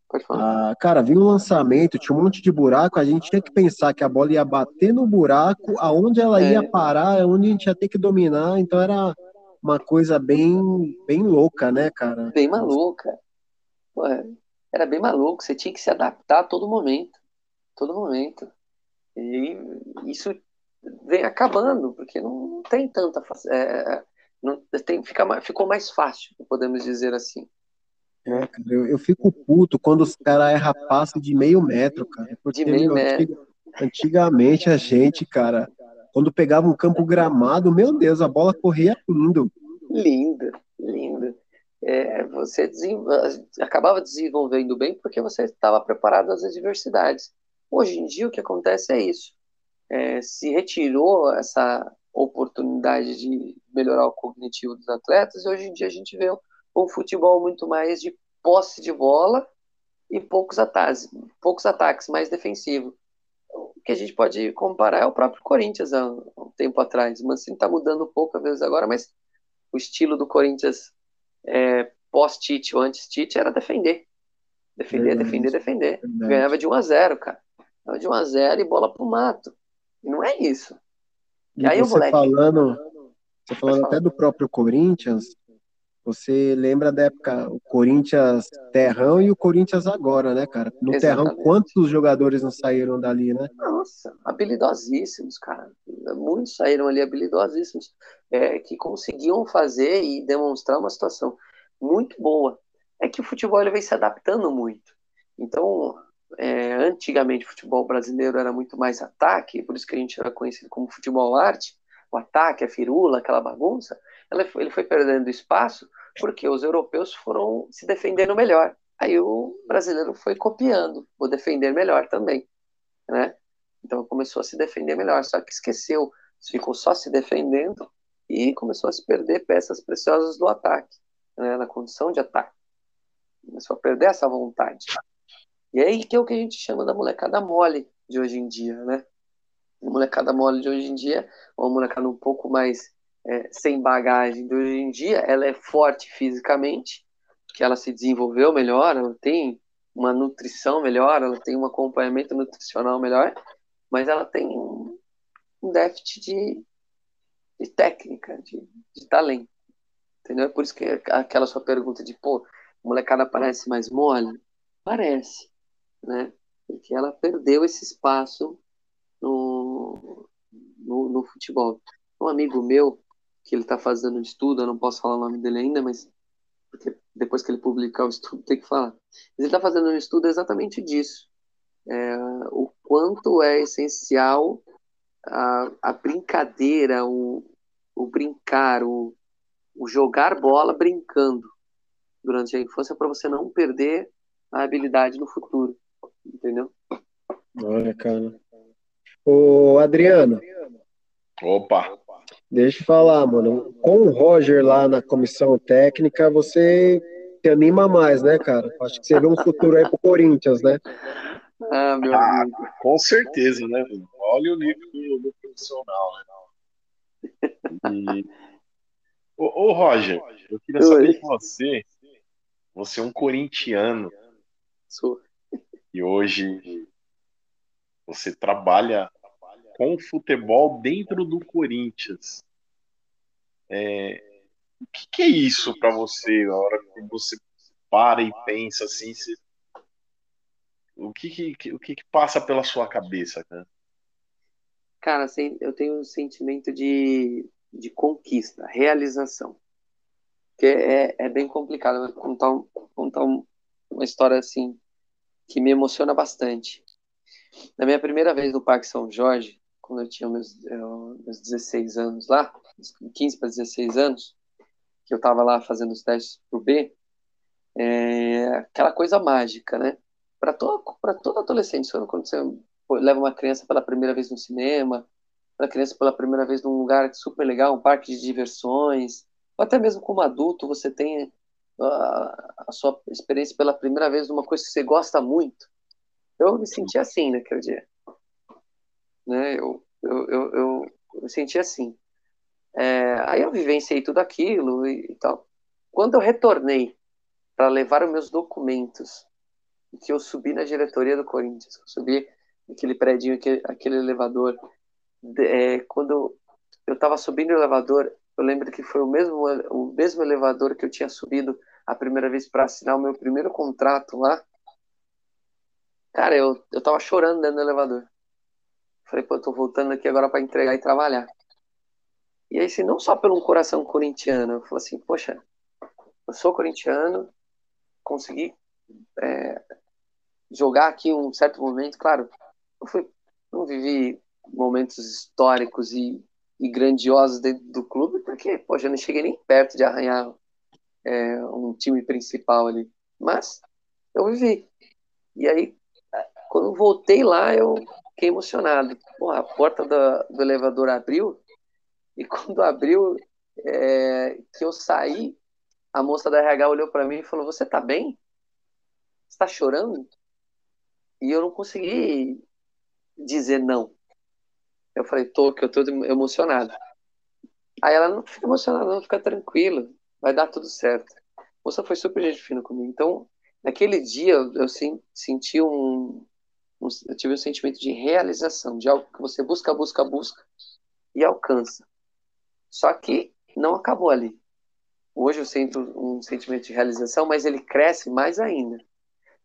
Pode falar. Ah, cara, vinha um lançamento, tinha um monte de buraco, a gente tinha que pensar que a bola ia bater no buraco, aonde ela é. ia parar, onde a gente ia ter que dominar, então era uma coisa bem, bem louca, né, cara? Bem maluca. Pô, era bem maluco, você tinha que se adaptar a todo momento. Todo momento. E isso vem acabando, porque não tem tanta. É, não, tem, fica, ficou mais fácil, podemos dizer assim. É, cara, eu, eu fico puto quando os caras erram passe de meio metro, cara. Porque, de meio metro. Antigamente a gente, cara, quando pegava um campo gramado, meu Deus, a bola corria lindo. Lindo, lindo. É, você acabava desenvolvendo bem porque você estava preparado às adversidades. Hoje em dia o que acontece é isso. É, se retirou essa oportunidade de melhorar o cognitivo dos atletas, e hoje em dia a gente vê um futebol muito mais de posse de bola e poucos ataques, poucos ataques, mais defensivo. O que a gente pode comparar é o próprio Corinthians há um tempo atrás. O Mancini está mudando pouco às vezes agora, mas o estilo do Corinthians é, pós-Tite ou antes-Tite era defender. Defender, Verdade. defender, defender. Verdade. Ganhava de 1 a 0 cara. Ganhava de 1 a 0 e bola pro mato. E não é isso. E, aí, você falando, você falando até do próprio Corinthians, você lembra da época o Corinthians Terrão e o Corinthians agora, né, cara? No Exatamente. Terrão, quantos jogadores não saíram dali, né? Nossa, habilidosíssimos, cara. Muitos saíram ali habilidosíssimos, é, que conseguiam fazer e demonstrar uma situação muito boa. É que o futebol ele vem se adaptando muito. Então, é, antigamente o futebol brasileiro era muito mais ataque, por isso que a gente era conhecido como futebol arte, o ataque, a firula, aquela bagunça, ele foi perdendo espaço porque os europeus foram se defendendo melhor. Aí o brasileiro foi copiando, vou defender melhor também, né? Então começou a se defender melhor, só que esqueceu, ficou só se defendendo e começou a se perder peças preciosas do ataque, né? na condição de ataque. Começou a perder essa vontade. E aí que é o que a gente chama da molecada mole de hoje em dia, né? A molecada mole de hoje em dia, uma molecada um pouco mais é, sem bagagem de hoje em dia, ela é forte fisicamente, que ela se desenvolveu melhor, ela tem uma nutrição melhor, ela tem um acompanhamento nutricional melhor, mas ela tem um, déficit de, de técnica, de, de, talento. Entendeu? É por isso que aquela sua pergunta de, pô, molecada parece mais mole? Parece, né? Porque ela perdeu esse espaço no, no, no futebol. Um amigo meu, que ele está fazendo um estudo, eu não posso falar o nome dele ainda, mas porque depois que ele publicar o estudo tem que falar. Mas ele está fazendo um estudo exatamente disso, é, o quanto é essencial a, a brincadeira, o, o brincar, o, o jogar bola brincando durante a infância para você não perder a habilidade no futuro, entendeu? Olha, cara. Ô, Adriano. Opa. Deixa eu falar, mano. Com o Roger lá na comissão técnica, você te anima mais, né, cara? Acho que você vê um futuro aí pro Corinthians, né? Ah, meu ah, amigo. Com certeza, né? Olha o nível do, do profissional, né? E... Ô, ô, Roger, eu queria saber Oi. de você. Você é um corintiano. Sou. E hoje você trabalha com futebol dentro do Corinthians. É, o que, que, é isso para você, a hora que você para e pensa assim? Se, o que, que, o que, que passa pela sua cabeça, cara? Cara, assim, eu tenho um sentimento de, de conquista, realização. Que é, é bem complicado. Vou contar, contar uma história assim que me emociona bastante. Na minha primeira vez no Parque São Jorge, quando eu tinha meus, eu, meus 16 anos lá, 15 para 16 anos, que eu estava lá fazendo os testes pro B, é aquela coisa mágica, né? Para todo, todo adolescente, quando você leva uma criança pela primeira vez no cinema, a criança pela primeira vez num lugar super legal, um parque de diversões, ou até mesmo como adulto, você tem a, a sua experiência pela primeira vez numa coisa que você gosta muito. Eu me senti assim naquele dia né? Eu, eu, eu, eu, senti assim. É, aí eu vivenciei tudo aquilo e, e tal. Quando eu retornei para levar os meus documentos, que eu subi na diretoria do Corinthians, eu subi aquele prédio, aquele, aquele elevador, é, quando eu estava subindo o elevador, eu lembro que foi o mesmo, o mesmo elevador que eu tinha subido a primeira vez para assinar o meu primeiro contrato lá. Cara, eu, eu tava chorando dentro do elevador. Falei, pô, eu tô voltando aqui agora para entregar e trabalhar. E aí, assim, não só pelo coração corintiano, eu falei assim, poxa, eu sou corintiano, consegui é, jogar aqui um certo momento, claro, eu fui, não vivi momentos históricos e, e grandiosos dentro do clube, porque, poxa, eu não cheguei nem perto de arranhar é, um time principal ali, mas eu vivi. E aí, quando voltei lá, eu fiquei emocionado. A porta do, do elevador abriu e quando abriu, é, que eu saí, a moça da RH olhou para mim e falou: Você tá bem? Você tá chorando? E eu não consegui dizer não. Eu falei: Tô, que eu tô emocionado. Aí ela não fica emocionada, não, fica tranquila, vai dar tudo certo. A moça foi super gente fina comigo. Então, naquele dia, eu, eu senti um, eu tive um sentimento de realização, de algo que você busca, busca, busca e alcança. Só que não acabou ali. Hoje eu sinto um sentimento de realização, mas ele cresce mais ainda.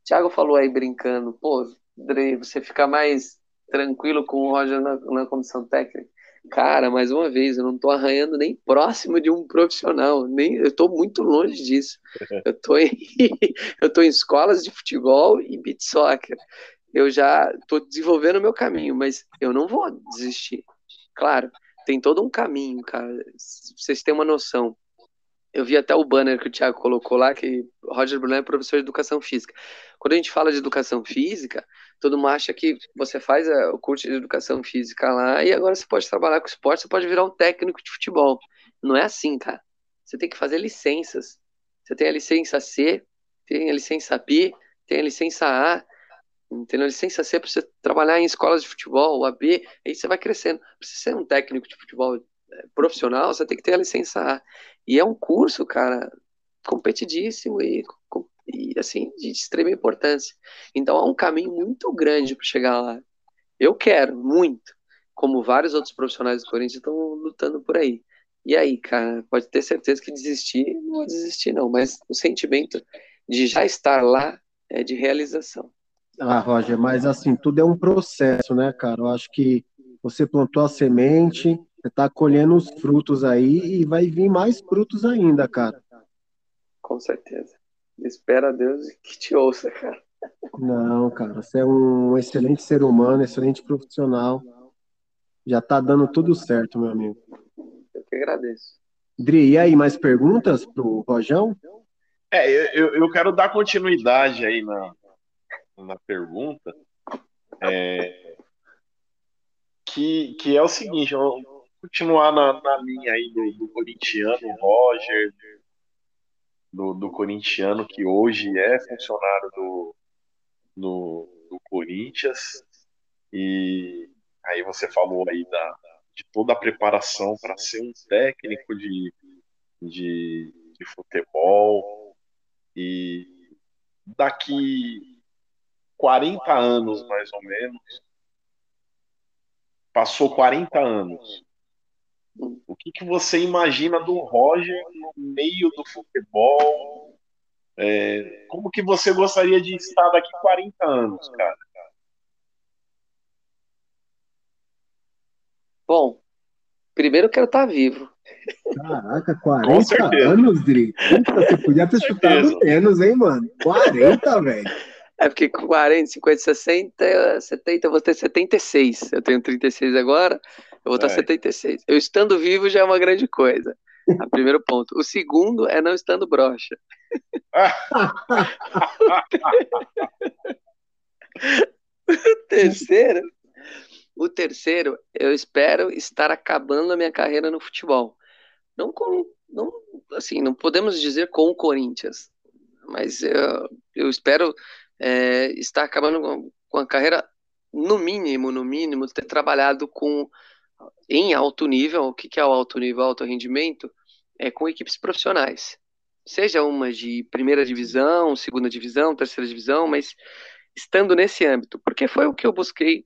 Tiago falou aí brincando, pô, Dre, você fica mais tranquilo com o Roger na, na comissão técnica. Cara, mais uma vez, eu não estou arranhando nem próximo de um profissional, nem eu estou muito longe disso. Eu estou em, eu tô em escolas de futebol e beat soccer. Eu já estou desenvolvendo o meu caminho, mas eu não vou desistir. Claro, tem todo um caminho, cara. Vocês têm uma noção. Eu vi até o banner que o Thiago colocou lá, que Roger Brunet é professor de educação física. Quando a gente fala de educação física, todo mundo acha que você faz eh, o curso de educação física lá e agora você pode trabalhar com esporte, você pode virar um técnico de futebol. Não é assim, cara. Você tem que fazer licenças. Você tem a licença C, tem a licença B, tem a licença A, a licença C para você trabalhar em escolas de futebol, a B, aí você vai crescendo. Para você ser um técnico de futebol eh, profissional, você tem que ter a licença A. E é um curso, cara, competidíssimo e, e assim, de extrema importância. Então é um caminho muito grande para chegar lá. Eu quero, muito. Como vários outros profissionais do Corinthians estão lutando por aí. E aí, cara, pode ter certeza que desistir, não vou desistir, não. Mas o sentimento de já estar lá é de realização. Ah, Roger, mas assim, tudo é um processo, né, cara? Eu acho que você plantou a semente, você tá colhendo os frutos aí e vai vir mais frutos ainda, cara. Com certeza. Espera a Deus que te ouça, cara. Não, cara, você é um excelente ser humano, excelente profissional. Já tá dando tudo certo, meu amigo. Eu que agradeço. Dri, e aí, mais perguntas pro Rojão? É, eu, eu quero dar continuidade aí na, na pergunta. É, que, que é o seguinte, continuar na, na linha aí do, do corintiano Roger, do, do corintiano que hoje é funcionário do, do, do Corinthians. E aí você falou aí da, de toda a preparação para ser um técnico de, de, de futebol, e daqui 40 anos, mais ou menos, passou 40 anos. O que, que você imagina do Roger no meio do futebol? É, como que você gostaria de estar daqui 40 anos, cara? Bom, primeiro eu quero estar vivo. Caraca, 40 anos, Dri. você podia ter chutado menos, hein, mano? 40, velho. É porque 40, 50, 60, 70, eu vou ter 76. Eu tenho 36 agora, eu vou estar é. 76. Eu estando vivo já é uma grande coisa. A primeiro ponto. O segundo é não estando broxa. o terceiro, o terceiro, eu espero estar acabando a minha carreira no futebol. Não com, não, assim, não podemos dizer com o Corinthians, mas eu, eu espero é, estar acabando com, com a carreira, no mínimo, no mínimo, ter trabalhado com em alto nível. O que, que é o alto nível, alto rendimento? É com equipes profissionais, seja uma de primeira divisão, segunda divisão, terceira divisão, mas estando nesse âmbito, porque foi o que eu busquei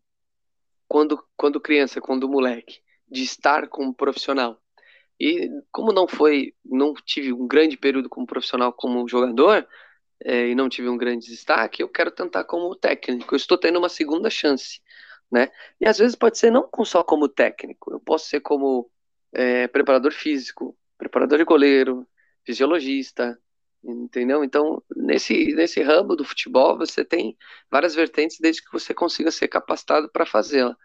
quando, quando criança, quando moleque, de estar como profissional. E como não foi, não tive um grande período como profissional, como jogador, é, e não tive um grande destaque, eu quero tentar como técnico. Eu estou tendo uma segunda chance, né? E às vezes pode ser não só como técnico, eu posso ser como é, preparador físico, preparador de goleiro, fisiologista, entendeu? Então, nesse, nesse ramo do futebol, você tem várias vertentes desde que você consiga ser capacitado para fazê-la.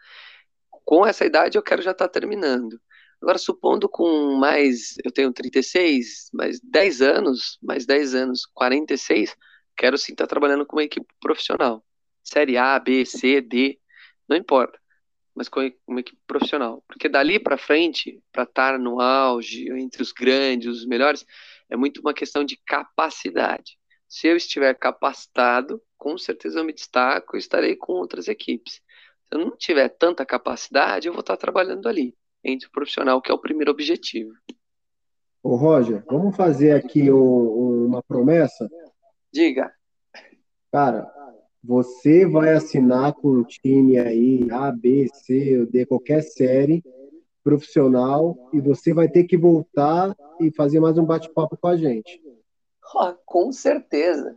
Com essa idade, eu quero já estar tá terminando. Agora, supondo com mais, eu tenho 36, mais 10 anos, mais 10 anos, 46, quero sim estar trabalhando com uma equipe profissional. Série A, B, C, D, não importa, mas com uma equipe profissional. Porque dali para frente, para estar no auge, entre os grandes, os melhores, é muito uma questão de capacidade. Se eu estiver capacitado, com certeza eu me destaco e estarei com outras equipes. Se eu não tiver tanta capacidade, eu vou estar trabalhando ali entre o profissional, que é o primeiro objetivo. Ô Roger, vamos fazer aqui o, uma promessa? Diga. Cara, você vai assinar com um time aí, A, B, C, D, qualquer série profissional, e você vai ter que voltar e fazer mais um bate-papo com a gente. Oh, com certeza.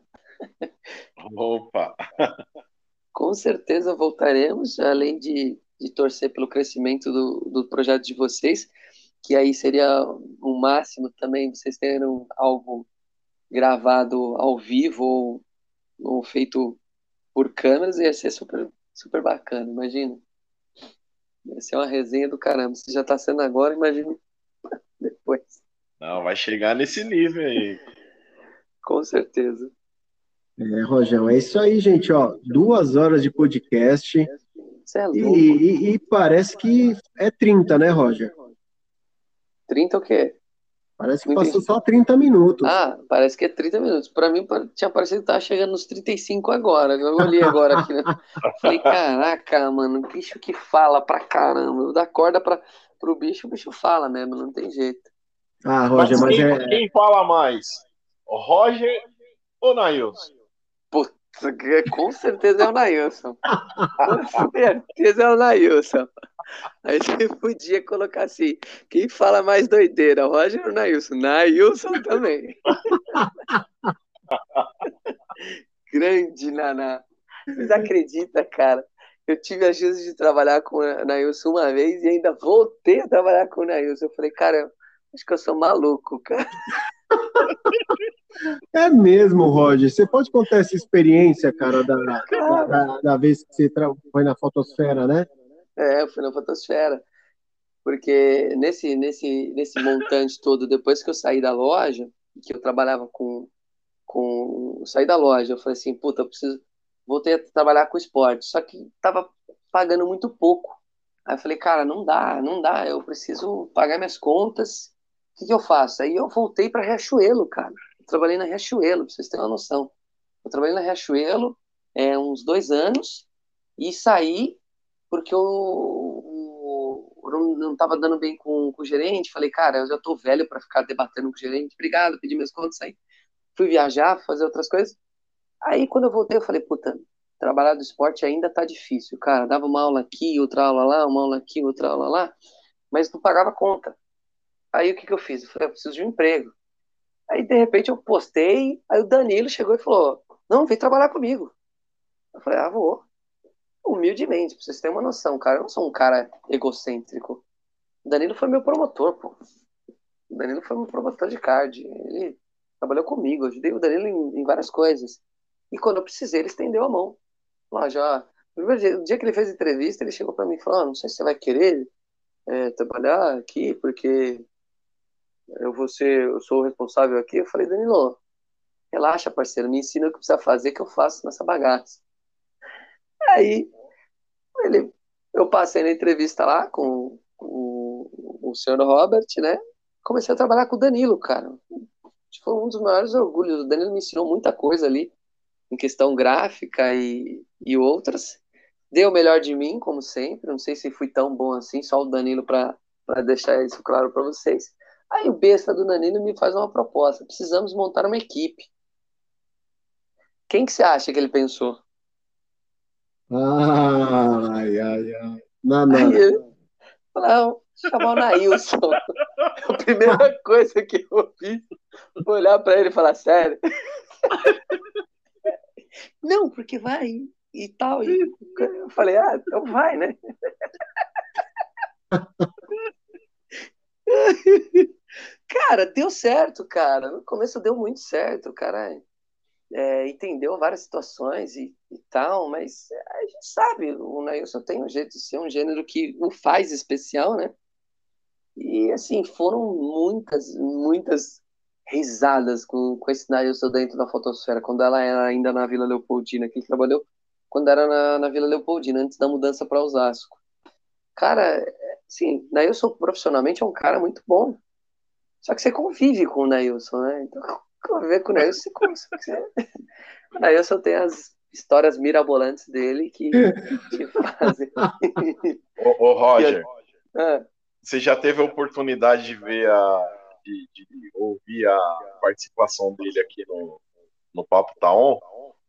Opa! com certeza voltaremos, além de de torcer pelo crescimento do, do projeto de vocês, que aí seria o máximo também vocês terem algo gravado ao vivo ou, ou feito por câmeras ia ser super, super bacana, imagina. Ia ser uma resenha do caramba. Se já tá sendo agora, imagina depois. Não, vai chegar nesse nível aí. Com certeza. É, Rojão, é isso aí, gente, ó. Duas horas de podcast. Você é louco. E, e, e parece que é 30, né, Roger? 30 o quê? Parece que Não passou entendi. só 30 minutos. Ah, parece que é 30 minutos. Pra mim, tinha parecido que tava chegando nos 35 agora. Eu olhei agora aqui, né? Falei, caraca, mano, bicho que fala pra caramba. Eu dá corda pra, pro bicho, o bicho fala mesmo, não tem jeito. Ah, Roger, mas quem, é. quem fala mais? Roger ou Nailson? Com certeza é o Nailson. Com certeza é o Nailson. Aí você podia colocar assim: quem fala mais doideira, Roger ou Nailson? Nailson também. Grande Naná. Vocês acreditam, cara? Eu tive a chance de trabalhar com o Nailson uma vez e ainda voltei a trabalhar com o Nailson. Eu falei, cara, acho que eu sou maluco, cara. É mesmo, Roger. Você pode contar essa experiência, cara, da, da, da vez que você foi na fotosfera, né? É, eu fui na fotosfera. Porque nesse, nesse, nesse montante todo, depois que eu saí da loja, que eu trabalhava com, com. Saí da loja, eu falei assim, puta, eu preciso. Voltei a trabalhar com esporte, só que tava pagando muito pouco. Aí eu falei, cara, não dá, não dá, eu preciso pagar minhas contas. O que, que eu faço? Aí eu voltei para Riachuelo, cara. Trabalhei na Riachuelo, pra vocês terem uma noção. Eu trabalhei na Riachuelo é, uns dois anos e saí porque eu, eu não, não tava dando bem com, com o gerente. Falei, cara, eu já tô velho para ficar debatendo com o gerente. Obrigado, pedi minhas contas, saí. Fui viajar, fazer outras coisas. Aí, quando eu voltei, eu falei, puta, trabalhar do esporte ainda tá difícil, cara. Dava uma aula aqui, outra aula lá, uma aula aqui, outra aula lá, mas não pagava conta. Aí, o que que eu fiz? Eu falei, eu preciso de um emprego. Aí, de repente, eu postei, aí o Danilo chegou e falou, não, vem trabalhar comigo. Eu falei, ah, vou. Humildemente, pra vocês terem uma noção, cara, eu não sou um cara egocêntrico. O Danilo foi meu promotor, pô. O Danilo foi meu promotor de card. Ele trabalhou comigo, ajudei o Danilo em, em várias coisas. E quando eu precisei, ele estendeu a mão. Lá já. No primeiro dia, dia que ele fez a entrevista, ele chegou para mim e falou: ah, não sei se você vai querer é, trabalhar aqui, porque eu vou ser, eu sou o responsável aqui. Eu falei, Danilo, relaxa, parceiro, me ensina o que precisa fazer que eu faço nessa bagaça. Aí, ele, eu passei na entrevista lá com, com o senhor Robert, né? Comecei a trabalhar com o Danilo, cara. Foi um dos maiores orgulhos. O Danilo me ensinou muita coisa ali em questão gráfica e, e outras. Deu o melhor de mim, como sempre. Não sei se fui tão bom assim, só o Danilo para deixar isso claro para vocês. Aí o besta do Danilo me faz uma proposta. Precisamos montar uma equipe. Quem que você acha que ele pensou? Ai, ai, ai. Não, não. Aí ele falou, chamar o Nailson. A primeira coisa que eu fiz foi olhar para ele e falar, sério? Não, porque vai e tal. E eu falei, ah, então vai, né? Cara, deu certo, cara. No começo deu muito certo, cara. É, entendeu várias situações e, e, tal, mas a gente sabe, o Nailson tem um jeito de ser um gênero que o faz especial, né? E assim, foram muitas, muitas risadas com, com esse Nailson dentro da fotosfera, quando ela era ainda na Vila Leopoldina, que ele trabalhou quando era na, na Vila Leopoldina, antes da mudança para Osasco. Cara, assim, Nailson profissionalmente é um cara muito bom. Só que você convive com o Nailson, né? Então, conviver com o Nailson, você consegue. O Nailson tem as histórias mirabolantes dele que, que fazem. Ô, ô Roger, Ah, você já teve a oportunidade de ver a. de, de ouvir a participação dele aqui no, no Papo Taon?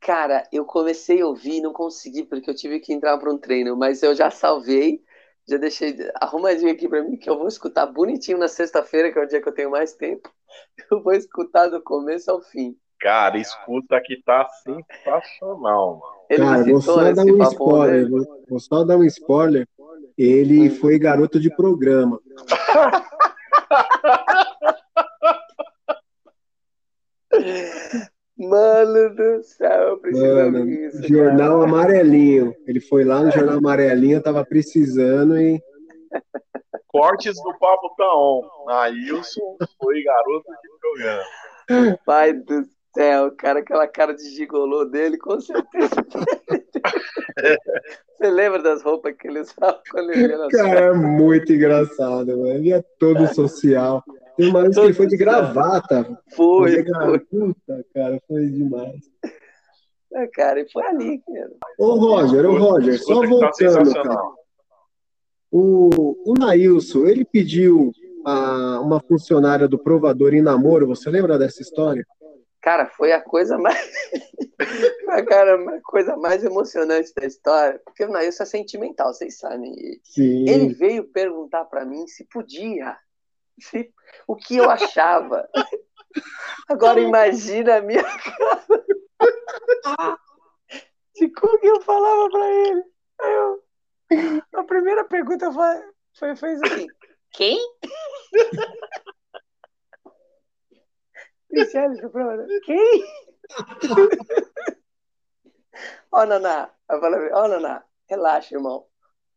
Cara, eu comecei a ouvir e não consegui, porque eu tive que entrar para um treino, mas eu já salvei, já deixei arrumadinho aqui para mim, que eu vou escutar bonitinho na sexta-feira, que é o dia que eu tenho mais tempo. Eu vou escutar do começo ao fim. Cara, escuta que tá sensacional, mano. Ele Cara, vou só dar um papo spoiler. dele. Vou só dar um spoiler. Ele foi garoto de programa. Mano do céu, precisa Mano, disso. Jornal cara. Amarelinho. Ele foi lá no Jornal Amarelinho, tava precisando e. Cortes do Papo Tá On. Ailson foi garoto de programa. Pai do céu, cara, aquela cara de gigolô dele, com certeza. Você lembra das roupas que ele usava quando ele era Cara, é muito engraçado, mano. Ele é todo social. Tem uma vez que ele foi de gravata. Foi, foi. Puta, cara, foi demais. É, cara, e foi ali, cara. Ô, Roger, ô, Roger, só voltando, cara. O, o Nailson, ele pediu a, uma funcionária do provador em namoro, você lembra dessa história? Cara, foi a coisa mais. cara, a coisa mais emocionante da história. Porque o Nailson é sentimental, vocês sabem. Sim. Ele veio perguntar para mim se podia. Se, o que eu achava. Agora imagina a minha cara. De como que eu falava para ele. Eu, a primeira pergunta foi, foi fez assim: quem? Michele, quem? Ó, oh, Naná, ó, oh, Naná, relaxa, irmão.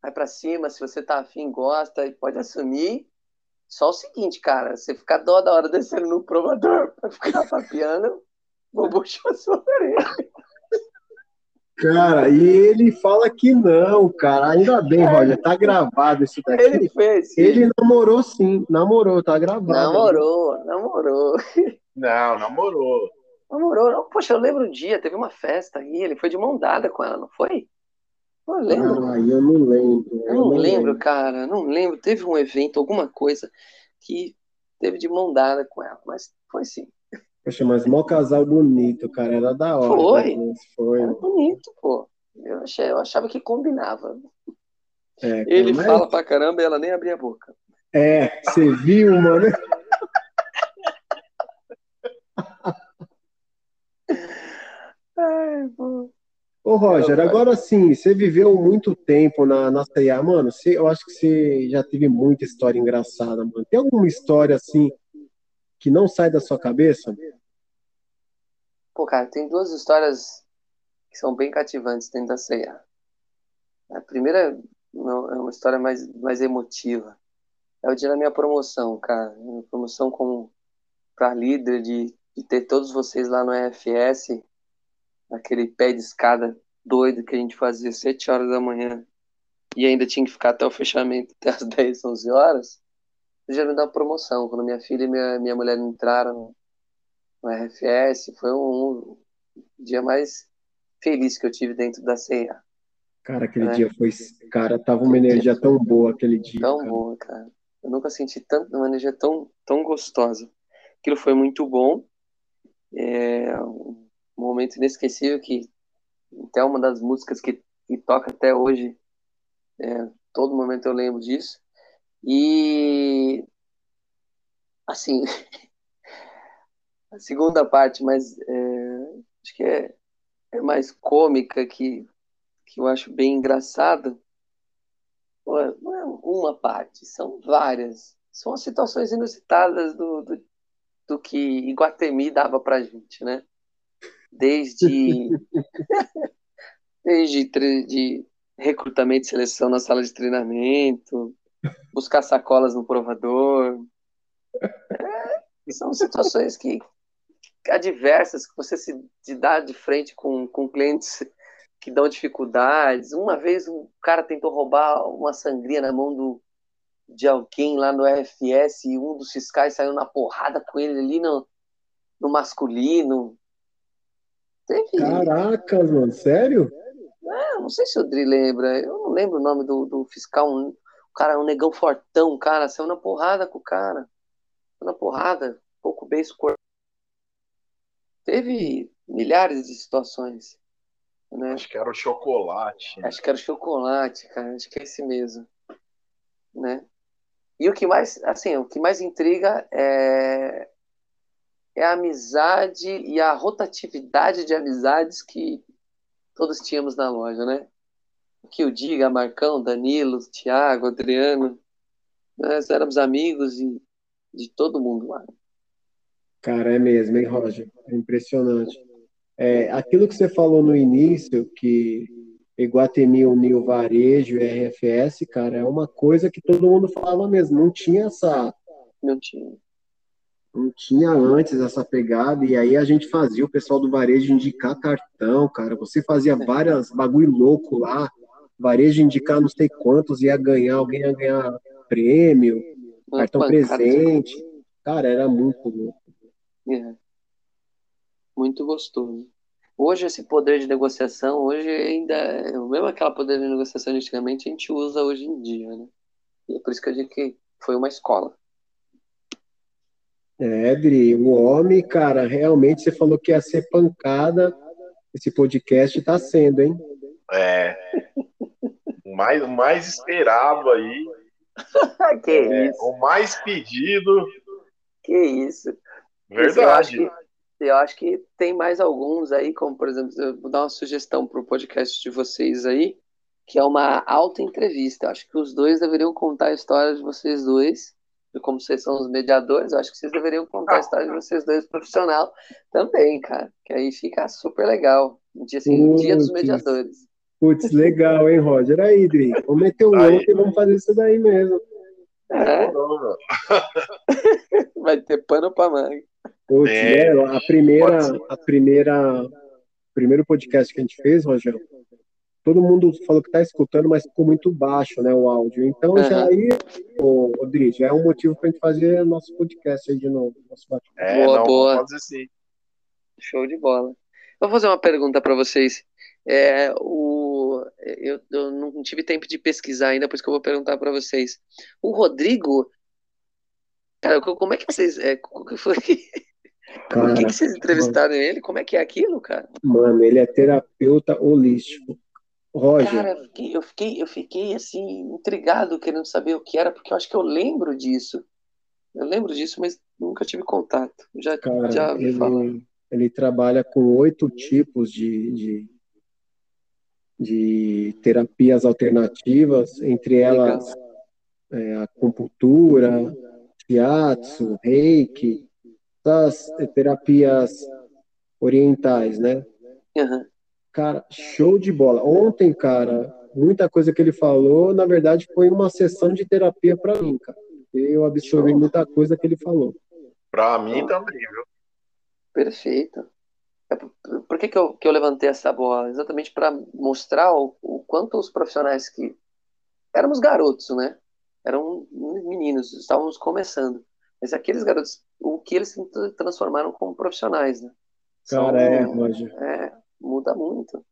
Vai pra cima, se você tá afim, gosta, pode assumir. Só o seguinte, cara, você ficar dó da hora descendo no provador pra ficar papiando, vou puxar sua orelha. Cara, e ele fala que não, cara. Ainda bem. Roger, tá gravado isso daqui. Ele fez. Sim. Ele namorou sim, namorou, tá gravado. Namorou, namorou. Não, namorou. Namorou, não. Poxa, eu lembro um dia, teve uma festa aí, ele foi de mão dada com ela, não foi? Não lembro. Ah, eu não lembro. Eu não, não lembro, lembro, cara, não lembro. Teve um evento, alguma coisa que teve de mão dada com ela, mas foi sim. Poxa, mas mó casal bonito, cara, era da hora. Foi, foi. Era bonito, pô. Eu, achei, eu achava que combinava. É, Ele mas... fala pra caramba e ela nem abria a boca. É, você viu, mano? Ai, pô. Ô, Roger, agora sim, você viveu muito tempo na, na CIA, mano. Você, eu acho que você já teve muita história engraçada, mano. Tem alguma história assim que não sai da sua cabeça? Pô, cara, tem duas histórias que são bem cativantes dentro da CIA. A primeira é uma história mais, mais emotiva. É o dia da minha promoção, cara. Minha promoção como para líder, de, de ter todos vocês lá no EFS aquele pé de escada doido que a gente fazia às 7 horas da manhã e ainda tinha que ficar até o fechamento, até as 10, 11 horas, já me dá uma promoção. Quando minha filha e minha, minha mulher entraram no RFS, foi um, um dia mais feliz que eu tive dentro da ceia. Cara, aquele né? dia foi. Cara, tava uma energia tão boa aquele dia. Tão cara. boa, cara. Eu nunca senti tanto, uma energia tão, tão gostosa. Aquilo foi muito bom. É, um momento inesquecível que até uma das músicas que, que toca até hoje, é, todo momento eu lembro disso. E assim, a segunda parte, mas é, acho que é, é mais cômica, que, que eu acho bem engraçada. Não é uma parte, são várias. São as situações inusitadas do, do, do que Iguatemi dava pra gente, né? Desde desde de recrutamento e seleção na sala de treinamento, buscar sacolas no provador. É, são situações que adversas que você se dá de frente com, com clientes que dão dificuldades. Uma vez um cara tentou roubar uma sangria na mão do, de alguém lá no RFS e um dos fiscais saiu na porrada com ele ali no, no masculino. Teve. Caracas, mano, sério? É, não sei se o Dri lembra. Eu não lembro o nome do, do fiscal. Um, o cara, um negão fortão, cara. Saiu na porrada com o cara. Saiu na porrada. Pouco bem escorado. Teve milhares de situações. Né? Acho que era o chocolate. Acho que era o chocolate, cara. Acho que é esse mesmo. Né? E o que mais, assim, o que mais intriga é é a amizade e a rotatividade de amizades que todos tínhamos na loja, né? O que eu diga, Marcão, Danilo, Thiago, Adriano, nós éramos amigos de, de todo mundo lá. Cara, é mesmo, hein, Roger? É impressionante. É, aquilo que você falou no início, que Iguatemi uniu varejo e RFS, cara, é uma coisa que todo mundo falava mesmo. Não tinha essa. Não tinha. Não tinha antes essa pegada, e aí a gente fazia o pessoal do varejo indicar cartão, cara. Você fazia várias bagulho louco lá, varejo indicar não sei quantos, ia ganhar, alguém ia ganhar prêmio, cartão presente. Cara, era muito louco. É. Muito gostoso. Hoje esse poder de negociação, hoje ainda, mesmo aquela poder de negociação de antigamente, a gente usa hoje em dia, né? E é por isso que eu digo que foi uma escola. É, Dri, o homem, cara, realmente você falou que ia ser pancada. Esse podcast tá sendo, hein? É. O mais, o mais esperado aí. que é, isso? O mais pedido. Que isso? Verdade. Eu acho, que, eu acho que tem mais alguns aí, como por exemplo, eu vou dar uma sugestão pro podcast de vocês aí, que é uma auto-entrevista. Eu acho que os dois deveriam contar a história de vocês dois e como vocês são os mediadores, eu acho que vocês deveriam contar a história de vocês dois profissional também, cara. Que aí fica super legal. Dia, assim, dia dos mediadores. Putz, legal, hein, Roger? Aí, Dri, vamos meter o outro e vamos fazer isso daí mesmo. É. Vai ter pano pra manga. Putz, é, né? A primeira, a primeira, primeiro podcast que a gente fez, Roger, todo mundo falou que está escutando, mas ficou muito baixo, né, o áudio. Então, uhum. já aí, ô, Rodrigo, já é um motivo para a gente fazer nosso podcast aí de novo. Nosso é, boa, não, boa. Pode ser. Show de bola. Vou fazer uma pergunta para vocês. É, o, eu, eu, não tive tempo de pesquisar ainda, por isso que eu vou perguntar para vocês. O Rodrigo, cara, como é que vocês, é, como que foi? Cara, Por que, que vocês entrevistaram mano, ele? Como é que é aquilo, cara? Mano, ele é terapeuta holístico. Roger. Cara, eu fiquei, eu fiquei, eu fiquei assim, intrigado, querendo saber o que era, porque eu acho que eu lembro disso. Eu lembro disso, mas nunca tive contato. Já, Cara, já ele, ele trabalha com oito tipos de, de, de terapias alternativas, entre elas é, a acupuntura, shiatsu, reiki, das terapias orientais, né? Uhum. Cara, show de bola. Ontem, cara, muita coisa que ele falou, na verdade, foi uma sessão de terapia para mim, cara. Eu absorvi show. muita coisa que ele falou. Para mim também, viu? Perfeito. É, por que, que, eu, que eu levantei essa bola? Exatamente para mostrar o, o quanto os profissionais que éramos garotos, né? Eram meninos, estávamos começando. Mas aqueles garotos, o que eles se transformaram como profissionais, né? Cara, São, é, Roger. É, muda muito.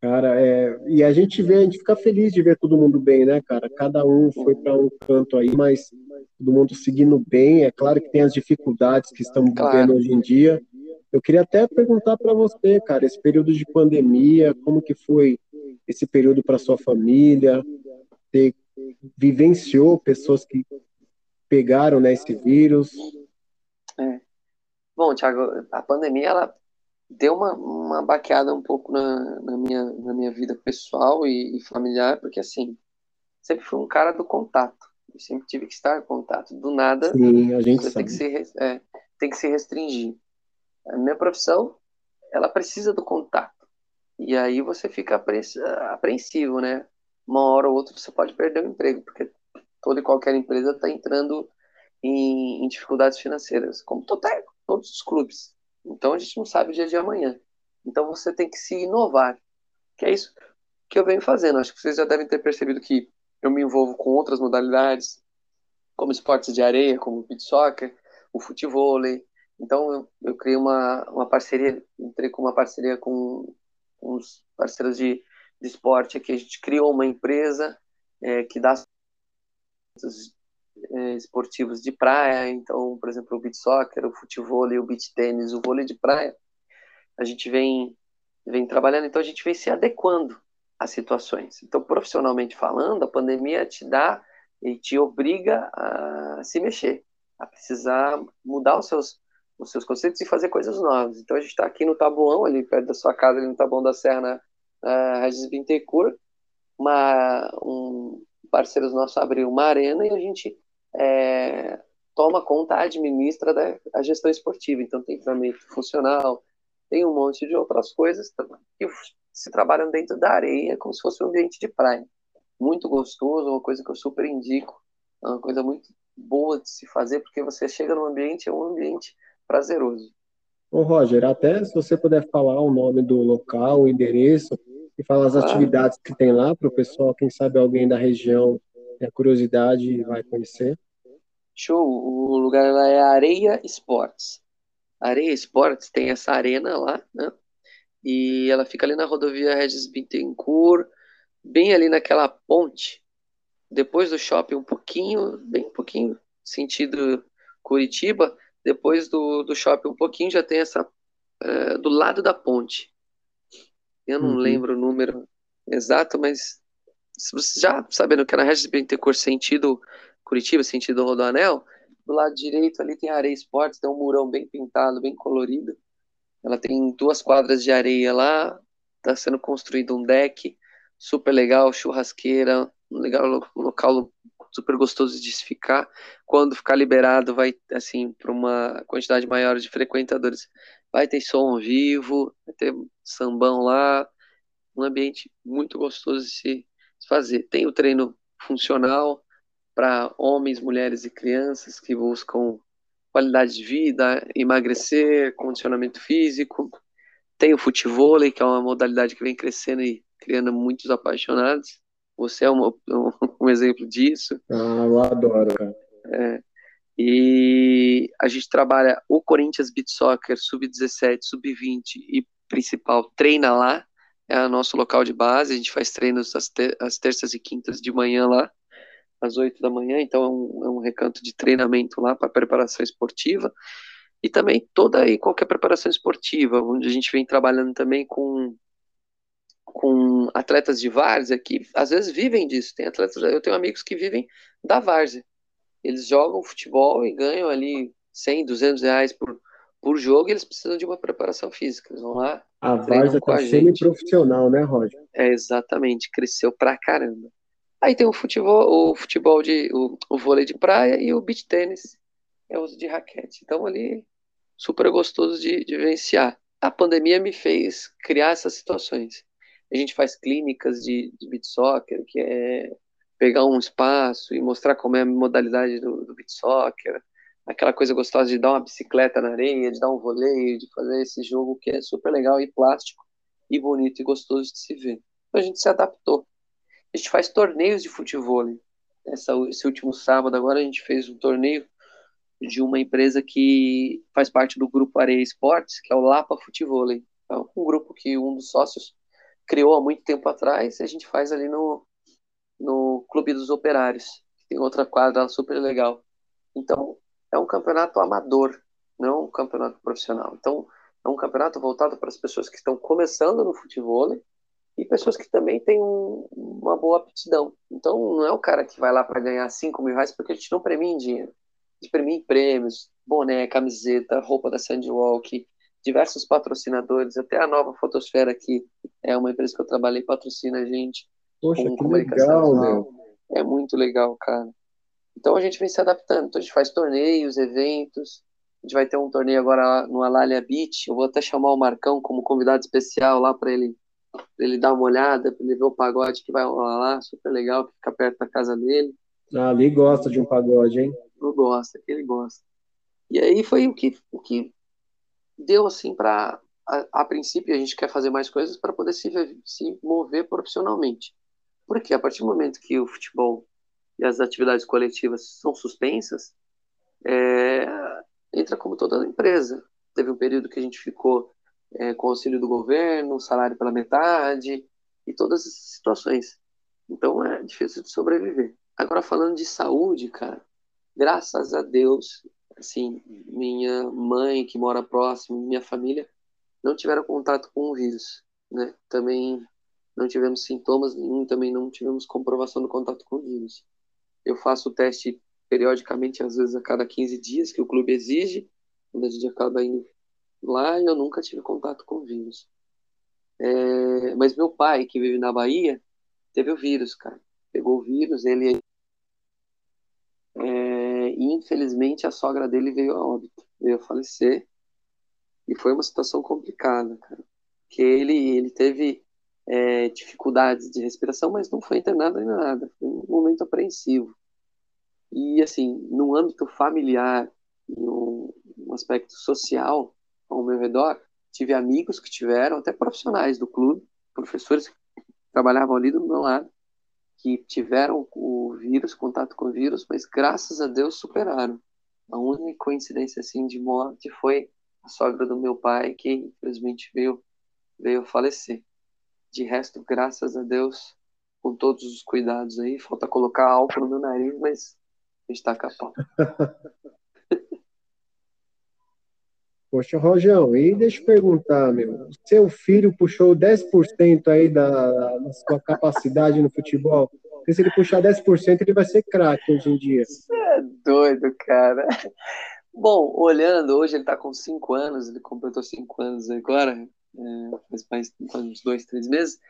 Cara, é, e a gente vê, a gente fica feliz de ver todo mundo bem, né, cara? Cada um foi para um canto aí, mas todo mundo seguindo bem. É claro que tem as dificuldades que estamos claro. vivendo hoje em dia. Eu queria até perguntar para você, cara, esse período de pandemia, como que foi esse período para sua família? Você vivenciou pessoas que pegaram né, esse vírus? É. Bom, Thiago, a pandemia ela deu uma, uma baqueada um pouco na, na, minha, na minha vida pessoal e, e, familiar, porque assim, sempre fui um cara do contato. Eu sempre tive que estar em contato. Do nada, Sim, a gente tem que, se, é, tem que se restringir. A minha profissão, ela precisa do contato. E aí você fica apreensivo, né? Uma hora ou outra você pode perder o emprego, porque toda e qualquer empresa está entrando em, em, dificuldades financeiras, como todos os clubes. Então a gente não sabe o dia de amanhã. Então você tem que se inovar. Que é isso que eu venho fazendo. Acho que vocês já devem ter percebido que eu me envolvo com outras modalidades, como esportes de areia, como beach soccer, o futebol. Então eu, eu criei uma, uma parceria, entrei com uma parceria com uns parceiros de, de esporte que a gente criou uma empresa é, que dá esportivos de praia, então, por exemplo, o beach soccer, o futebol, o beach tênis, o vôlei de praia, a gente vem, vem trabalhando, então a gente vem se adequando às situações. Então, profissionalmente falando, a pandemia te dá e te obriga a se mexer, a precisar mudar os seus, os seus conceitos e fazer coisas novas. Então, a gente está aqui no Tabuão, ali perto da sua casa, ali no Tabuão da Serra, na Regis Bittencourt, uma, um parceiro nosso abriu uma arena e a gente é, toma conta, administra da, a gestão esportiva. Então, tem treinamento funcional, tem um monte de outras coisas que se trabalham dentro da areia, como se fosse um ambiente de praia. Muito gostoso, uma coisa que eu super indico, é uma coisa muito boa de se fazer, porque você chega no ambiente, é um ambiente prazeroso. Ô Roger, até se você puder falar o nome do local, o endereço, e falar as atividades que tem lá para o pessoal, quem sabe alguém da região tem curiosidade e vai conhecer. Show, o lugar lá é Areia Esportes. Areia Esportes tem essa arena lá, né? E ela fica ali na rodovia Regis Bittencourt, bem ali naquela ponte, depois do shopping um pouquinho, bem um pouquinho, sentido Curitiba, depois do, do shopping um pouquinho já tem essa, uh, do lado da ponte. Eu não uhum. lembro o número exato, mas já sabendo que era Regis Bittencourt sentido Curitiba, sentido Rodoanel, do lado direito ali tem a Areia Esportes, tem um murão bem pintado, bem colorido. Ela tem duas quadras de areia lá, está sendo construído um deck super legal, churrasqueira, um legal local super gostoso de se ficar. Quando ficar liberado, vai assim para uma quantidade maior de frequentadores, vai ter som vivo, vai ter sambão lá, um ambiente muito gostoso de se fazer. Tem o treino funcional para homens, mulheres e crianças que buscam qualidade de vida, emagrecer, condicionamento físico. Tem o futebol, que é uma modalidade que vem crescendo e criando muitos apaixonados. Você é um, um exemplo disso. Ah, eu adoro, cara. É. E a gente trabalha o Corinthians Beat Soccer, sub-17, sub-20 e principal treina lá. É o nosso local de base. A gente faz treinos às, ter às terças e quintas de manhã lá às 8 da manhã, então é um, é um recanto de treinamento lá para preparação esportiva. E também toda e qualquer preparação esportiva, onde a gente vem trabalhando também com, com atletas de várzea que às vezes vivem disso. Tem atletas, eu tenho amigos que vivem da várzea. Eles jogam futebol e ganham ali 100, 200 reais por, por jogo e eles precisam de uma preparação física. Eles vão lá. A várzea está semi-profissional, né, Roger? É, exatamente. Cresceu pra caramba. Aí tem o futebol, o futebol de o, o vôlei de praia e o beach tênis, é uso de raquete. Então ali super gostoso de, de vivenciar. A pandemia me fez criar essas situações. A gente faz clínicas de, de beach soccer, que é pegar um espaço e mostrar como é a modalidade do, do beach soccer, aquela coisa gostosa de dar uma bicicleta na areia, de dar um voleio, de fazer esse jogo que é super legal e plástico e bonito e gostoso de se ver. Então a gente se adaptou a gente faz torneios de futebol. Essa, esse último sábado agora a gente fez um torneio de uma empresa que faz parte do grupo Areia Esportes, que é o Lapa Futebol. É um grupo que um dos sócios criou há muito tempo atrás e a gente faz ali no, no Clube dos Operários, que tem outra quadra super legal. Então, é um campeonato amador, não um campeonato profissional. Então, é um campeonato voltado para as pessoas que estão começando no futebol e pessoas que também têm um, uma boa aptidão. Então, não é o cara que vai lá para ganhar 5 mil reais, porque a gente não premia em dinheiro. A gente premia em prêmios, boné, camiseta, roupa da Sandwalk, diversos patrocinadores, até a nova Fotosfera, que é uma empresa que eu trabalhei, patrocina a gente. Poxa, com que legal, meu. É muito legal, cara. Então a gente vem se adaptando. Então a gente faz torneios, eventos. A gente vai ter um torneio agora no Alalia Beach. Eu vou até chamar o Marcão como convidado especial lá para ele ele dar uma olhada, ele ver o pagode que vai rolar lá, super legal, que fica perto da casa dele. Ah, ali gosta de um pagode, hein? Não gosta, ele gosta. E aí foi o que, o que deu assim para a, a, princípio a gente quer fazer mais coisas para poder se, se mover profissionalmente. Porque a partir do momento que o futebol e as atividades coletivas são suspensas, é, entra como toda empresa. Teve um período que a gente ficou é, com auxílio do governo, salário pela metade e todas essas situações. Então é difícil de sobreviver. Agora falando de saúde, cara, graças a Deus, assim, minha mãe que mora próximo, minha família não tiveram contato com o vírus, né? Também não tivemos sintomas nenhum, também não tivemos comprovação do contato com o vírus. Eu faço o teste periodicamente, às vezes a cada 15 dias, que o clube exige, quando a gente acaba indo Lá eu nunca tive contato com vírus. É, mas meu pai, que vive na Bahia, teve o vírus, cara. Pegou o vírus, ele. É, e infelizmente a sogra dele veio a óbito, veio a falecer. E foi uma situação complicada, cara. Que ele, ele teve é, dificuldades de respiração, mas não foi internado nem nada. Foi um momento apreensivo. E, assim, no âmbito familiar, no, no aspecto social, ao meu redor, tive amigos que tiveram, até profissionais do clube, professores que trabalhavam ali do meu lado, que tiveram o vírus, contato com o vírus, mas graças a Deus superaram. A única coincidência assim de morte foi a sogra do meu pai, que infelizmente veio, veio falecer. De resto, graças a Deus, com todos os cuidados aí, falta colocar álcool no meu nariz, mas está capaz. Poxa, Rojão, e deixa eu perguntar, meu, seu filho puxou 10% aí da, da sua capacidade no futebol? Porque se ele puxar 10%, ele vai ser craque hoje em dia. Você é doido, cara. Bom, olhando, hoje ele tá com 5 anos, ele completou 5 anos agora, é, faz mais uns 2, 3 meses.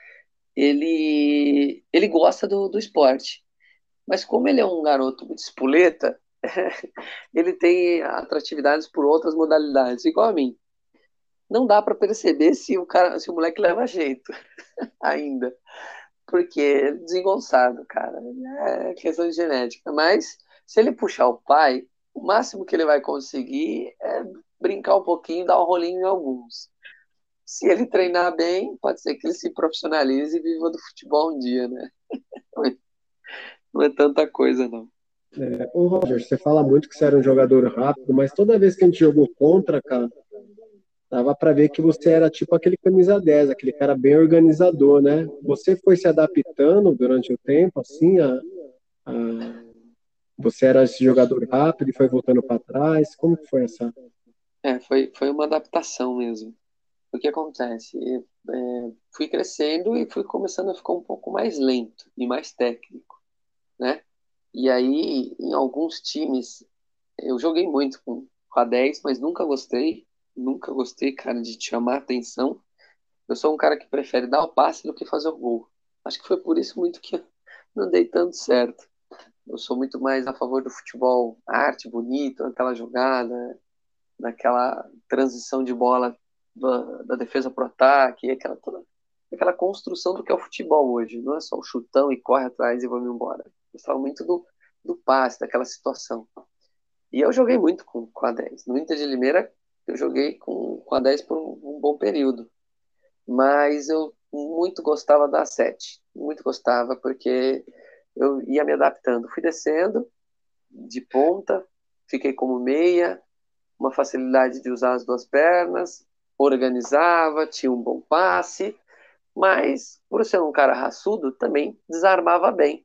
Ele, ele gosta do, do esporte. Mas como ele é um garoto muito espoleta, ele tem atratividades por outras modalidades, igual a mim. Não dá para perceber se o cara, se o moleque leva jeito ainda, porque é desengonçado, cara. É questão de genética. Mas se ele puxar o pai, o máximo que ele vai conseguir é brincar um pouquinho, dar um rolinho em alguns. Se ele treinar bem, pode ser que ele se profissionalize e viva do futebol um dia, né? Não é tanta coisa, não. É, ô Roger, você fala muito que você era um jogador rápido, mas toda vez que a gente jogou contra, cara, dava para ver que você era tipo aquele camisa 10, aquele cara bem organizador, né? Você foi se adaptando durante o tempo, assim, a, a... você era esse jogador rápido e foi voltando para trás? Como que foi essa? É, foi, foi uma adaptação mesmo. O que acontece? É, fui crescendo e fui começando a ficar um pouco mais lento e mais técnico, né? E aí, em alguns times, eu joguei muito com, a 10, mas nunca gostei. Nunca gostei, cara, de chamar atenção. Eu sou um cara que prefere dar o passe do que fazer o gol. Acho que foi por isso muito que não dei tanto certo. Eu sou muito mais a favor do futebol arte, bonito, aquela jogada, daquela transição de bola da, da defesa para o ataque, aquela, toda, aquela construção do que é o futebol hoje. Não é só o chutão e corre atrás e vamos embora gostava muito do, do passe, daquela situação. E eu joguei muito com, com a 10. No Inter de Limeira, eu joguei com, com a 10 por um, um bom período. Mas eu muito gostava da 7. Muito gostava, porque eu ia me adaptando. Fui descendo de ponta, fiquei como meia, uma facilidade de usar as duas pernas, organizava, tinha um bom passe, mas por ser um cara raçudo, também desarmava bem.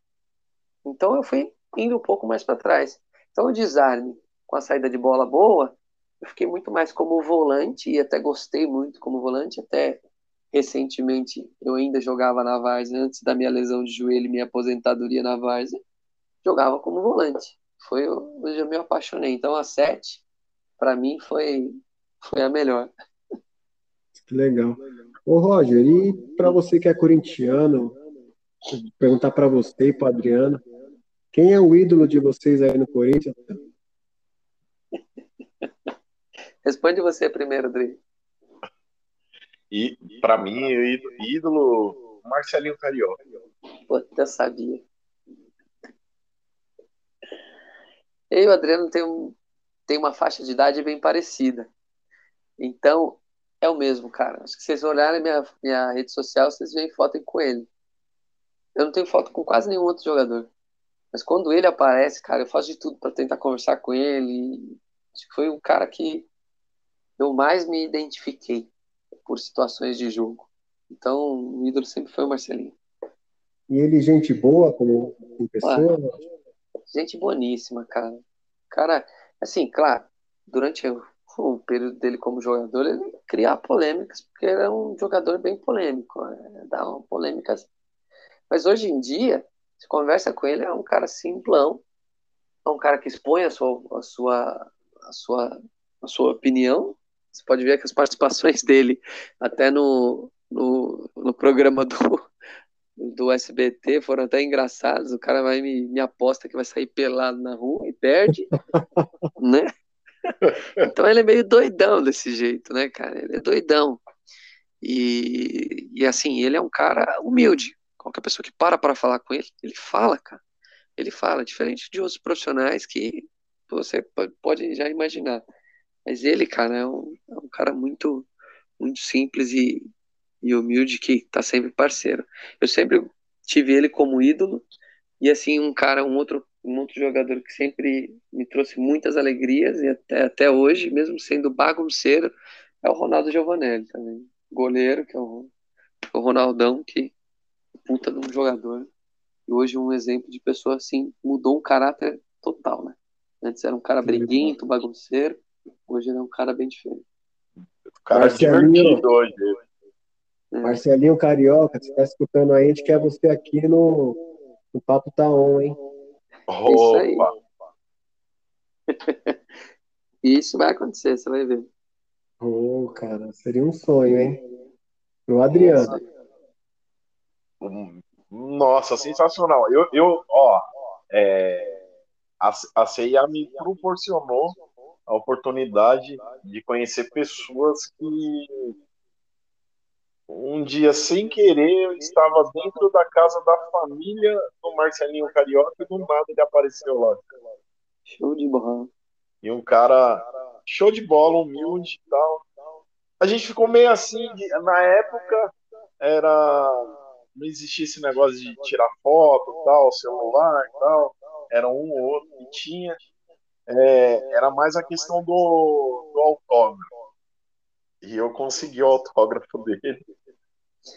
Então eu fui indo um pouco mais para trás. Então o desarme com a saída de bola boa, eu fiquei muito mais como volante e até gostei muito como volante, até recentemente eu ainda jogava na Várzea antes da minha lesão de joelho e minha aposentadoria na Várzea, jogava como volante. Foi onde eu me apaixonei. Então a 7 para mim foi foi a melhor. Que legal. Ô Roger, e para você que é corintiano, perguntar para você e para Adriano, quem é o ídolo de vocês aí no Corinthians? Responde você primeiro, Adri. E para mim, ídolo Marcelinho Carioca. Pô, eu sabia. Eu e o Adriano tem, um, tem uma faixa de idade bem parecida. Então, é o mesmo, cara. Acho que vocês olharem minha, minha rede social, vocês veem foto com ele. Eu não tenho foto com quase nenhum outro jogador. Mas quando ele aparece, cara, eu faço de tudo para tentar conversar com ele. Acho que foi o cara que eu mais me identifiquei por situações de jogo. Então, o ídolo sempre foi o Marcelinho. E ele, gente boa como, como pessoa? gente boníssima, cara. Cara, assim, claro, durante o, período dele como jogador, ele cria polêmicas, porque ele é um jogador bem polêmico, né? dá uma polêmicas. Mas hoje em dia, você conversa com ele, é um cara simplão, é um cara que expõe a sua, a sua, a sua, a sua opinião. Você pode ver que as participações dele, até no, no, no programa do, do SBT, foram até engraçadas. O cara vai me, me aposta que vai sair pelado na rua e perde, né? então ele é meio doidão desse jeito, né, cara? Ele é doidão. E, e assim, ele é um cara humilde. Qualquer pessoa que para para falar com ele, ele fala, cara. Ele fala, diferente de outros profissionais que você pode já imaginar. Mas ele, cara, é um, é um cara muito, muito simples e, e humilde que tá sempre parceiro. Eu sempre tive ele como ídolo e assim um cara, um outro, um outro jogador que sempre me trouxe muitas alegrias e até, até hoje, mesmo sendo bagunceiro, é o Ronaldo Giovanelli também, goleiro que é o, o Ronaldão que puta de um jogador e hoje um exemplo de pessoa assim mudou um caráter total, né? Antes era um cara briguento, bagunceiro, hoje ele é um cara bem diferente. O cara Marcelinho, hoje. É. Marcelinho Carioca, você está escutando aí, a gente quer você aqui no, no Papo Tá On, hein? Opa. Isso aí. Isso vai acontecer, você vai ver. Ô, oh, cara, seria um sonho, hein? O Adriano. Nossa, sensacional. Eu, eu ó, é, a, a CIA me proporcionou a oportunidade de conhecer pessoas que um dia, sem querer, eu estava dentro da casa da família do Marcelinho Carioca e do nada ele apareceu lá. Show de bola. E um cara show de bola, humilde e tal. A gente ficou meio assim, na época era não existia esse negócio de tirar foto, tal, celular e tal. Era um ou outro que tinha. É, era mais a questão do, do autógrafo. E eu consegui o autógrafo dele.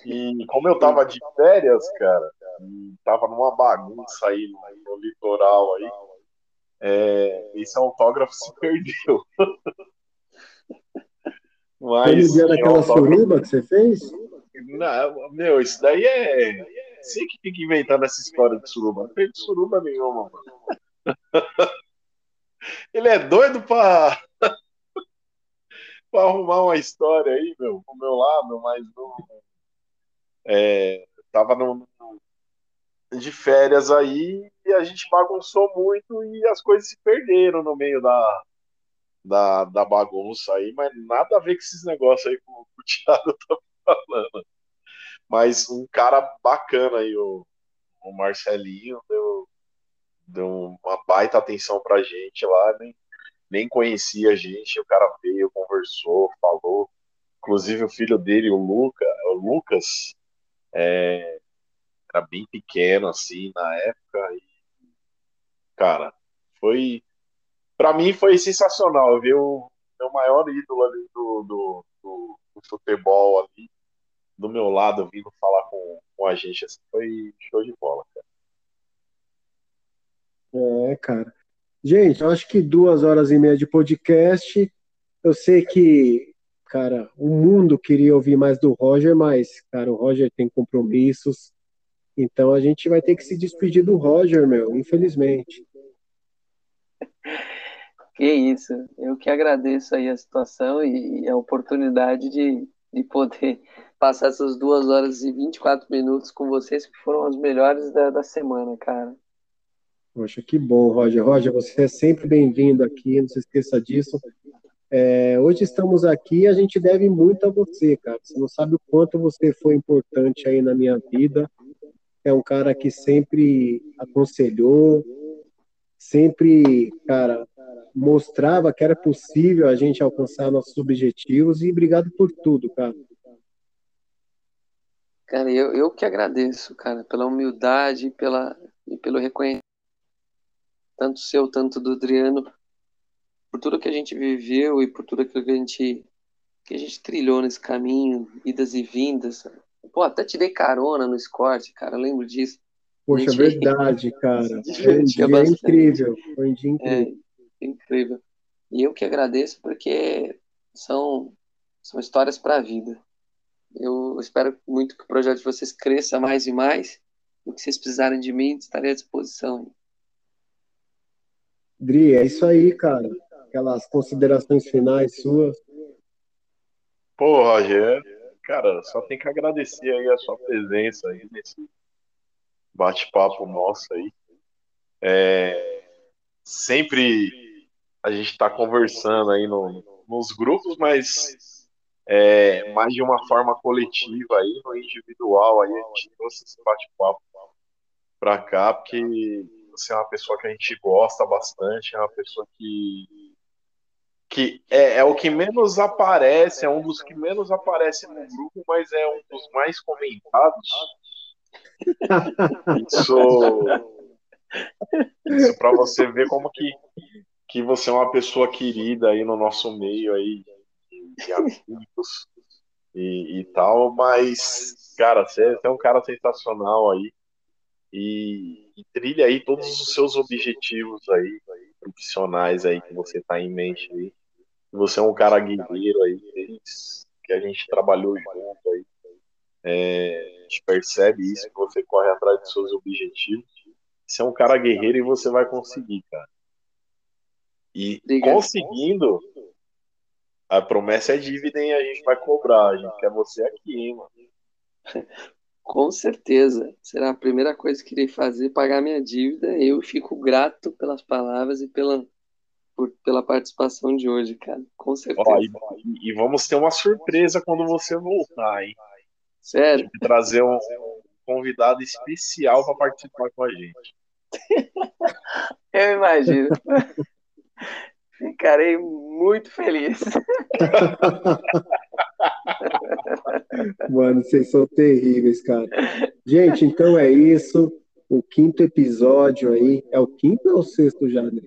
E como eu tava de férias, cara, e tava numa bagunça aí no, litoral aí, é, esse autógrafo se perdeu. Mas, dia daquela autógrafo... suruba que você fez? Não, meu, isso daí é. Você que fica inventando essa história de suruba. Não tem suruba nenhuma, mano. Ele é doido pra, pra arrumar uma história aí, meu, pro meu lado, mas não. É, tava no, de férias aí e a gente bagunçou muito e as coisas se perderam no meio da, da, da bagunça aí, mas nada a ver com esses negócios aí que o Thiago tá falando. Mas um cara bacana aí, o, o Marcelinho, deu, deu uma baita atenção pra gente lá, nem, nem conhecia a gente, o cara veio, conversou, falou. Inclusive o filho dele, o, Luca, o Lucas, é, era bem pequeno assim na época e cara, foi para mim foi sensacional ver o meu maior ídolo ali do, do, do futebol ali do meu lado vindo falar com, com a gente. Assim, foi show de bola, cara. É, cara. Gente, eu acho que duas horas e meia de podcast. Eu sei que, cara, o mundo queria ouvir mais do Roger, mas, cara, o Roger tem compromissos. Então a gente vai ter que se despedir do Roger, meu, infelizmente. Que isso, eu que agradeço aí a situação e a oportunidade de, de poder passar essas duas horas e 24 minutos com vocês, que foram as melhores da, da semana, cara. Poxa, que bom, Roger. Roger, você é sempre bem-vindo aqui, não se esqueça disso. É, hoje estamos aqui e a gente deve muito a você, cara. Você não sabe o quanto você foi importante aí na minha vida. É um cara que sempre aconselhou, sempre, cara, mostrava que era possível a gente alcançar nossos objetivos e obrigado por tudo, cara. Cara, eu, eu que agradeço, cara, pela humildade pela, e pelo reconhecimento, tanto seu, tanto do Adriano, por tudo que a gente viveu e por tudo que a gente, que a gente trilhou nesse caminho, idas e vindas. Pô, até te dei carona no Escort, cara, lembro disso. Poxa, gente... verdade, cara. Foi um dia bastante. incrível. Foi um dia incrível. É, incrível. E eu que agradeço porque são, são histórias para a vida. Eu espero muito que o projeto de vocês cresça mais e mais. O que vocês precisarem de mim, estarei à disposição. Dri, é isso aí, cara. Aquelas considerações finais suas. Pô, Roger, cara, só tem que agradecer aí a sua presença aí nesse bate-papo nosso aí. É, sempre a gente está conversando aí no, nos grupos, mas é, mais de uma forma coletiva aí, no individual, aí a gente trouxe esse bate-papo para cá, porque você é uma pessoa que a gente gosta bastante, é uma pessoa que que é, é, o que menos aparece, é um dos que menos aparece no grupo, mas é um dos mais comentados. Isso, isso para você ver como que, que você é uma pessoa querida aí no nosso meio aí de amigos e, e tal, mas cara, você é um cara sensacional aí e, e trilha aí todos os seus objetivos aí profissionais aí que você tá em mente aí. Você é um cara guerreiro aí, que a gente trabalhou junto aí. É, a gente percebe isso, que você corre atrás dos seus objetivos. Você é um cara guerreiro e você vai conseguir, cara. E Obrigado. conseguindo, a promessa é dívida e a gente vai cobrar. A gente quer você aqui, hein, mano. Com certeza. Será a primeira coisa que irei fazer, pagar minha dívida. Eu fico grato pelas palavras e pela, por, pela participação de hoje, cara. Com certeza. Ó, e, e, vamos ter uma surpresa quando você voltar, hein? Sério? Trazer um, um convidado especial para participar com a gente. Eu imagino. Ficarei muito feliz. Mano, vocês são terríveis, cara. Gente, então é isso. O quinto episódio aí. É o quinto ou é o sexto já, né?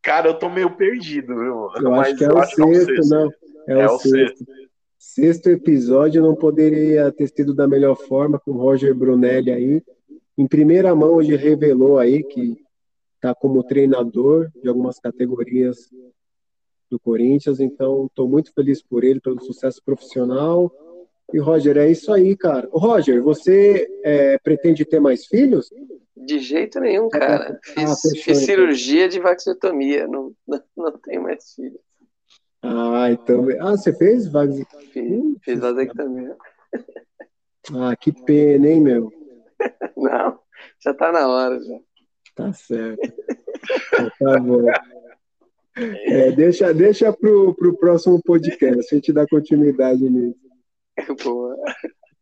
Cara, eu tô meio perdido, viu? Eu Mas acho que é, o, sexto, é o sexto, não. É, é o, o sexto. sexto. Sexto episódio não poderia ter sido da melhor forma com o Roger Brunelli aí. Em primeira mão, hoje revelou aí que está como treinador de algumas categorias do Corinthians, então estou muito feliz por ele, pelo sucesso profissional. E Roger, é isso aí, cara. Roger, você é, pretende ter mais filhos? De jeito nenhum, cara. Fiz, ah, fiz então. cirurgia de vaxotomia, não, não, não tenho mais filhos. Ah, então. Ah, você fez vasectomia? Fiz, fiz vasectomia. Ah, que pena, hein, meu? Não, já tá na hora já. Tá certo. Então, tá bom. É, deixa deixa pro, pro próximo podcast, a gente dá continuidade nisso. Boa.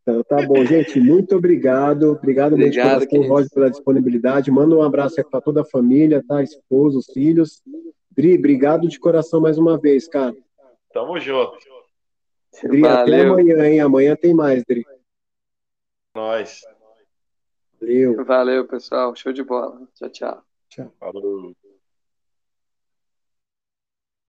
Então, tá bom, gente. Muito obrigado. Obrigado, obrigado mesmo pelo Roger, pela disponibilidade. Manda um abraço para toda a família, tá? Esposa, os filhos. Dri, obrigado de coração mais uma vez, cara. Tamo junto. Dri, Valeu. até amanhã, hein? Amanhã tem mais, Dri. Nós. Valeu. Valeu, pessoal. Show de bola. Tchau, tchau. Tchau. Falou.